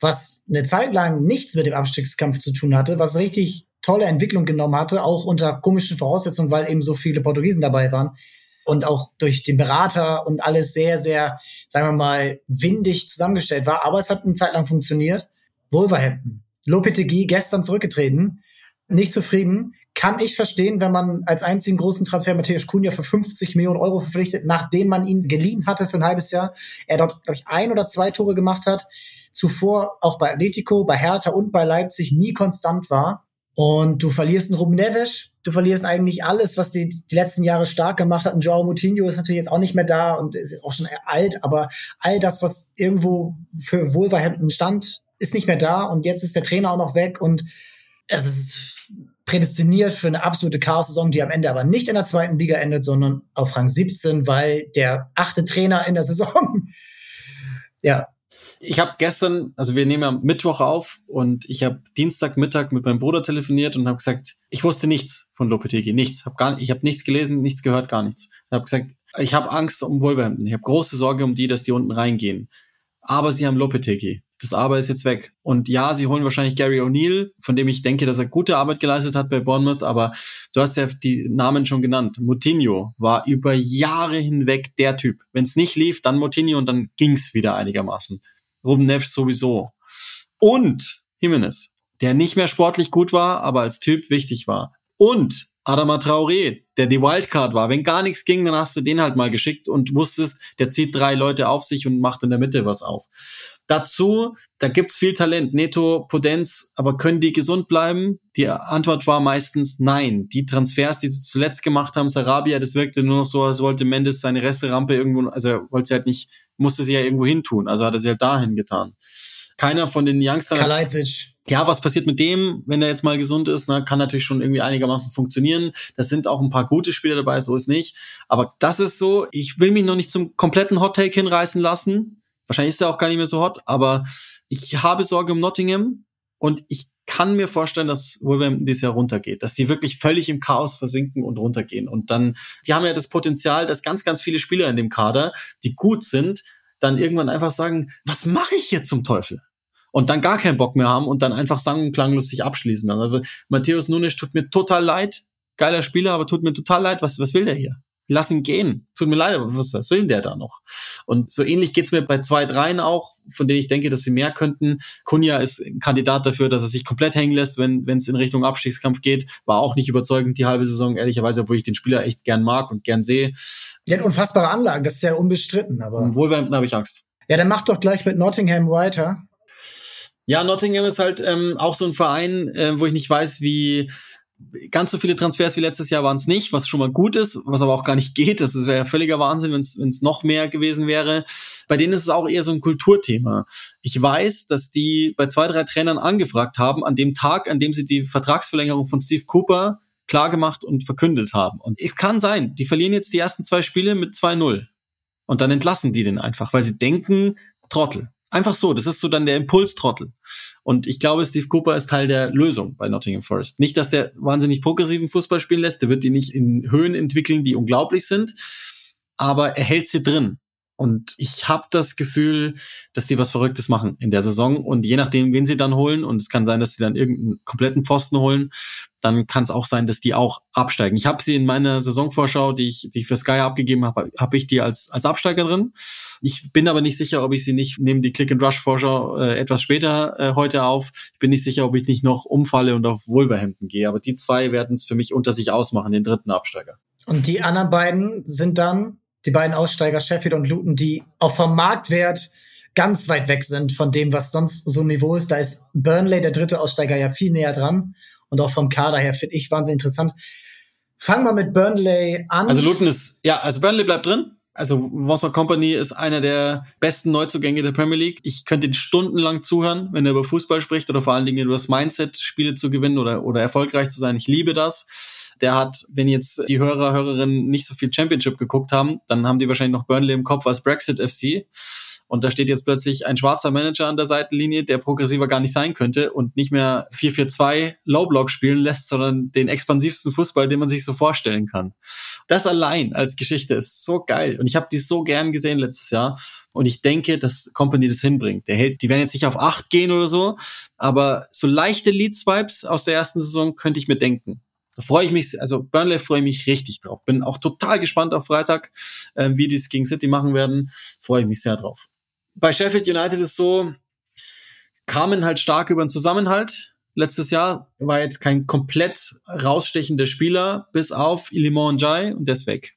A: was eine Zeit lang nichts mit dem Abstiegskampf zu tun hatte, was richtig tolle Entwicklung genommen hatte, auch unter komischen Voraussetzungen, weil eben so viele Portugiesen dabei waren und auch durch den Berater und alles sehr, sehr, sagen wir mal, windig zusammengestellt war. Aber es hat eine Zeit lang funktioniert. Wolverhampton Lopetegui gestern zurückgetreten, nicht zufrieden. Kann ich verstehen, wenn man als einzigen großen Transfer Matthäus Cunha für 50 Millionen Euro verpflichtet, nachdem man ihn geliehen hatte für ein halbes Jahr. Er dort, glaube ich, ein oder zwei Tore gemacht hat. Zuvor auch bei Atletico, bei Hertha und bei Leipzig nie konstant war. Und du verlierst einen Ruben du verlierst eigentlich alles, was die, die letzten Jahre stark gemacht hat. Ein Joao Moutinho ist natürlich jetzt auch nicht mehr da und ist auch schon alt, aber all das, was irgendwo für Wolverhampton stand, ist nicht mehr da. Und jetzt ist der Trainer auch noch weg und es ist prädestiniert für eine absolute Chaos-Saison, die am Ende aber nicht in der zweiten Liga endet, sondern auf Rang 17, weil der achte Trainer in der Saison, [laughs] ja,
B: ich habe gestern, also wir nehmen am Mittwoch auf und ich habe Dienstagmittag mit meinem Bruder telefoniert und habe gesagt, ich wusste nichts von Lopetegi, nichts. Hab gar, ich habe nichts gelesen, nichts gehört, gar nichts. Ich habe gesagt, ich habe Angst um Wolverhampton. Ich habe große Sorge um die, dass die unten reingehen. Aber sie haben Lopetegi. Das Aber ist jetzt weg. Und ja, sie holen wahrscheinlich Gary O'Neill, von dem ich denke, dass er gute Arbeit geleistet hat bei Bournemouth, aber du hast ja die Namen schon genannt. Moutinho war über Jahre hinweg der Typ. Wenn es nicht lief, dann Moutinho und dann ging's wieder einigermaßen. Ruben Neves sowieso. Und Jimenez, der nicht mehr sportlich gut war, aber als Typ wichtig war. Und Adama Traoré, der die Wildcard war. Wenn gar nichts ging, dann hast du den halt mal geschickt und wusstest, der zieht drei Leute auf sich und macht in der Mitte was auf. Dazu, da gibt's viel Talent, Neto, Potenz, aber können die gesund bleiben? Die Antwort war meistens nein. Die Transfers, die sie zuletzt gemacht haben, Sarabia, das wirkte nur noch so, als wollte Mendes seine Resterampe irgendwo, also er wollte sie halt nicht, musste sie ja irgendwo hin tun, also hat er sie halt dahin getan. Keiner von den Youngsters.
A: Kalajdzic
B: ja, was passiert mit dem, wenn er jetzt mal gesund ist? Ne, kann natürlich schon irgendwie einigermaßen funktionieren. Das sind auch ein paar gute Spieler dabei, so ist nicht. Aber das ist so, ich will mich noch nicht zum kompletten Hot Take hinreißen lassen. Wahrscheinlich ist er auch gar nicht mehr so hot, aber ich habe Sorge um Nottingham und ich kann mir vorstellen, dass Wolverhampton dieses Jahr runtergeht, dass die wirklich völlig im Chaos versinken und runtergehen. Und dann, die haben ja das Potenzial, dass ganz, ganz viele Spieler in dem Kader, die gut sind, dann irgendwann einfach sagen, was mache ich hier zum Teufel? und dann gar keinen Bock mehr haben und dann einfach sang- und klanglos sich abschließen. Also Matthäus Nunes tut mir total leid, geiler Spieler, aber tut mir total leid, was, was will der hier? Lass ihn gehen. Tut mir leid, aber was, was will der da noch? Und so ähnlich geht's mir bei zwei, dreien auch, von denen ich denke, dass sie mehr könnten. Kunja ist ein Kandidat dafür, dass er sich komplett hängen lässt, wenn es in Richtung Abstiegskampf geht. War auch nicht überzeugend die halbe Saison, ehrlicherweise, obwohl ich den Spieler echt gern mag und gern sehe.
A: Der hat unfassbare Anlagen, das ist ja unbestritten. Aber
B: Und Wolverhampton habe ich Angst.
A: ja, dann mach doch gleich mit Nottingham weiter.
B: Ja, Nottingham ist halt ähm, auch so ein Verein, äh, wo ich nicht weiß, wie ganz so viele Transfers wie letztes Jahr waren es nicht, was schon mal gut ist, was aber auch gar nicht geht. Das wäre ja völliger Wahnsinn, wenn es noch mehr gewesen wäre. Bei denen ist es auch eher so ein Kulturthema. Ich weiß, dass die bei zwei, drei Trainern angefragt haben, an dem Tag, an dem sie die Vertragsverlängerung von Steve Cooper klargemacht und verkündet haben. Und es kann sein, die verlieren jetzt die ersten zwei Spiele mit 2-0. Und dann entlassen die den einfach, weil sie denken, Trottel. Einfach so, das ist so dann der Impulstrottel. Und ich glaube, Steve Cooper ist Teil der Lösung bei Nottingham Forest. Nicht, dass der wahnsinnig progressiven Fußball spielen lässt, der wird die nicht in Höhen entwickeln, die unglaublich sind, aber er hält sie drin. Und ich habe das Gefühl, dass die was Verrücktes machen in der Saison. Und je nachdem, wen sie dann holen, und es kann sein, dass sie dann irgendeinen kompletten Pfosten holen, dann kann es auch sein, dass die auch absteigen. Ich habe sie in meiner Saisonvorschau, die ich, die ich für Sky abgegeben habe, habe ich die als, als Absteiger drin. Ich bin aber nicht sicher, ob ich sie nicht neben die Click-and-Rush-Vorschau äh, etwas später äh, heute auf. Ich bin nicht sicher, ob ich nicht noch umfalle und auf Wolverhampton gehe. Aber die zwei werden es für mich unter sich ausmachen, den dritten Absteiger.
A: Und die anderen beiden sind dann die beiden Aussteiger Sheffield und Luton, die auch vom Marktwert ganz weit weg sind von dem, was sonst so ein Niveau ist. Da ist Burnley, der dritte Aussteiger, ja viel näher dran. Und auch vom Kader her finde ich wahnsinnig interessant. Fangen wir mit Burnley an.
B: Also Luton ist, ja, also Burnley bleibt drin. Also Wasser Company ist einer der besten Neuzugänge der Premier League. Ich könnte ihn stundenlang zuhören, wenn er über Fußball spricht oder vor allen Dingen über das Mindset, Spiele zu gewinnen oder, oder erfolgreich zu sein. Ich liebe das. Der hat, wenn jetzt die Hörer, Hörerinnen nicht so viel Championship geguckt haben, dann haben die wahrscheinlich noch Burnley im Kopf als Brexit FC. Und da steht jetzt plötzlich ein schwarzer Manager an der Seitenlinie, der progressiver gar nicht sein könnte und nicht mehr 4-4-2 Low-Block spielen lässt, sondern den expansivsten Fußball, den man sich so vorstellen kann. Das allein als Geschichte ist so geil. Und ich habe die so gern gesehen letztes Jahr. Und ich denke, dass Company das hinbringt. Der hält, die werden jetzt nicht auf acht gehen oder so, aber so leichte Leads-Vibes aus der ersten Saison könnte ich mir denken. Da freue ich mich, also Burnley freue ich mich richtig drauf. Bin auch total gespannt auf Freitag, äh, wie die es gegen City machen werden. Freue ich mich sehr drauf bei Sheffield United ist so, kamen halt stark über den Zusammenhalt. Letztes Jahr war jetzt kein komplett rausstechender Spieler, bis auf Ilimon Jai und der ist weg.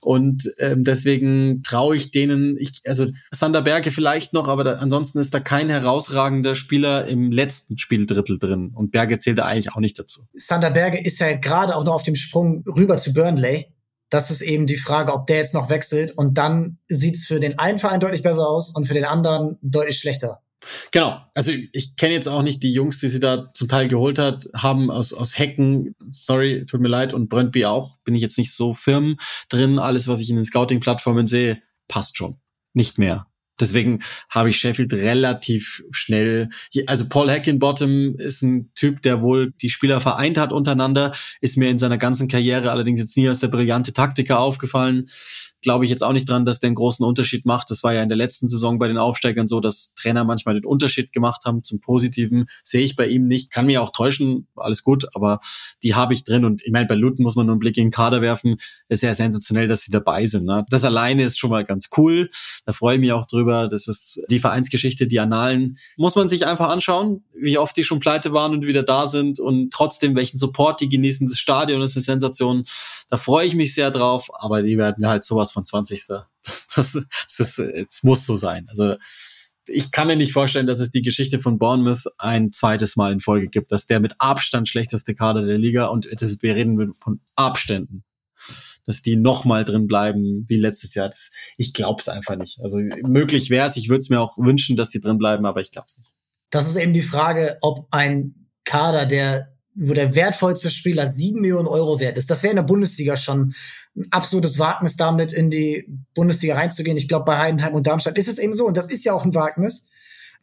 B: Und ähm, deswegen traue ich denen, ich, also Sander Berge vielleicht noch, aber da, ansonsten ist da kein herausragender Spieler im letzten Spieldrittel drin. Und Berge zählt da eigentlich auch nicht dazu.
A: Sander Berge ist ja gerade auch noch auf dem Sprung rüber zu Burnley. Das ist eben die Frage, ob der jetzt noch wechselt. Und dann sieht's für den einen Verein deutlich besser aus und für den anderen deutlich schlechter.
B: Genau. Also ich kenne jetzt auch nicht die Jungs, die sie da zum Teil geholt hat, haben aus, aus Hecken, sorry, tut mir leid, und Brøndby auch, bin ich jetzt nicht so firm drin. Alles, was ich in den Scouting-Plattformen sehe, passt schon. Nicht mehr. Deswegen habe ich Sheffield relativ schnell. Also Paul Hackenbottom ist ein Typ, der wohl die Spieler vereint hat untereinander, ist mir in seiner ganzen Karriere allerdings jetzt nie als der brillante Taktiker aufgefallen glaube ich jetzt auch nicht dran, dass der einen großen Unterschied macht. Das war ja in der letzten Saison bei den Aufsteigern so, dass Trainer manchmal den Unterschied gemacht haben zum Positiven. Sehe ich bei ihm nicht. Kann mir auch täuschen, alles gut, aber die habe ich drin. Und ich meine, bei Luton muss man nur einen Blick in den Kader werfen. Ist ja sensationell, dass sie dabei sind. Ne? Das alleine ist schon mal ganz cool. Da freue ich mich auch drüber. Das ist die Vereinsgeschichte, die Annalen. Muss man sich einfach anschauen, wie oft die schon pleite waren und wieder da sind und trotzdem welchen Support die genießen. Das Stadion ist eine Sensation. Da freue ich mich sehr drauf, aber die werden mir halt sowas sowas von 20. [laughs] Das, das, das, das muss so sein. Also ich kann mir nicht vorstellen, dass es die Geschichte von Bournemouth ein zweites Mal in Folge gibt, dass der mit Abstand schlechteste Kader der Liga und das, wir reden von Abständen, dass die nochmal drin bleiben wie letztes Jahr. Das, ich glaube es einfach nicht. Also möglich wäre es, ich würde es mir auch wünschen, dass die drin bleiben, aber ich glaube es nicht.
A: Das ist eben die Frage, ob ein Kader, der wo der wertvollste Spieler sieben Millionen Euro wert ist. Das wäre in der Bundesliga schon ein absolutes Wagnis, damit in die Bundesliga reinzugehen. Ich glaube, bei Heidenheim und Darmstadt ist es eben so. Und das ist ja auch ein Wagnis.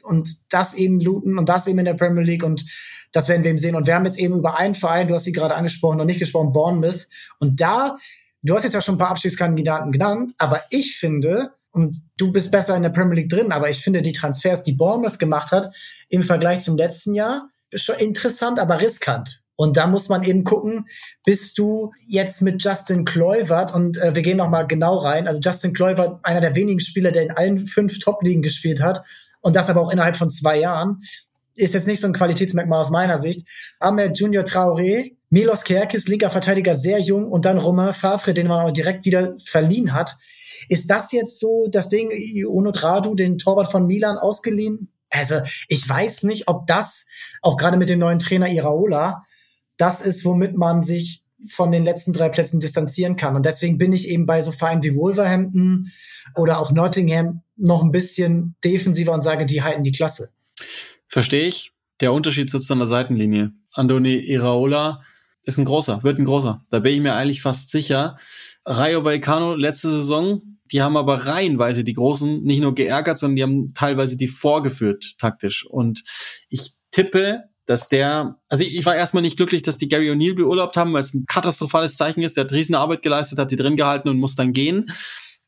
A: Und das eben Luton und das eben in der Premier League. Und das werden wir eben sehen. Und wir haben jetzt eben über einen Verein, du hast sie gerade angesprochen, noch nicht gesprochen, Bournemouth. Und da, du hast jetzt ja schon ein paar Abschiedskandidaten genannt, aber ich finde, und du bist besser in der Premier League drin, aber ich finde die Transfers, die Bournemouth gemacht hat, im Vergleich zum letzten Jahr, schon interessant, aber riskant. Und da muss man eben gucken, bist du jetzt mit Justin Kluivert und äh, wir gehen noch mal genau rein. Also Justin Kluivert, einer der wenigen Spieler, der in allen fünf Top-Ligen gespielt hat und das aber auch innerhalb von zwei Jahren, ist jetzt nicht so ein Qualitätsmerkmal aus meiner Sicht. Ahmed Junior Traoré, Milos Kerkis, linker Verteidiger, sehr jung und dann Romain Favre, den man auch direkt wieder verliehen hat. Ist das jetzt so das Ding, Ono Dradu, den Torwart von Milan, ausgeliehen? Also ich weiß nicht, ob das, auch gerade mit dem neuen Trainer Iraola, das ist, womit man sich von den letzten drei Plätzen distanzieren kann. Und deswegen bin ich eben bei so Vereinen wie Wolverhampton oder auch Nottingham noch ein bisschen defensiver und sage, die halten die Klasse.
B: Verstehe ich. Der Unterschied sitzt an der Seitenlinie. Andoni Iraola ist ein großer, wird ein großer. Da bin ich mir eigentlich fast sicher. Rayo Vallecano letzte Saison, die haben aber reihenweise die Großen nicht nur geärgert, sondern die haben teilweise die vorgeführt taktisch. Und ich tippe, dass der, also ich, ich war erstmal nicht glücklich, dass die Gary O'Neill beurlaubt haben, weil es ein katastrophales Zeichen ist. Der hat riesen Arbeit geleistet, hat die drin gehalten und muss dann gehen.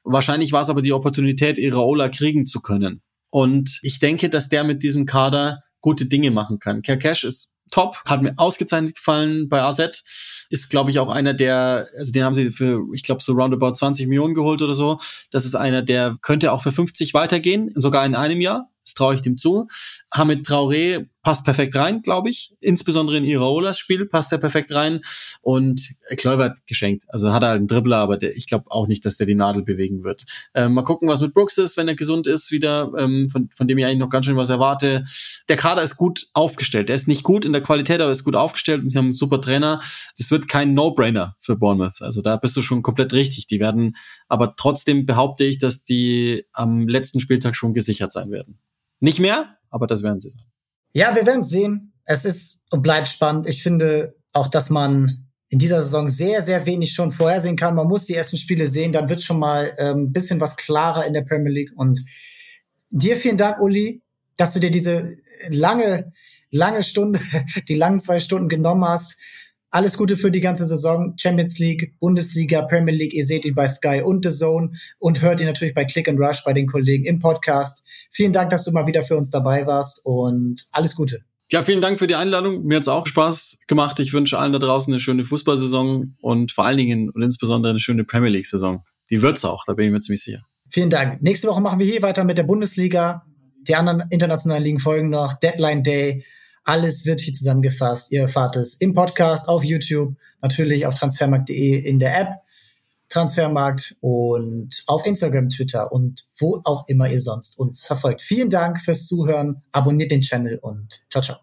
B: Wahrscheinlich war es aber die Opportunität, Iraola kriegen zu können. Und ich denke, dass der mit diesem Kader gute Dinge machen kann. Kerkesh ist top, hat mir ausgezeichnet gefallen bei AZ. Ist, glaube ich, auch einer der, also den haben sie für, ich glaube, so roundabout 20 Millionen geholt oder so. Das ist einer, der könnte auch für 50 weitergehen, sogar in einem Jahr. Das traue ich dem zu. Hamid Traoré passt perfekt rein, glaube ich. Insbesondere in Iraolas Spiel passt er perfekt rein. Und Kluivert geschenkt. Also hat er halt einen Dribbler, aber der, ich glaube auch nicht, dass der die Nadel bewegen wird. Ähm, mal gucken, was mit Brooks ist, wenn er gesund ist wieder, ähm, von, von dem ich eigentlich noch ganz schön was erwarte. Der Kader ist gut aufgestellt. Er ist nicht gut in der Qualität, aber ist gut aufgestellt und sie haben einen super Trainer. Das wird kein No-Brainer für Bournemouth. Also da bist du schon komplett richtig. Die werden, aber trotzdem behaupte ich, dass die am letzten Spieltag schon gesichert sein werden. Nicht mehr, aber das werden sie sein.
A: Ja, wir werden sehen. Es ist und bleibt spannend. Ich finde auch, dass man in dieser Saison sehr, sehr wenig schon vorhersehen kann. Man muss die ersten Spiele sehen, dann wird schon mal ein ähm, bisschen was klarer in der Premier League. Und dir vielen Dank, Uli, dass du dir diese lange, lange Stunde, [laughs] die langen zwei Stunden genommen hast. Alles Gute für die ganze Saison. Champions League, Bundesliga, Premier League. Ihr seht ihn bei Sky und The Zone und hört ihn natürlich bei Click and Rush bei den Kollegen im Podcast. Vielen Dank, dass du mal wieder für uns dabei warst und alles Gute.
B: Ja, vielen Dank für die Einladung. Mir hat's auch Spaß gemacht. Ich wünsche allen da draußen eine schöne Fußballsaison und vor allen Dingen und insbesondere eine schöne Premier League Saison. Die wird's auch, da bin ich mir ziemlich sicher.
A: Vielen Dank. Nächste Woche machen wir hier weiter mit der Bundesliga. Die anderen internationalen Ligen folgen noch. Deadline Day. Alles wird hier zusammengefasst. Ihr erfahrt es im Podcast, auf YouTube, natürlich auf transfermarkt.de in der App. Transfermarkt und auf Instagram, Twitter und wo auch immer ihr sonst uns verfolgt. Vielen Dank fürs Zuhören. Abonniert den Channel und ciao, ciao.